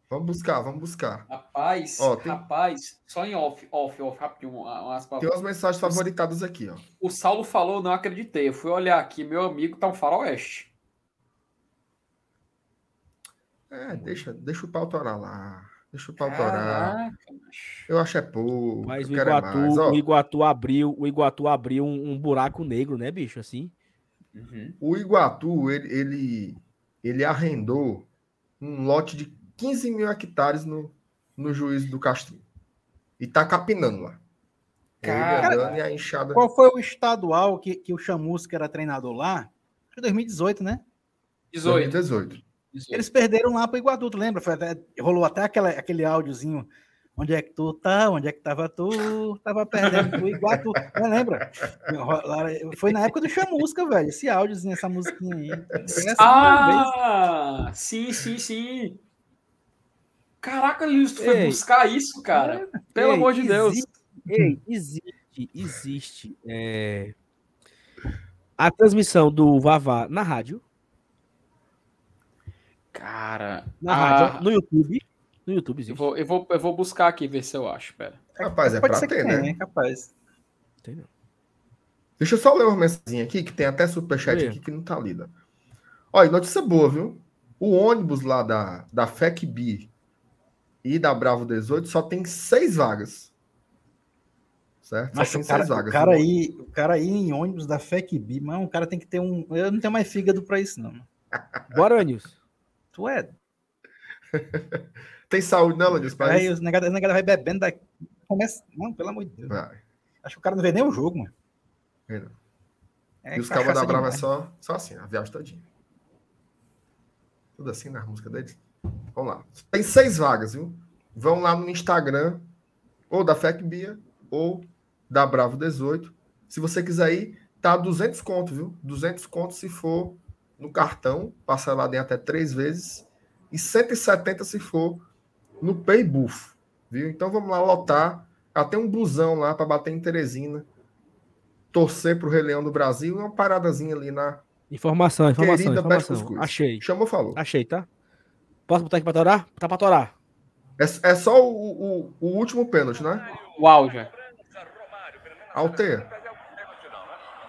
Vamos buscar, vamos buscar. Rapaz, Ó, tem- rapaz, só em off, off, off, rapidinho. umas Tem umas mensagens favoritadas aqui, ó. O Saulo falou, não acreditei. Eu fui olhar aqui, meu amigo tá um faroeste. É, deixa, deixa o pau torar lá. Deixa o pau torar. Eu acho é pouco. Mas o é Iguatu. Ó, o Iguatu abriu, o Iguatu abriu um, um buraco negro, né, bicho? Assim. Uhum. o Iguatu, ele, ele, ele arrendou um lote de 15 mil hectares no, no juízo do Castrinho. E tá capinando lá. Ele Cara, e a enxada. Qual foi o estadual que, que o Chamusca era treinador lá? Foi 2018, né? 18. 2018. 18. Eles perderam lá pro Iguatu, tu lembra? Foi até- rolou até aquela, aquele áudiozinho. Onde é que tu tá? Onde é que tava tu? Tava perdendo pro Iguatu. *laughs* Não lembra? Foi na época do Chamusca, velho. Esse áudiozinho, essa musiquinha aí. Essa Ah, sim, sim, sim. Caraca, Lilson, tu foi Ei. buscar isso, cara. Pelo Ei, amor de Deus. existe- Ei, existe, existe é, a transmissão do Vavá na rádio, Cara, na ah, rádio, no YouTube, no YouTube eu, existe. vou, eu, vou, eu vou buscar aqui, ver se eu acho. Pera. Rapaz, é Pode pra ser ter, né? é capaz. Entendeu? Deixa eu só ler uma mensagem aqui, que tem até superchat aqui que não tá lida. Olha, notícia boa, viu? O ônibus lá da, da FECB e da Bravo 18 só tem seis vagas. Certo? Mas só tem o cara, seis vagas. o cara aí, o cara aí em ônibus da FECB, mas o cara tem que ter um. Eu não tenho mais fígado pra isso, não. *laughs* Bora, Nilson. Tu é. *laughs* Tem saúde, né, Lanils? Aí isso? os negada os negada vai bebendo daqui. Começa... Não, pelo amor de Deus. Vai. Acho que o cara não vê nem o jogo, mano. Não. É e os cabos da Brava é só, só assim, a viagem todinha. Tudo assim na música deles. Vamos lá. Tem seis vagas, viu? Vão lá no Instagram, ou da FECBia, ou da Bravo 18. Se você quiser ir, tá 200 conto, viu? 200 conto se for no cartão, parcelado em até três vezes, e 170 se for no Paybuff, viu? Então vamos lá lotar. Até um busão lá para bater em Teresina torcer pro Rei Leão do Brasil e uma paradazinha ali na. Informação, informação, Querida informação. Achei, Chamou, falou. achei, tá? Posso botar aqui pra torar? Tá pra torar. É, é só o, o, o último pênalti, né? O auge. Alteia.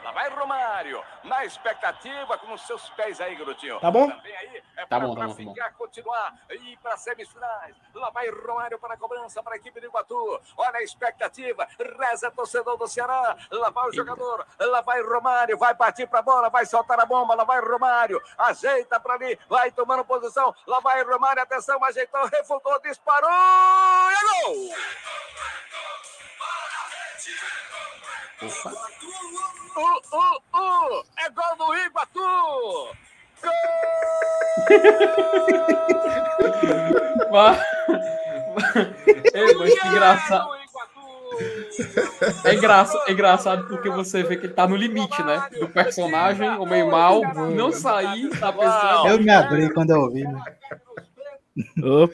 Lá vai Romário, na expectativa com os seus pés aí, garotinho. Tá bom? Também aí, é Tá pra bom, tá bom, tá bom. ficar, continuar e ir para semifinais. Lá vai Romário para a cobrança para a equipe do Iguatu. Olha a expectativa, reza torcedor do Ceará. Lá vai o jogador, lá vai Romário, vai partir para a bola, vai soltar a bomba, lá vai Romário, ajeita para ali, vai tomando posição. Lá vai Romário, atenção, ajeitou, refutou, disparou e é gol! Uh, uh, uh, é gol do Iguatu! Ei, mas que engraçado. Gol! É, engraça, é engraçado porque você vê que ele tá no limite, né? Do personagem, o meio mal, não sair, tá pensando. Eu me abri quando eu ouvi. né?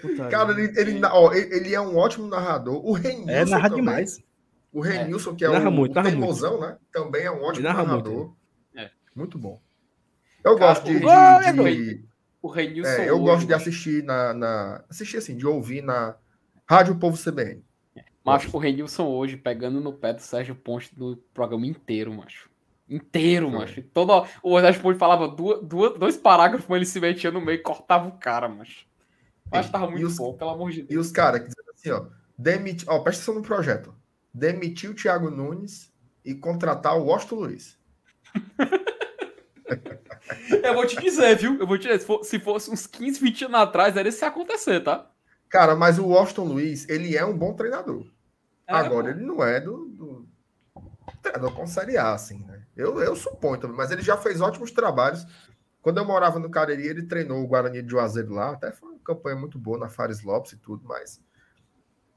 Puta Cara, ele, ele, ó, ele ele é um ótimo narrador. O Renilson. É, narra também. demais. O Renilson, que é Narra o, muito, o teimosão, né? Também é um ótimo narra muito, narrador. É. Muito bom. Eu Cara, gosto de. o de- é de- O Renilson. é, eu hoje, gosto de assistir na, na. Assistir assim, de ouvir na Rádio Povo CBN. Macho, o Renilson hoje pegando no pé do Sérgio Ponte no programa inteiro, macho. Inteiro, Foi. macho. Todo, o Sérgio Ponte falava duas, duas, dois parágrafos, mas ele se metia no meio e cortava o cara, macho. Que tava E muito os- bom, pelo amor de E Deus. os caras que dizem assim, ó. Demiti, ó, presta atenção no projeto. Demitir o Thiago Nunes e contratar o Washington Luiz. *laughs* Eu vou te dizer, viu? Eu vou te dizer, se, for- se fosse uns 15, 20 anos atrás, era isso acontecer, tá? Cara, mas o Washington Luiz, ele é um bom treinador. É, Agora, pô. ele não é do, do treinador com Série A, assim, né? Eu, eu suponho também, mas ele já fez ótimos trabalhos. Quando eu morava no Cariri, ele treinou o Guarani de Juazeiro lá, até foi uma campanha muito boa na Fares Lopes e tudo, mas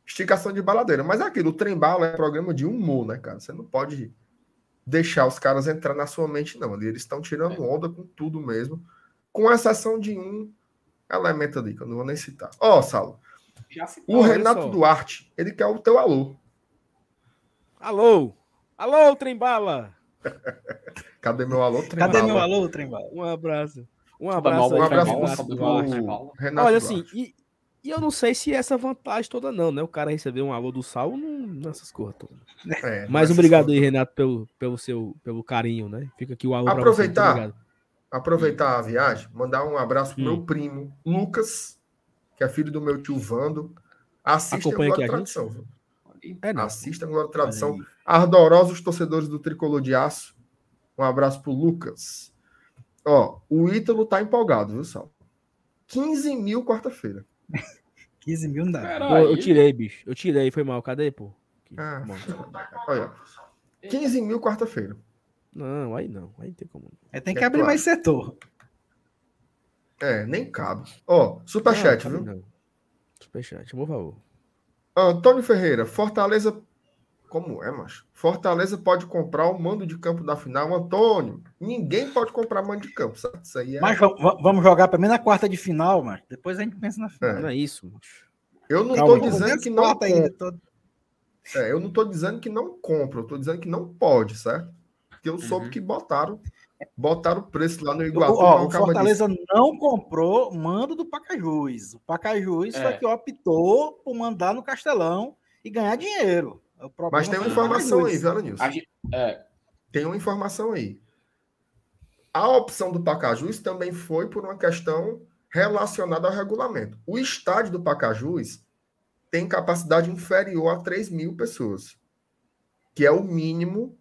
esticação de baladeira. Mas é aquilo, o Trem Bala é programa de humor, né, cara? Você não pode deixar os caras entrar na sua mente, não. Eles estão tirando onda com tudo mesmo, com exceção de um elemento ali, que eu não vou nem citar. Ó, Saulo, Já se o Renato só. Duarte, ele quer o teu alô. Alô? Alô, Trembala? *laughs* Cadê meu alô? Cadê Trembala? meu alô, Trembala? Um abraço. Um abraço bom, aí Um abraço Renato Duarte. Duarte. pro Renato Olha, Duarte. assim, e, e eu não sei se essa vantagem toda não, né? O cara receber um alô do Sal não, nessas coisas todas. É, Mas obrigado coisas. aí, Renato, pelo, pelo seu pelo carinho, né? Fica aqui o alô pra você. Aproveitar. aproveitar a viagem, mandar um abraço pro Hum. meu primo, Lucas, que é filho do meu tio Vando. Assista Acompanha Glória a gente? Tradição. É, não. Assista Glória e Tradição. Ardorosos torcedores do Tricolor de Aço. Um abraço pro Lucas. Ó, o Ítalo tá empolgado, viu, Sal? 15 mil quarta-feira. 15 mil não dá. Pô, eu tirei, bicho. Eu tirei, foi mal. Cadê, pô? Ah, olha. 15 mil quarta-feira. Não, aí não. Aí não tem como. É, tem É que abrir claro. mais setor. É, nem cabe. Ó, superchat, Não, viu? não. Superchat, por favor. Antônio Ferreira, Fortaleza. Como é, macho? Fortaleza pode comprar o mando de campo da final. Antônio, ninguém pode comprar mando de campo, sabe? Isso aí é. Mas va- va- vamos jogar pelo menos na quarta de final, mas depois a gente pensa na final. É. É isso, macho. Eu não Calma estou aí. dizendo que não ainda, todo- É, eu não estou dizendo que não compra, eu estou dizendo que não pode, certo? Porque eu soube Uhum. que botaram, botaram o preço lá no Iguatu. o Fortaleza não comprou mando do Pacajus. O Pacajus É. foi que optou por mandar no Castelão e ganhar dinheiro. Problema Mas tem uma informação aí, viu, Alanilson? A gente- é, Tem uma informação aí. A opção do Pacajus também foi por uma questão relacionada ao regulamento. O estádio do Pacajus tem capacidade inferior a 3 mil pessoas, que é o mínimo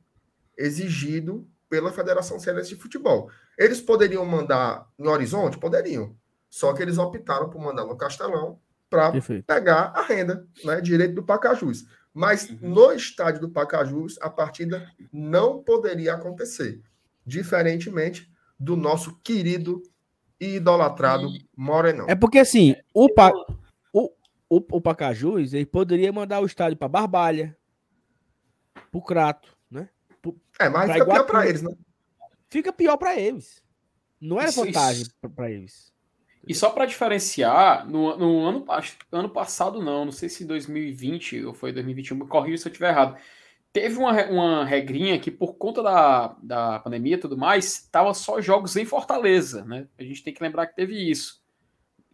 exigido pela Federação Cearense de Futebol. Eles poderiam mandar em Horizonte? Poderiam. Só que eles optaram por mandar no Castelão para pegar a renda, né, direito do Pacajus. Mas Uhum. no estádio do Pacajus, a partida não poderia acontecer, diferentemente do nosso querido e idolatrado Morenão. É porque assim, o, pa... o, o, o Pacajus, ele poderia mandar o estádio pra Barbalha, pro Crato, né? É, mas pra fica pior Iguatu. para eles, né? Fica pior pra eles. Não era Isso- vantagem pra eles. E só para diferenciar, no, no ano, ano passado não, não sei se 2020 ou foi 2021, me corrija se eu estiver errado. Teve uma, uma regrinha que por conta da, da pandemia e tudo mais, tava só jogos em Fortaleza, né? A gente tem que lembrar que teve isso.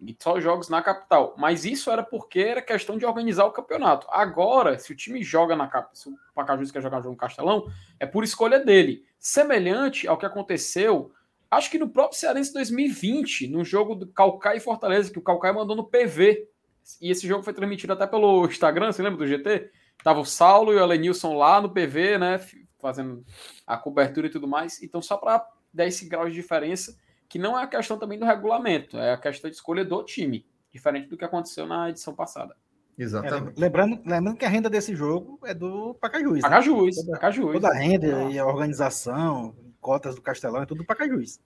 E só jogos na capital. Mas isso era porque era questão de organizar o campeonato. Agora, se o time joga na capital, se o Pacajus quer jogar jogo no Castelão, é por escolha dele. Semelhante ao que aconteceu Acho que no próprio Cearense 2020, no jogo do Calcaia e Fortaleza, que o Calcaia mandou no PV. E esse jogo foi transmitido até pelo Instagram, você lembra do GT? Tava o Saulo e o Elenilson lá no PV, né? Fazendo a cobertura e tudo mais. Então, só para dar esse grau de diferença, que não é a questão também do regulamento, é a questão de escolha do time. Diferente do que aconteceu na edição passada. É, Exatamente. lembrando, lembrando que a renda desse jogo é do Pacajus. né? Pacajus, Toda- Pacajus. Toda a renda e a organização, cotas do Castelão, é tudo. Aí-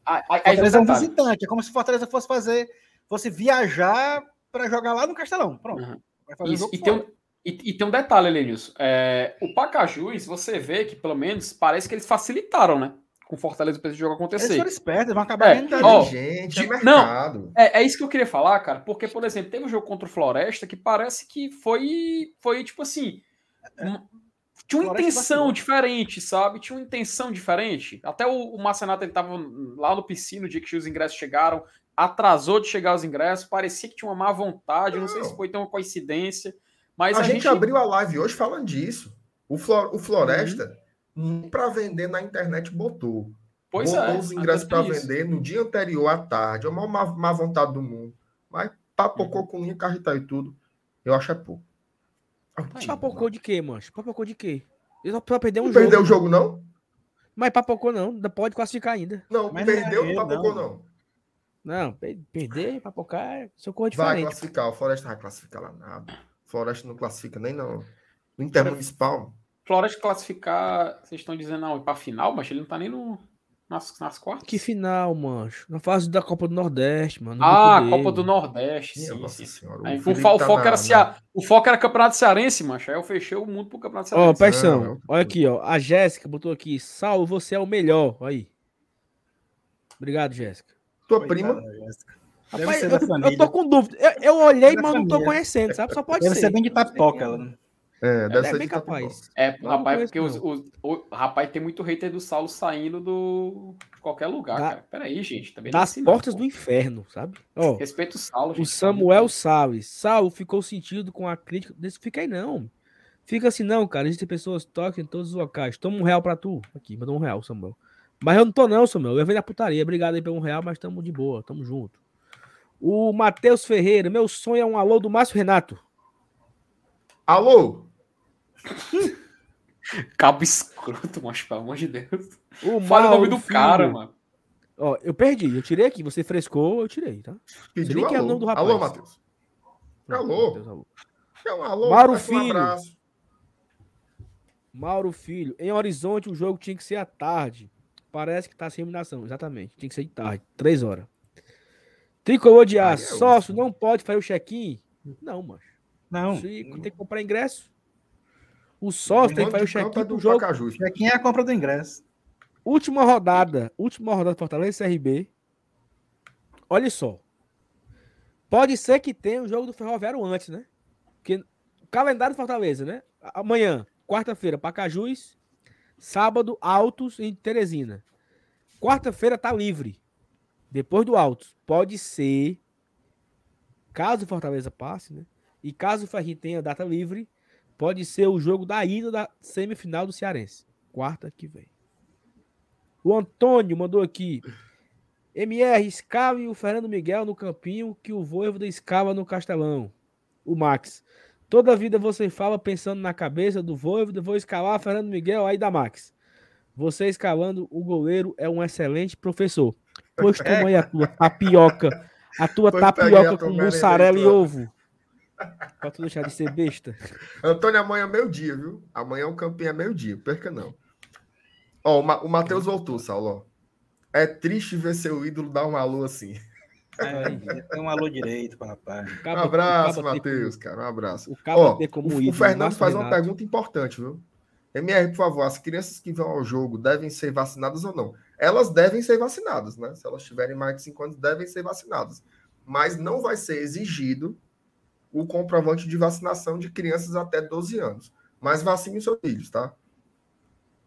aí- aí Fortaleza é um visitante, é como se Fortaleza fosse fazer, fosse viajar para jogar lá no Castelão. Pronto. Uhum. Vai fazer Isso, jogo e, tem um, e, e tem um detalhe, Elenilson. É, o Pacajus, você vê que pelo menos parece que eles facilitaram, né? Com Fortaleza para esse jogo Eles acontecer. foram espertos, eles vão acabar É, ó, Gente, de- é mercado. É, é isso que eu queria falar, cara, porque, por exemplo, teve um jogo contra o Floresta que parece que foi, foi tipo assim. um- tinha uma intenção diferente, sabe? Tinha uma intenção diferente. Até o, o Marcenato, ele tava lá no piscino, no dia que os ingressos chegaram, atrasou de chegar os ingressos, parecia que tinha uma má vontade, não, sei se Não. foi tão uma coincidência, mas a, gente, abriu a live hoje falando disso. O, Flor- o Floresta, nem para vender na internet, botou. Pois botou é, os ingressos para vender no dia anterior à tarde. É a maior má, má vontade do mundo. Mas papocou com linha, carretel e tudo. Eu acho é pouco. Papocou de quê, mancho? Papocou de quê? Ele só perdeu um Não jogo. perdeu o jogo, não? Mas papocou não, ainda pode classificar ainda. Não, Mas não é perdeu, não papocou, não. não. Não, per- perder, papocar, são coisa Vai diferente. classificar. O Floresta vai classificar lá nada. Floresta não classifica nem no, no Intermunicipal. Floresta classificar, vocês estão dizendo, não, para final, mas ele não tá nem no, nas, nas quartas. Que final, mancho? Na fase da Copa do Nordeste, mano. no Ah, grupo Copa dele. do Nordeste, sim, Nossa sim. Senhora. Aí, o, o tá foco na- era na- Cea... o foco era Campeonato Cearense, macho. Aí eu fechei o mundo pro Campeonato Ó, Cearense. Persão, Não, é olha aqui, ó. A Jéssica botou aqui. Sal, você é o melhor. Aí. Obrigado, Jéssica. Tua Coitada prima. Jéssica. Deve Rapaz, ser eu, da eu tô com dúvida. Eu, eu olhei, mas não tô conhecendo, sabe? Só pode Deve ser. ser bem de tapoca, ela. É, deve É, bem capaz. É, não rapaz, conheço, porque os, não. os- o, rapaz tem muito hater do Saulo saindo do de qualquer lugar, Da- cara. Peraí, gente. Também não é Das assim, não, portas pô. do inferno, sabe? Respeita o Saulo, o gente. Samuel Salles. Saulo ficou sentido com a crítica. Desse, fica aí não. Fica assim não, cara. Existem pessoas tóxicas em todos os locais. Toma um real pra tu. Aqui, mandou um real, Samuel. Mas eu não tô não, Samuel. Eu ia ver na putaria. Obrigado aí pelo um real, mas tamo de boa. Tamo junto. O Matheus Ferreira. Meu sonho é um alô do Márcio Renato. Alô? *laughs* Cabo escroto, mas pelo amor de Deus. O Fala o nome do cara, Filho. mano. Ó, eu perdi. Eu tirei aqui. Você frescou, eu tirei, tá? Pediu nem quem é o alô. nome do rapaz. Alô, Matheus. Alô? Matheus, alô. É um alô, Mauro um Filho. abraço. Mauro Filho, em Horizonte o jogo tinha que ser à tarde. Parece que tá sem iluminação, exatamente. Tinha que ser de tarde, três horas. Tricolor de aço, é sócio, osso. não pode fazer o check-in? Não, mas Não. tem que comprar ingresso. O sócio tem que fazer o é check-in do jogo. Quem é a compra do ingresso? Última rodada, última rodada do Fortaleza CRB. Olha só. Pode ser que tenha o jogo do Ferroviário antes, né? Porque o calendário do Fortaleza, né? Amanhã, quarta-feira, Pacajus. Sábado, Altos em Teresina. Quarta-feira tá livre. Depois do Altos. Pode ser, caso o Fortaleza passe, né? E caso o Ferrinho tenha data livre, pode ser o jogo da ida da semifinal do Cearense. Quarta que vem. O Antônio mandou aqui. MR, escave o Fernando Miguel no campinho que o Voivoda escava no Castelão. O Max. Toda vida você fala pensando na cabeça do Voivoda, vou escalar Fernando Miguel aí da Max. Você escalando o goleiro é um excelente professor. Pois *laughs* toma aí a tua tapioca. A tua Pois a tapioca com mussarela e ovo. Pra tu deixar de ser besta. Antônio, amanhã é meio-dia, viu? Amanhã o campinho é meio-dia, perca não. Ó, o, Ma o Matheus voltou, Saulo. É triste ver seu ídolo dar um alô assim. É, tem um alô direito para rapaz. Um abraço, o Matheus, cara. Um abraço. O cabo Ó, como o, o ídolo, Fernando Márcio faz uma Renato. pergunta importante, viu? MR, por favor, as crianças que vão ao jogo devem ser vacinadas ou não? Elas devem ser vacinadas, né? Se elas tiverem mais de 5 anos, devem ser vacinadas. Mas não vai ser exigido o comprovante de vacinação de crianças até 12 anos. Mas vacine os seus filhos, tá?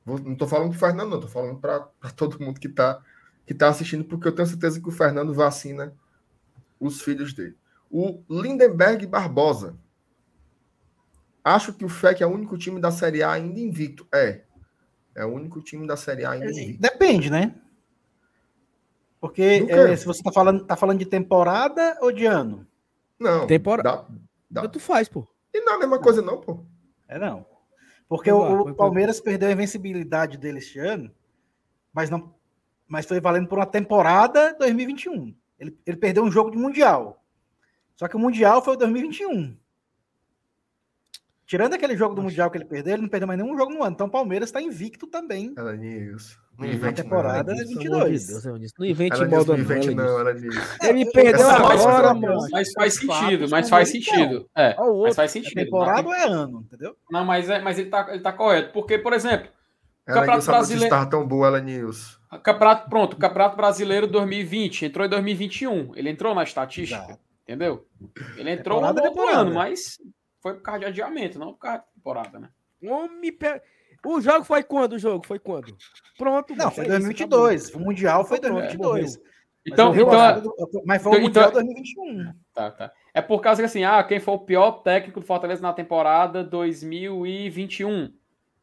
Não tô falando pro Fernando, não. Tô falando para todo mundo que tá, que tá assistindo, porque eu tenho certeza que o Fernando vacina os filhos dele. O Lindenberg Barbosa. Acho que o FEC é o único time da Série A ainda invicto. É. É o único time da Série A ainda invicto. Depende, né? Porque é, se você tá falando, tá falando de temporada ou de ano? Não. Temporada- dá- dá. Tu faz, pô. E não é a mesma coisa, não, pô. É não. Porque Foi o, lá, o foi pra- Palmeiras perdeu a invencibilidade dele este ano, mas não, mas foi valendo por uma temporada 2021. Ele, ele perdeu um jogo de mundial. Só que o mundial foi o 2021. Tirando aquele jogo do mundial que ele perdeu, ele não perdeu mais nenhum jogo no ano. Então o Palmeiras está invicto também. Ela nisso. Não Na invente, temporada não. é Pelo amor de 22. Deus, Elenilson. Não invente Ela moda não invente, não, não. Ela nisso. Ele perdeu Essa mas, agora, mas- mano. mas faz sentido, mas como faz então. sentido. É, Ó, o outro. mas faz É sentido. temporada é ano, entendeu? Não, mas, é, mas ele, tá, ele tá correto. Porque, por exemplo, Ela Campeonato Brasileiro- estava tão boa, ela nisso. Campeonato, pronto, Campeonato Brasileiro 2020, entrou em 2021. Ele entrou na estatística, Exato. entendeu? Ele entrou no é outro ano, mas foi por causa de adiamento, não por causa de temporada, né? Homem, pe- O jogo foi quando? O jogo foi quando? Pronto. Não, foi é isso, 2022. O mundial foi Então, pronto, 2022. Então, morreu então, lá. mas foi o então- mundial então- 2021. Tá, tá. É por causa que assim, ah, quem foi o pior técnico do Fortaleza na temporada 2021?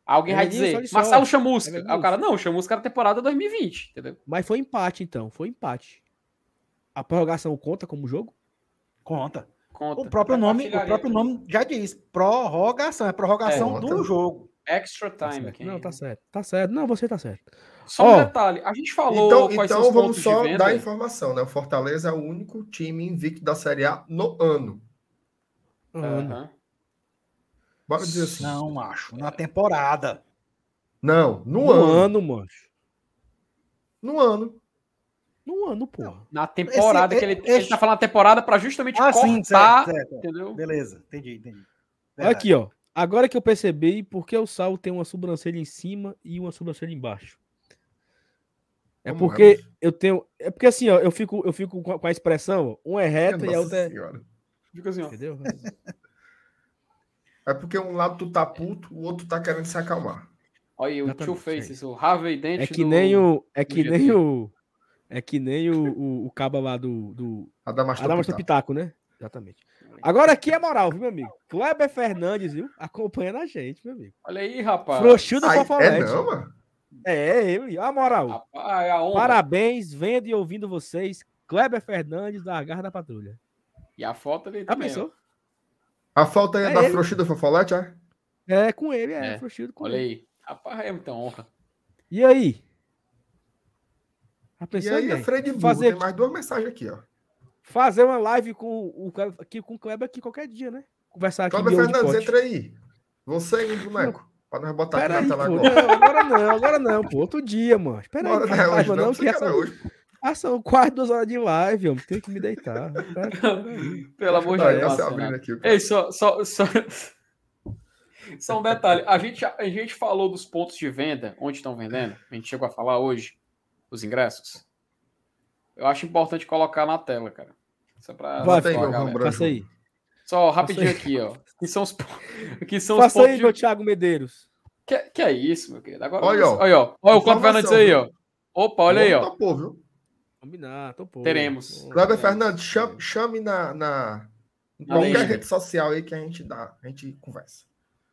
Alguém É vai isso, dizer, só. Marcelo Chamusca. É Aí o cara, não, o Chamusca era temporada 2020, entendeu? Mas foi empate, então. Foi empate. A prorrogação conta como jogo? Conta. Conta. O próprio nome, o próprio nome já diz, prorrogação, é prorrogação É, do conta. jogo. Extra Tá time. quem- Não, tá certo. Tá certo. Não, você tá certo. Só um Ó. detalhe, a gente falou Então, quais são então os vamos só dar a informação, né? O Fortaleza é o único time invicto da Série A no ano. Aham. Bora dizer assim. Não, macho, na temporada. Não, no, No ano. ano, mancho. No ano. No ano, porra. Na temporada Esse- que ele, esse- ele tá falando a temporada para justamente Ah, sim, cortar, certo, certo. entendeu? Beleza, entendi, entendi. Olha aqui, ó. Agora que eu percebi por que o Sal tem uma sobrancelha em cima e uma sobrancelha embaixo. É Como porque é, eu tenho. É porque assim, ó, eu fico, eu fico com a- expressão, um é reta e a Nossa outra é. Senhora. Fica assim, ó. Entendeu? É porque um lado tu tá puto, o outro tá querendo se acalmar. Olha aí, o Two isso o Harvey Dent É que do- nem o. É que nem o. É que nem o, o, o caba lá do. do Adamastor Adamastor Pitaco. Pitaco, né? Exatamente. Agora aqui é moral, viu, meu amigo? Kleber Fernandes, viu? Acompanhando a gente, meu amigo. Olha aí, rapaz. Frouxudo Ai, Fofolete. é não, mano? É, ele. A moral. Rapaz, a onda. Parabéns, vendo e ouvindo vocês. Kleber Fernandes da Garra da Patrulha. E a foto Já também. pensou? A falta aí é, É da ele. frouxida fofolete, é? É, com ele, é, É. frouxudo com Olha ele. aí. Rapaz, é muita honra. E aí? Já E pensou aí é burro. fazer, Tem mais duas mensagens aqui, ó. Fazer uma live com o Kleber, aqui, com o Kleber aqui qualquer dia, né? Conversar aqui de Fernandes, entra aí. Você e o boneco. Pra nós botar Pera na aí, tela pô. agora. Não, agora não, agora não, pô. Outro dia, mano. Espera aí, não é hoje, não. não, que são, hoje. já são quase duas horas de live, homem. Tenho que me deitar. *laughs* Aí. Pelo amor de Aí, Deus. aqui. o cara. Ei, só, só, só... *laughs* só um detalhe. A gente, a gente falou dos pontos de venda, onde estão vendendo. A gente chegou a falar hoje, os ingressos. Eu acho importante colocar na tela, cara. Só pra Vai, aí, galera. Faça aí. Só rapidinho aí. aqui, ó. Que são os, *laughs* que são os Faça pontos aí, de... meu Thiago Medeiros. Que, que é isso, meu querido? Agora, Olha, ó. olha, ó. Olha o Cláudio Fernandes aí, viu? ó. Opa, olha aí, ó. topou, viu? Combinar, tô pô. Teremos. Cláudio Fernandes, chame, chame na, na Na qualquer rede social aí que a gente dá, a gente conversa.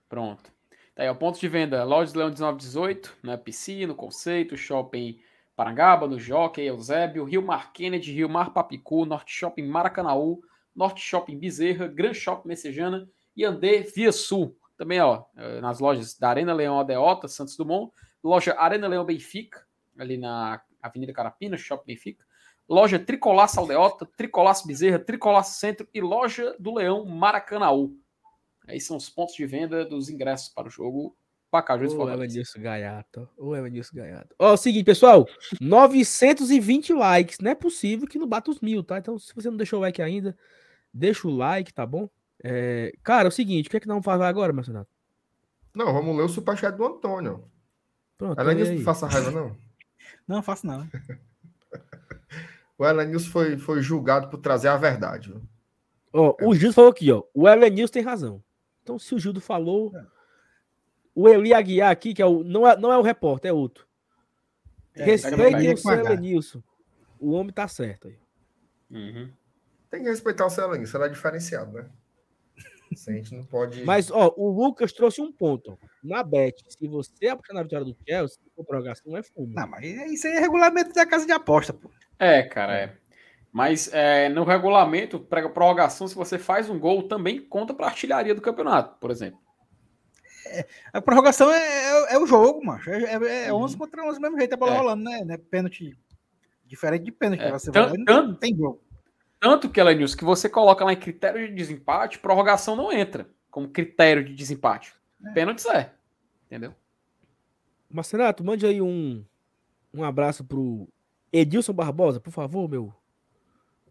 Pronto. Tá aí, ó, pontos de venda. Lojas Leão 1918, né? PC, no Conceito, Shopping Parangaba, no Jockey, Eusébio, Rio Mar Kennedy, Rio Mar Papicu, Norte Shopping Maracanaú, Norte Shopping Bezerra, Gran Shopping Messejana e Andê Via Sul. Também, ó, eh, nas lojas da Arena Leão Adeota, Santos Dumont, loja Arena Leão Benfica, ali na Avenida Carapina, Shopping Benfica, loja Tricolaço Aldeota, Tricolaço Bezerra, Tricolaço Centro e loja do Leão Maracanaú. Aí são os pontos de venda dos ingressos para o jogo Pacajus Ô. Evanilson Gaiato. Ô, Evanilson Gaiato. Ó, é o seguinte, pessoal. 920 likes. Não é possível que não bata os mil, tá? Então, se você não deixou o like ainda, deixa o like, tá bom? É, Cara, é o seguinte, o que é que nós vamos fazer agora, Marcelo? Não, vamos ler o superchat do Antônio. Pronto, Ela lê não faça raiva, não. *laughs* Não, faço não. *laughs* O Elenilson foi, foi julgado por trazer a verdade. Ó, o Gildo falou aqui, ó. O Elenilson tem razão. Então, se o Gildo falou, o Eli Aguiar aqui, que é o, não, é, não é o repórter, é outro. É, Respeitem o seu com H. Elenilson. O homem tá certo aí. Uhum. Tem que respeitar o seu Elenilson, ela é diferenciado, né? A gente não pode. Mas, ó, o Lucas trouxe um ponto. Na bet, se você apostar na vitória do Chelsea, a prorrogação é fumo. Não, mas isso aí é regulamento da casa de aposta, pô. É, cara, é. Mas é, no regulamento, para prorrogação, se você faz um gol, também conta para artilharia do campeonato, por exemplo. A prorrogação é, é, é o jogo, macho. É, é, é Uhum. 11 contra 11 do mesmo jeito, a bola É. rolando, né? Não é pênalti. Diferente de pênalti. É, você tan- vai lá tan- não tem jogo. Tanto que, Elenilson, que você coloca lá em critério de desempate, prorrogação não entra como critério de desempate. Pênaltis é. Entendeu? Marcenato, mande aí um, um abraço pro Edilson Barbosa, por favor, meu.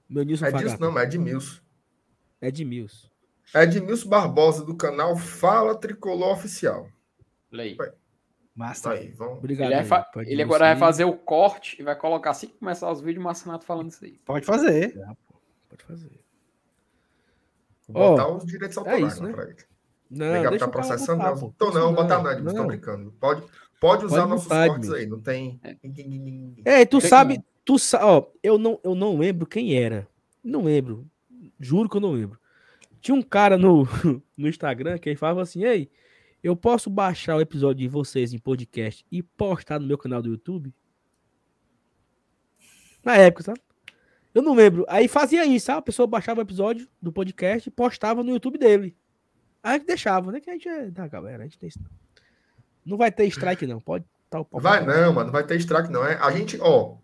Meu Nilson É disso, Fagato. não, mas é Edmilson. É de Milson. É Edmilson Barbosa, do canal Fala Tricolor Oficial. Olha aí. Massa. Aí, vamos. Obrigado. Ele, vai aí, fa- ele agora vai fazer o corte e vai colocar assim que começar os vídeos, o Marcenato falando isso aí. Pode fazer. Pode fazer. Vou botar os direitos é autorais isso, né, pra ele. Não, Ligar deixa tá processando, botar, não. pô. Tô não, Isso botar nada, Edmilson, tô não. brincando. Pode, pode usar Pode nossos botar, cortes Edmilson. aí, não tem. É, tu Tem- sabe, tu sabe, ó, eu não, eu não lembro quem era. Não lembro. Juro que eu não lembro. Tinha um cara no, *laughs* no Instagram que ele falava assim: Ei, eu posso baixar o episódio de vocês em podcast e postar no meu canal do YouTube? Na época, sabe? Eu não lembro. Aí fazia isso, sabe? A pessoa baixava o episódio do podcast e postava no YouTube dele. Aí deixava, né? Que a gente é da galera, a gente tem isso. não. Vai ter strike, não. Pode tá o pau Vai não, mano, não vai ter strike, não. É, a gente, ó.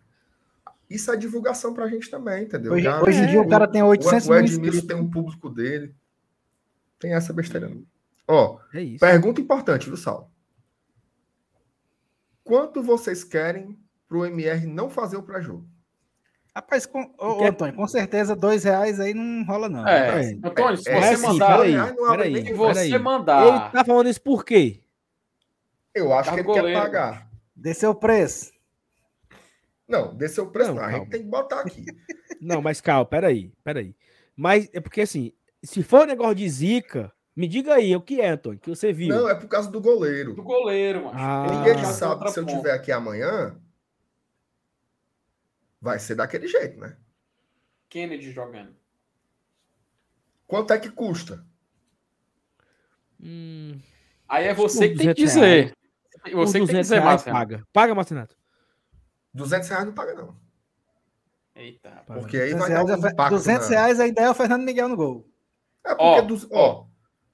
Isso é divulgação pra gente também, entendeu? Hoje, Já- hoje em dia o cara tem o, 800 o mil Edmilson inscritos. tem um público dele. Tem essa besteira, não. Ó, É isso. pergunta importante, viu, Sal? Quanto vocês querem pro MR não fazer o pré-jogo? Rapaz, com, ô, ô, Quer- Antônio, com certeza dois reais aí não rola, não. É, É, Antônio, se é, você é assim, mandar. peraí, Ah, não peraí, nem- você peraí. Ele mandar. tá falando isso por quê? Eu acho Tá que ele quer goleiro. pagar. Desceu o preço. Não, desceu o preço, Não, não. A gente tem que botar aqui. *laughs* Não, mas calma, peraí, peraí. Mas é porque assim, se for um negócio de zica, me diga aí o que é, Antônio, que você viu. Não, é por causa do goleiro. Do goleiro, mano. Ah. Ah. sabe que se eu tiver aqui amanhã, vai ser daquele jeito, né? Kennedy jogando. Quanto é que custa? Hum, Aí é você que tem que 200 dizer. uns Você que tem que 200 dizer, reais Márcio. paga. Paga, Marcinato. 200 reais não paga, não. Eita. Porque aí 200 vai dar reais, um é- impacto. 200 na- reais a ideia é o Fernando Miguel no gol. É porque, Ó, dos- ó,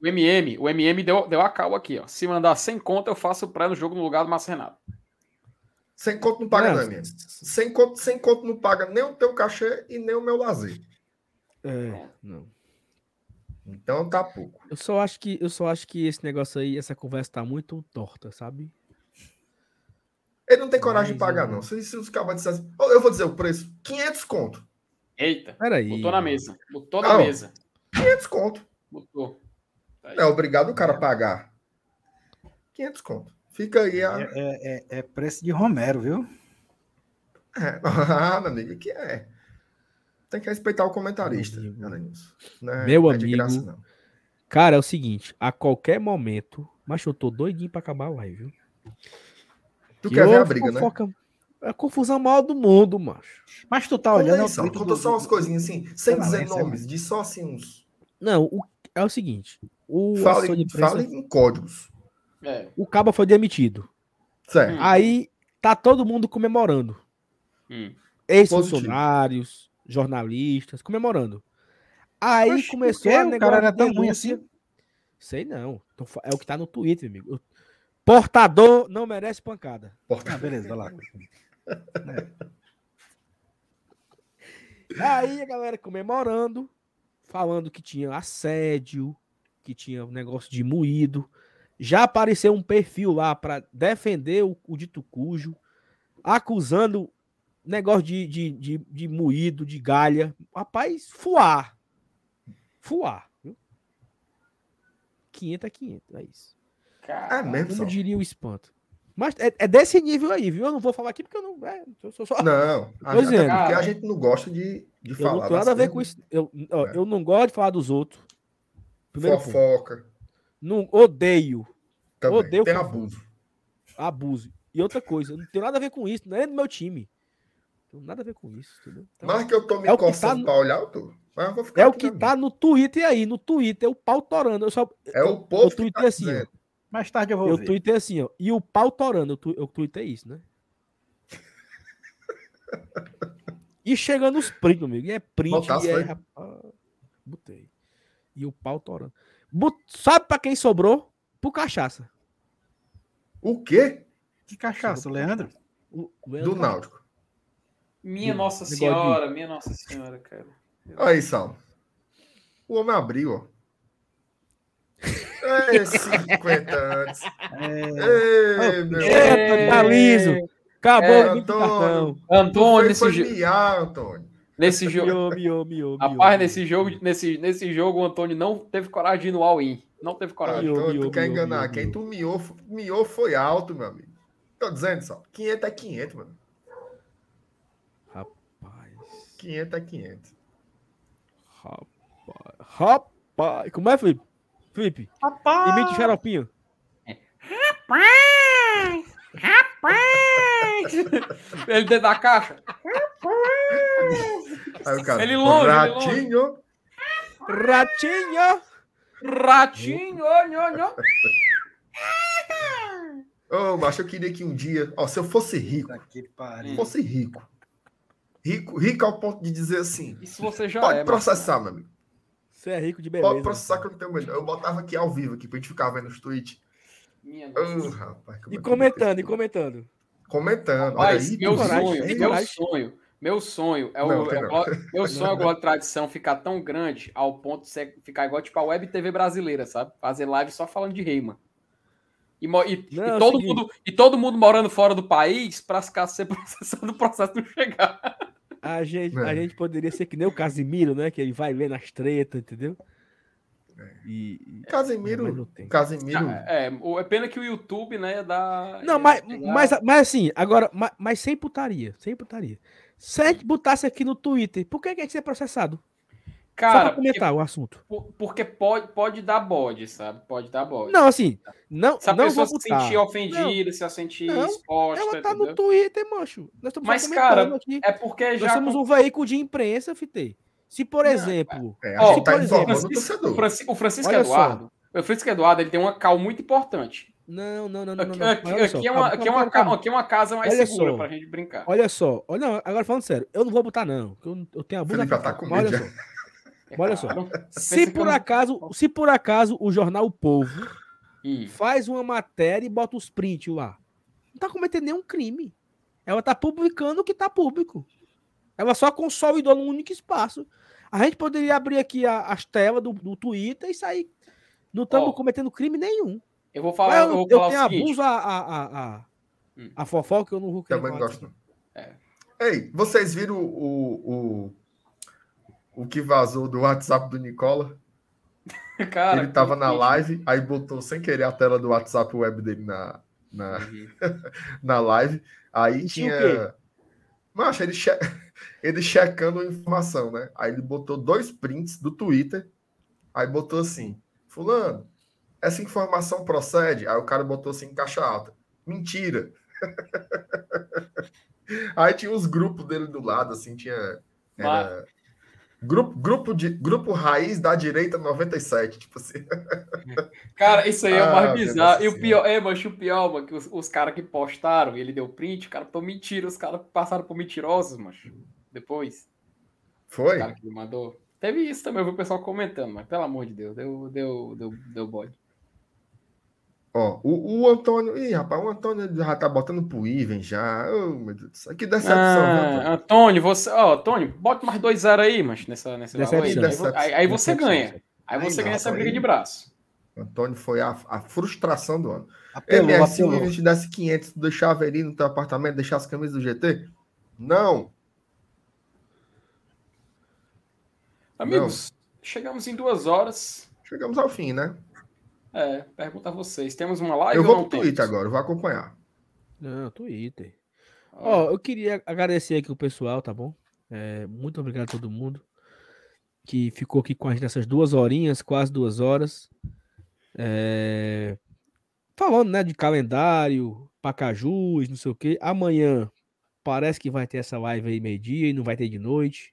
O MM, o MM deu, deu a cal aqui, ó. Se mandar 100 conto, eu faço pré no jogo no lugar do Márcio Renato. sem conto não paga, Não, não. Sem conto, sem conto não paga nem o teu cachê e nem o meu lazer. É, não. Então tá pouco. Eu só acho que eu só acho que esse negócio aí, essa conversa tá muito torta, sabe? Ele não tem coragem de Mas, pagar, eu- não. Se, se os cabas dissessem, "Ó, eu vou dizer o preço, 500 conto. Eita. Peraí. Botou na mesa. Botou na mesa. 500 conto. Botou. Tá. É obrigado o cara a pagar. 500 conto. Fica aí a... É, é- é preço de Romero, viu? É. *laughs* Ah, meu amigo, que é. Tem que respeitar o comentarista, Meu amigo. É- Meu não é de amigo. graça, não. Cara, é o seguinte, a qualquer momento, mas eu tô doidinho pra acabar a live, viu? Tu Que quer ver a briga, né? fofoca- É a confusão maior do mundo, macho. Mas tu tá Conta olhando. aí, o só, tweet conta só umas coisinhas assim, sem lá, dizer sei nomes, diz só assim uns. Não, o- é o seguinte, o de imprensa- fale em códigos. É. o Caba foi demitido. Certo. Hum. Aí tá todo mundo comemorando. Hum. Ex-funcionários, jornalistas, comemorando. Aí Oxe, começou a O negócio cara era de tão ruim assim? Sei não. É o que tá no Twitter, amigo. Portador não merece pancada. Porta- Ah, beleza, vai lá. Aí a galera comemorando, falando que tinha assédio, que tinha um negócio de moído. Já apareceu um perfil lá para defender o, o dito cujo, acusando negócio de, de, de, de moído, de galha. Rapaz, fuar. Fuar. Viu? 500 é 500, é isso. É mesmo, Como só. diria o espanto. Mas é, é desse nível aí, viu? Eu não vou falar aqui porque eu não. É, eu sou só, Não, *laughs* a, porque a Cara. gente não gosta de, de eu falar. não tenho nada a ver com isso. Eu, ó, É. eu não gosto de falar dos outros. Primeiro ponto. Fofoca. Não odeio Também. Odeio Tem abuso. abuso. E outra coisa, não tenho nada a ver com isso, não é do meu time. Não tenho nada a ver com isso, entendeu? Então, Mas que eu tô me é tá coçando no- pra olhar, eu tô. Mas eu vou ficar é o que tá no Twitter aí, no Twitter, o pau torando. Eu só. É o povo que tuitei tá assim, dizendo. Mais tarde eu vou eu ver. tuitei assim, ó, e o pau torando, eu, tu, eu tuitei isso, né? *laughs* E chegando os prints, amigo, e é print, Botasse, e é, rapaz, botei. E o pau torando. Bot- Sabe pra quem sobrou? Pro cachaça. O quê? Que cachaça, Leandro? O- o Do Leandro Náutico. Minha Do- Nossa Senhora, minha Nossa Senhora, cara. Aí, Sal. O homem abriu, ó. *laughs* É, 50 antes. É, Ei, meu. É, tá liso. Acabou É, Antônio. cartão. Antônio, nesse, foi jo- miar, Antônio. nesse jogo. Miou, miou, miou, Rapaz, miou, nesse jogo, nesse, nesse jogo, o Antônio não teve coragem de ir no all-in. Não teve coragem. Miou, Antônio, miou, tu quer miou, enganar miou, quem? miou. Tu miou, miou foi alto, meu amigo. Tô dizendo, Sal. 500 é 500, mano. Rapaz, 500 é 500. rapaz, rapaz. Como é, Felipe? Felipe, imite o xaropinho. *laughs* Ele dentro da caixa. Aí o cara, Ele longe, ele ratinho. Ratinho! Ratinho, olha. Ô, macho, eu queria que um dia, ó, se eu fosse rico, pariu. fosse rico, rico, rico ao ponto de dizer assim, Isso você já pode é. processar, meu amigo. Você é rico de beleza. Pode processar que eu não tenho medo. Eu botava aqui ao vivo aqui pra gente ficar vendo os tweets. Nossa. rapaz, E é comentando, e comentando. Comentando. Olha aí, meu coragem, sonho, meu coragem. sonho, meu sonho é o, Não, é o meu *laughs* sonho é o Glória de Tradição ficar tão grande ao ponto de ficar igual tipo a Web TV brasileira, sabe? Fazer live só falando de rei, mano. E, e- Não, e é o todo seguinte. mundo, e todo mundo morando fora do país para casas *laughs* ser processado o processo não chegar. A gente, É. a gente poderia ser que nem o Casimiro, né? Que ele vai lendo as tretas, entendeu? E, e- não tem. Casemiro. É, é pena que o YouTube, né, dá. Não, mas, mas, mas assim, agora, mas, mas sem putaria, sem putaria. Se a gente botasse aqui no Twitter, por que que a gente ia ser processado? Só Cara, pra comentar o assunto. porque, porque pode, pode dar bode, sabe? Pode dar bode. Não, assim, não, Se a não pessoa vou se sentir ofendida, se a sentir Não, exposta, Ela tá entendeu? no Twitter, mancho. Nós estamos Mas, só cara, comentando aqui. É porque Nós já. somos um veículo de imprensa, Fitê. Se, por exemplo, É, Ó, a gente tá por exemplo, o Francisco- o, Franci- o Francisco Olha só. Eduardo. O Francisco Eduardo ele tem uma cal muito importante. Não, não, não, não. Aqui, não, não. só, é uma, aqui, é uma, aqui é uma casa mais Olha segura só. pra gente brincar. Olha só, olha, não, agora falando sério, eu não vou botar, não. porque Eu, eu tenho a bunda. Felipe já tá olha só. olha só. Se por acaso, se por acaso o jornal O Povo Hum. faz uma matéria e bota os prints lá, não tá cometendo nenhum crime. Ela tá publicando o que tá público. Ela só consolidou num único espaço. A gente poderia abrir aqui a- as telas do, do Twitter e sair. Não estamos cometendo crime nenhum. Eu vou falar, eu, eu, vou eu falar tenho o seguinte. abuso a, a, a, a, Hum. a fofoca, eu não vou querer Também gosto. É. Ei, vocês viram o, o, o que vazou do WhatsApp do Nicola? *laughs* Cara, ele tava na live, aí botou sem querer a tela do WhatsApp web dele na, na, Uhum. *laughs* na live. Aí tinha tinha. Macho, ele, che... *laughs* ele checando a informação, né? Aí ele botou dois prints do Twitter. Aí botou assim: Fulano, essa informação procede? Aí o cara botou assim em caixa alta. Mentira. Aí tinha os grupos dele do lado, assim, tinha. Era... Grupo, grupo, de, grupo raiz da direita 97, tipo assim. *laughs* Cara, isso aí é o Ah, mais meu bizarro. E o pior, é, mas o pior, mano, que os, os caras que postaram ele deu print, o cara tô mentira, os caras passaram por mentirosos, mano. Depois, o Foi? cara que mandou. Teve isso também, eu vi o pessoal comentando, mas pelo amor de Deus, deu, deu, deu, deu bode. Ó, o, o Antônio. Ih, rapaz, o Antônio já tá botando pro Iven já. Oh, meu Deus do céu. Que decepção, viu, Antônio? Ah, Antônio, você, ó, Antônio, bota mais 2-0 aí, mas nessa, nessa Decepção. valor aí. Aí, vo- aí, aí você Decepção. ganha. Aí Aí você não, ganha essa aí- briga de braço. Antônio foi a, a frustração do ano. Apelou, se o apelou. Iven te desse 500, tu deixava ele no teu apartamento, deixar as camisas do GT? Não. Amigos, chegamos em duas horas. Chegamos ao fim, né? É, pergunta a vocês. Temos uma live Eu ou vou não pro Twitter agora, eu vou acompanhar. Não, Twitter. Ó, Ó, eu queria agradecer aqui o pessoal, tá bom? É, muito obrigado a todo mundo que ficou aqui com a gente nessas duas horinhas, quase duas horas. É, falando, né, de calendário, Pacajus, não sei o quê. Amanhã parece que vai ter essa live aí meio-dia e não vai ter de noite.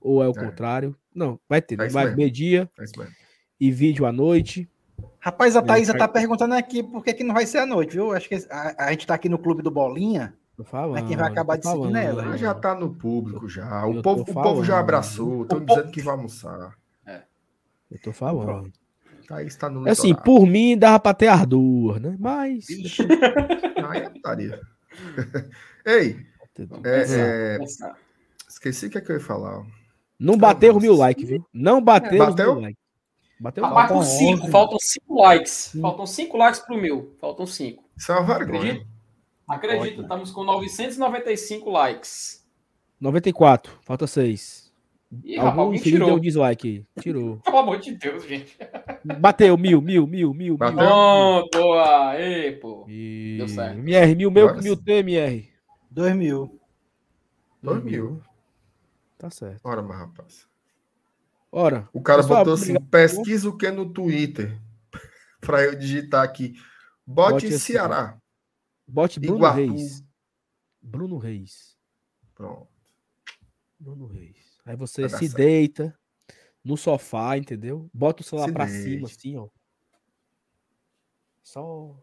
Ou é o É. contrário? Não, vai ter. É vai meio-dia É e vídeo à noite. Rapaz, a É, Thaisa tá perguntando aqui por que, que não vai ser à noite, viu? Acho que a, a gente tá aqui no clube do Bolinha. Tô falando. Mas quem vai acabar de seguir nela, falando. Mas já tá no público já. O povo, o povo já falando. abraçou. Estão dizendo que vai almoçar. Eu tô falando. Pronto. Tá, tá no Assim, litoral. por mim dava pra ter as duas, né? Mas. Ixi. *laughs* Aí é putaria. *laughs* Ei, é, é, esqueci o que, é que eu ia falar. Não bateu os mil likes, viu? Não bateu, os Bateu? mil likes. Bateu Rapaz, Faltam com 5, 11. faltam 5 likes. Faltam 5 likes pro meu. Faltam 5. Isso é uma vergonha. Acredita? Acredito, estamos com 995 likes. 94, falta 6. Ih, rapaz, Algum alguém deu tirou. um dislike. Tirou. *laughs* Pelo amor de Deus, gente. Bateu, mil, mil, mil, mil, Bateu? mil. Pronto, aê, pô. E... Deu certo. MR, mil meu, Agora mil sim. T, MR. 2 mil. Dois mil. Tá certo. Ora, mas rapaz. Ora, O cara Pessoal, botou assim: obrigado. pesquisa o que no Twitter? *laughs* Pra eu digitar aqui. Bote, Bote assim. Ceará. bote Bruno Iguatu. Reis. Bruno Reis. Pronto. Bruno Reis. Aí você se certo. deita no sofá, entendeu? Bota o celular Se pra deite. cima, assim, ó. Só.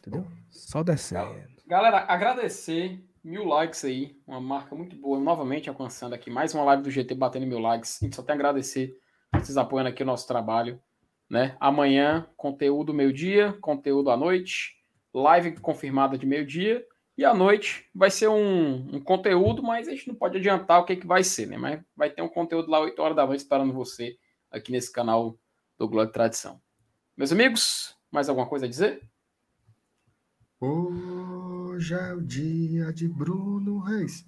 Entendeu? Só descendo. Galera, agradecer. Mil likes aí. Uma marca muito boa. Novamente alcançando aqui mais uma live do GT batendo mil likes. A gente só tem a agradecer vocês apoiando aqui o nosso trabalho. Né? Amanhã, conteúdo meio-dia, conteúdo à noite, live confirmada de meio-dia. E à noite vai ser um, um conteúdo, mas a gente não pode adiantar o que, que vai ser, né? Mas vai ter um conteúdo lá 8 horas da noite esperando você aqui nesse canal do e Tradição. Meus amigos, mais alguma coisa a dizer? Hoje é o dia de Bruno Reis.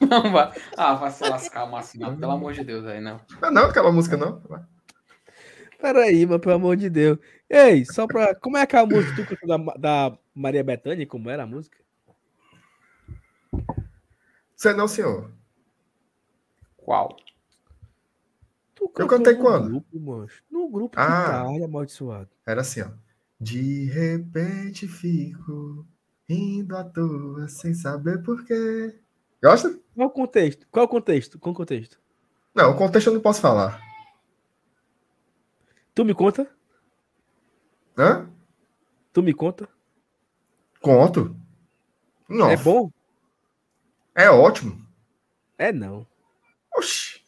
Não, vai. Ah, vai se lascar, Marcinado, pelo amor de Deus aí, não. Não, não, aquela música não. Peraí, mas pelo amor de Deus. Ei, só pra. Como é que é a música da, da Maria Bethânia? Como era a música? Você não, senhor. Qual? Tu Eu cantei no quando? Grupo, mancho. No grupo Ah. que tá, amaldiçoado. Era assim, ó. De repente fico indo à toa sem saber porquê. Gosta? Qual o contexto? Qual o contexto? Qual o contexto? Não, o contexto eu não posso falar. Tu me conta? Hã? Tu me conta? Conto. Nossa. É bom? É ótimo. É não. Oxi.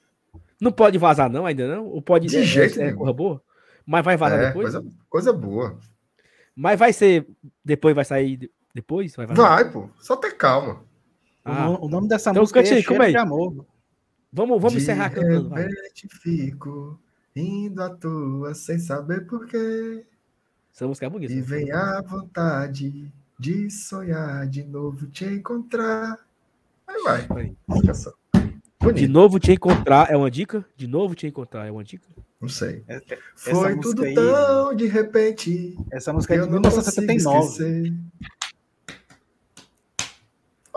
Não pode vazar, não, ainda não? Ou pode. De é, jeito é, é nenhum. coisa boa? Mas vai vazar É, depois? coisa, coisa boa. Mas vai ser. Depois vai sair. De- Depois? Vai vazar? Vai, pô. Só ter calma. Ah, O, no- o nome dessa Então, música aí é Cheiro como é? de Amor. vamos vamos De encerrar cantando. Vai. repente fico indo à toa sem saber porquê. Essa música é bonita. E vem a vontade de sonhar de novo te encontrar. Aí vai. Aí. Fica só. De Bonito. novo te encontrar é uma dica? De novo te encontrar é uma dica? Não sei. É- é- Foi tudo aí- tão de repente. Essa música é de não consigo 1979.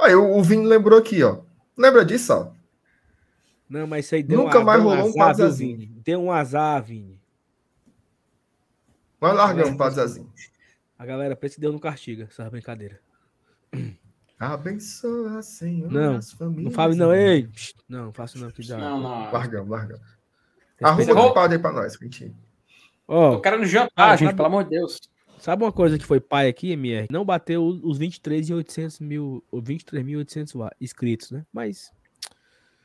Aí o, o Vini lembrou aqui, ó. Lembra disso, ó? Não, mas isso aí deu Nunca uma, mais deu um rolou um azar, viu. Vini? Deu um azar, Vini. Nós largamos para Zezinho. A galera pensa que deu no castiga, essa brincadeira. Abençoa, Senhor, Não, as famílias. Não fale não, ei. Não, não faço não que dá. Não, não. Largamos, largamos. Arruma outro padre aí pra nós, mentira. Ó, Tô querendo jantar, Ah, gente, sabe- pelo amor de Deus. Sabe uma coisa que foi pai aqui, MR? Não bateu os 23.800 mil, ou 23.800 wa- inscritos, né? Mas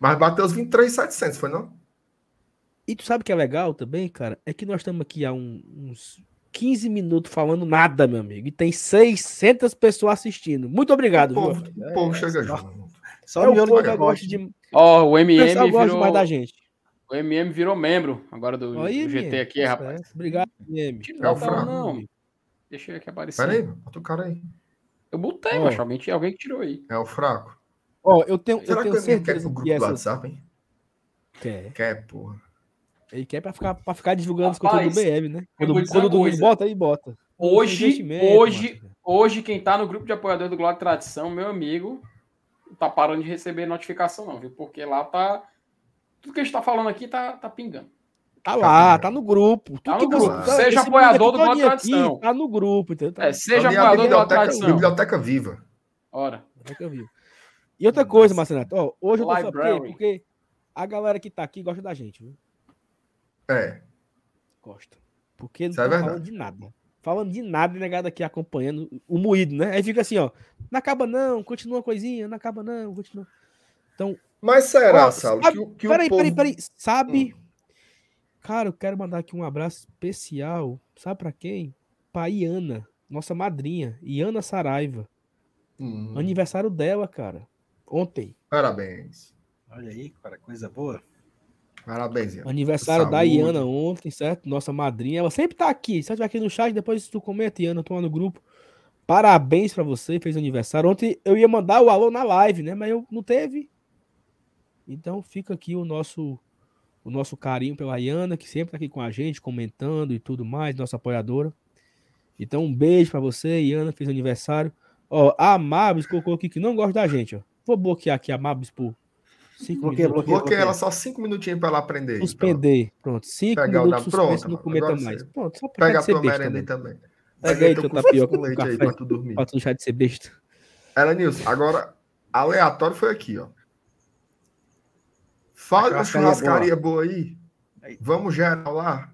Mas bateu os 23,700, foi não? E tu sabe o que é legal também, cara? É que nós estamos aqui há um- uns 15 minutos falando nada, meu amigo. E tem 600 pessoas assistindo. Muito obrigado, o povo, viu? o povo chega só- junto. Só É, o o miolo de gosta de... Ó, o O MM pessoal gosta virou. mais da gente. O MM virou membro agora do, do Aí, GT aqui, tá rapaz. Obrigado, MM. Tira É o Fraco. não. Deixa eu aqui aparecer. Pera aí, bota o cara aí. Eu botei, Ó. mas alguém, alguém que tirou aí. É o fraco. Ó, eu tenho, eu Será que tenho ele não quer ir certeza pro que grupo do essa... WhatsApp, hein? Quer. Quer, porra. Ele quer pra ficar, pra ficar divulgando os Rapaz, conteúdos do BM, né? eu Quando, quando o bota, aí bota. Hoje, hoje, Márcio. hoje, quem tá no grupo de apoiadores do e Tradição, meu amigo, tá parando de receber notificação, não, viu? Porque lá tá. Tudo que a gente tá falando aqui tá, tá pingando. Tá lá, tá no grupo. Tá Tudo no grupo. você- Seja apoiador do aqui Tradição. Tá no grupo, entendeu? Tá É, seja Ali é a apoiador do e biblioteca, Tradição. biblioteca viva. Ora. É que eu vi. E outra coisa, Marcenato, ó, hoje eu tô? Library. porque a galera que tá aqui gosta da gente, viu? É. Gosta. Porque não é tá verdade. falando de nada. Falando de nada negado aqui acompanhando o moído, né? Aí fica assim, ó. Não acaba não, continua a coisinha, não acaba não, continua. Mas será, Ó, Saulo, sabe- que, o- que peraí, o povo... peraí, peraí. Sabe? Cara, eu quero mandar aqui um abraço especial. Sabe pra quem? Pra Iana, nossa madrinha. Iana Saraiva. Hum, Aniversário dela, cara. Ontem. Parabéns. Olha aí, cara, coisa boa. Parabéns, Ian. Aniversário da Saúde. Iana ontem, certo? Nossa madrinha. Ela sempre tá aqui. Se ela estiver aqui no chat, depois tu comenta, Iana, tô lá no grupo. Parabéns pra você, fez aniversário. Ontem eu ia mandar o alô na live, né? Mas eu não teve. Então fica aqui o nosso o nosso carinho pela Iana, que sempre tá aqui com a gente, comentando e tudo mais, nossa apoiadora. Então um beijo pra você, Iana, fez aniversário. Ó, a Mabis colocou aqui que não gosta da gente, ó. Vou bloquear aqui a Mabis por cinco Bloqueia, minutos. bloqueia. Ela só cinco minutinhos pra ela aprender. Suspender. Pronto. Cinco Pegar minutos não Agora mais. Pronto, só pra Pega a tua merenda aí também. também. Pega aí teu tapioca com leite aí pra tu dormir. Pra tu deixar de ser besta. Ela Nilson, agora aleatório foi aqui, ó. Fala uma churrascaria churrascaria boa aí. Aí. Vamos geral lá.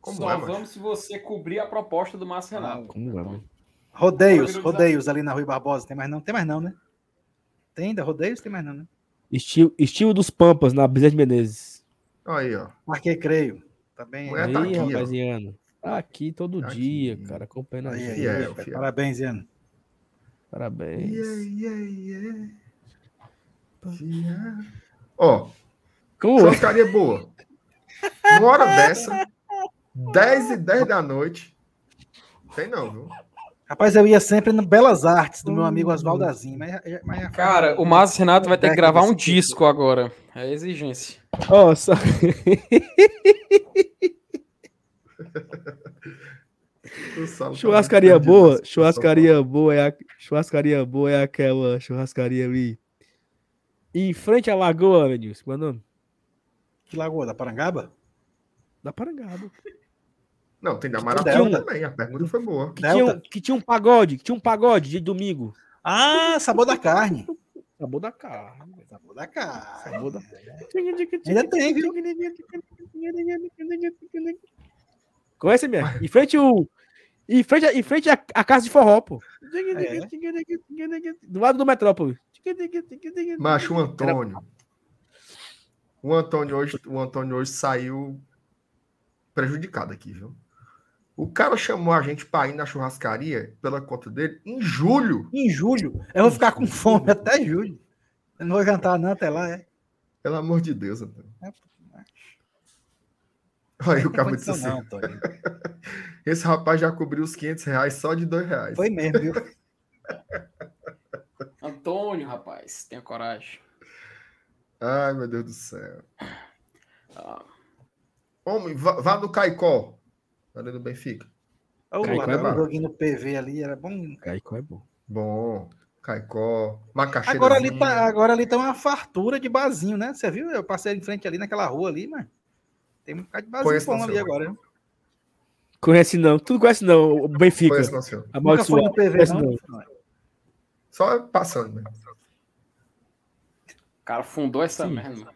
Como Só é, vamos se você cobrir a proposta do Márcio Renato. Como é, mano? Rodeios, rodeios ali na Rui Barbosa. Tem mais não? Tem mais não, né? Tem ainda rodeios? Tem mais não, né? Estilo, estilo dos Pampas na Bezerra de Menezes. Aí, ó. Marquei, creio. Tá bem. Ué, aí, tá aqui, rapaziano. Tá aqui todo Tá dia, aqui. cara. Acompanhando a Aí, gente. aí, aí. Parabéns, Ian. Parabéns. Yeah, yeah, yeah. Ó? Churrascaria boa. Uma hora dessa, *laughs* 10 e 10 da noite. Tem não, viu? Rapaz, eu ia sempre no Belas Artes do meu amigo Oswaldo Azim, mas, mas Cara, o Márcio Renato vai ter que gravar um disco agora. É exigência. Ó, só... *laughs* O Saulo tá churrascaria boa, churrascaria boa é a... churrascaria boa é aquela churrascaria ali em frente à lagoa, Venilson, qual é o nome? Que lagoa? Da Parangaba? Da Parangaba. Não, tem da. Maratona também. A pergunta foi boa. Que tinha, um, que tinha um pagode, que tinha um pagode de domingo. Ah, sabor da carne. Sabor da carne. Sabor da carne. Sabor da... Ainda tem, viu? Conhece minha? Em frente o. Em frente, em frente a, a casa de forró, pô. Do lado do Metrópole. Macho, Antônio. O Antônio hoje, o Antônio hoje saiu prejudicado aqui, viu? O cara chamou a gente para ir na churrascaria pela conta dele em julho. Em julho. Eu vou ficar com fome até julho. Eu não vou jantar não até lá, é. Pelo amor de Deus, Antônio. É, Olha aí o cara disse assim: não, *laughs* esse rapaz já cobriu os 500 reais só de dois reais. Foi mesmo, viu? Antônio, rapaz, tenha coragem. Ai, meu Deus do céu. Ah, Homem, vá, vá no Caicó. Ali do Benfica. O Caicó é bom. joguinho no PV ali era bom. Caicó é bom. Bom. Caicó. Macaxeira. Agora ali, tá, agora ali tá uma fartura de barzinho, né? Você viu? Eu passei em frente ali naquela rua ali, mas tem um bocado de barzinho Conheço bom ali senhor. agora. né? Conhece não. Tu não conhece não, o Benfica. Conheço, não, senhor. Nunca foi Amaldiçoado. no PV, Conhece não. não. Só passando, né? O cara fundou essa Sim. merda.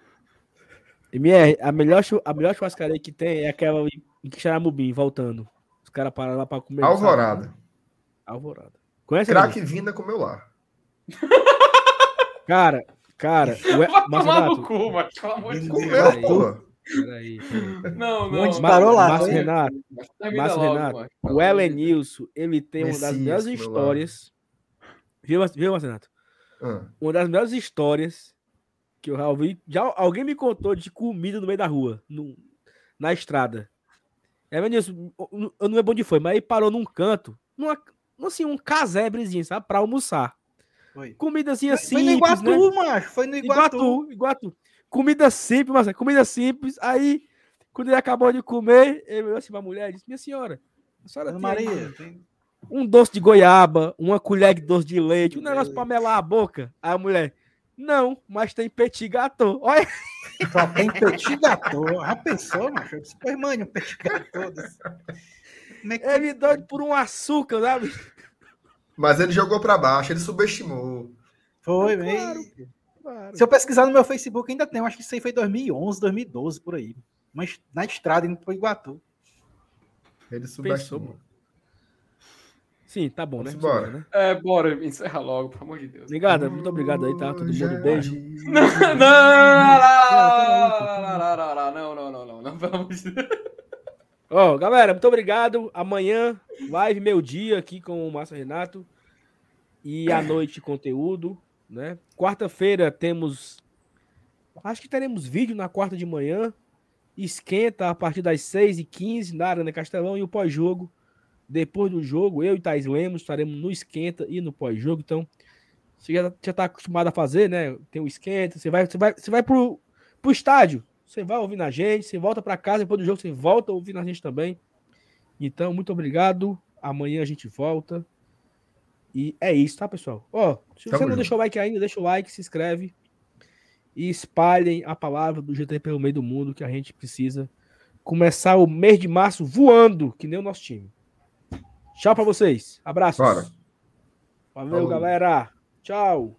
MR, a melhor, a melhor churrascaria que tem é aquela em Quixaramubim, voltando. Os caras param lá pra comer. Alvorada. sábado. Alvorada. Conhece? Craque vinda comeu lá. *laughs* Cara, cara. O e... Vai tomar no cu, mas pelo amor de Deus. Comeu, Peraí. peraí, peraí. Não, não. Onde não. parou lá, Márcio foi? Renato, Márcio Renato, mano. o Elenilson, ele tem uma das Messias, melhores histórias. Viu, viu, Márcio Renato? Ah, Uma das melhores histórias que eu já ouvi. Já alguém me contou de comida no meio da rua, no- na estrada. É, Elenilson, eu não é bom onde foi, mas aí parou num canto, numa, assim, um casebrezinho, sabe? Pra almoçar. Foi. Comidazinha Foi no simples, né? Iguatu, macho. Foi no Iguatu. Iguatu, Iguatu. Comida simples, mas comida simples. Aí, quando ele acabou de comer, ele olhou assim pra mulher e disse: Minha senhora, a senhora tem Maria. tem- um doce de goiaba, uma colher de doce de leite, um negócio pra melar a boca. Aí a mulher, não, mas tem petit gâteau. Olha, Só tem petit gâteau. Já pensou, macho? Eu disse, Pois, mano, um petit gâteau. é que ele doido por um açúcar, sabe? Mas ele jogou pra baixo, ele subestimou. foi, Claro, mesmo? Claro. Se eu pesquisar no meu Facebook, ainda tem. Eu acho que isso aí foi 2011, 2012, por aí. Mas na estrada, indo pro Iguatu. Ele subestimou. Sim, tá bom, né? Bora. né? É, bora, encerra logo, pelo amor de Deus. Obrigado, muito obrigado aí, tá? Todo mundo, beijo. Não, não, não, não, não, não, não não de Deus. Galera, muito obrigado. Amanhã, live meio-dia aqui com o Márcio Renato. E à noite, conteúdo, né? Quarta-feira temos. Acho que teremos vídeo na quarta de manhã. Esquenta a partir das 6h15 na Arena Castelão e o pós-jogo. Depois do jogo, eu e Thais Lemos estaremos no esquenta e no pós-jogo. Então, você já, já tá acostumado a fazer, né? Tem o esquenta, você vai, você vai, você vai pro, pro estádio. Você vai ouvir na gente, você volta para casa depois do jogo, você volta a ouvir na gente também. Então, muito obrigado. Amanhã a gente volta. E é isso, tá, pessoal? Ó, se você não deixou o like ainda, deixa o like, se inscreve e espalhem a palavra do GT pelo meio do mundo que a gente precisa começar o mês de março voando, que nem o nosso time. Tchau pra vocês. Abraços. Bora. Valeu, Falou. galera. Tchau.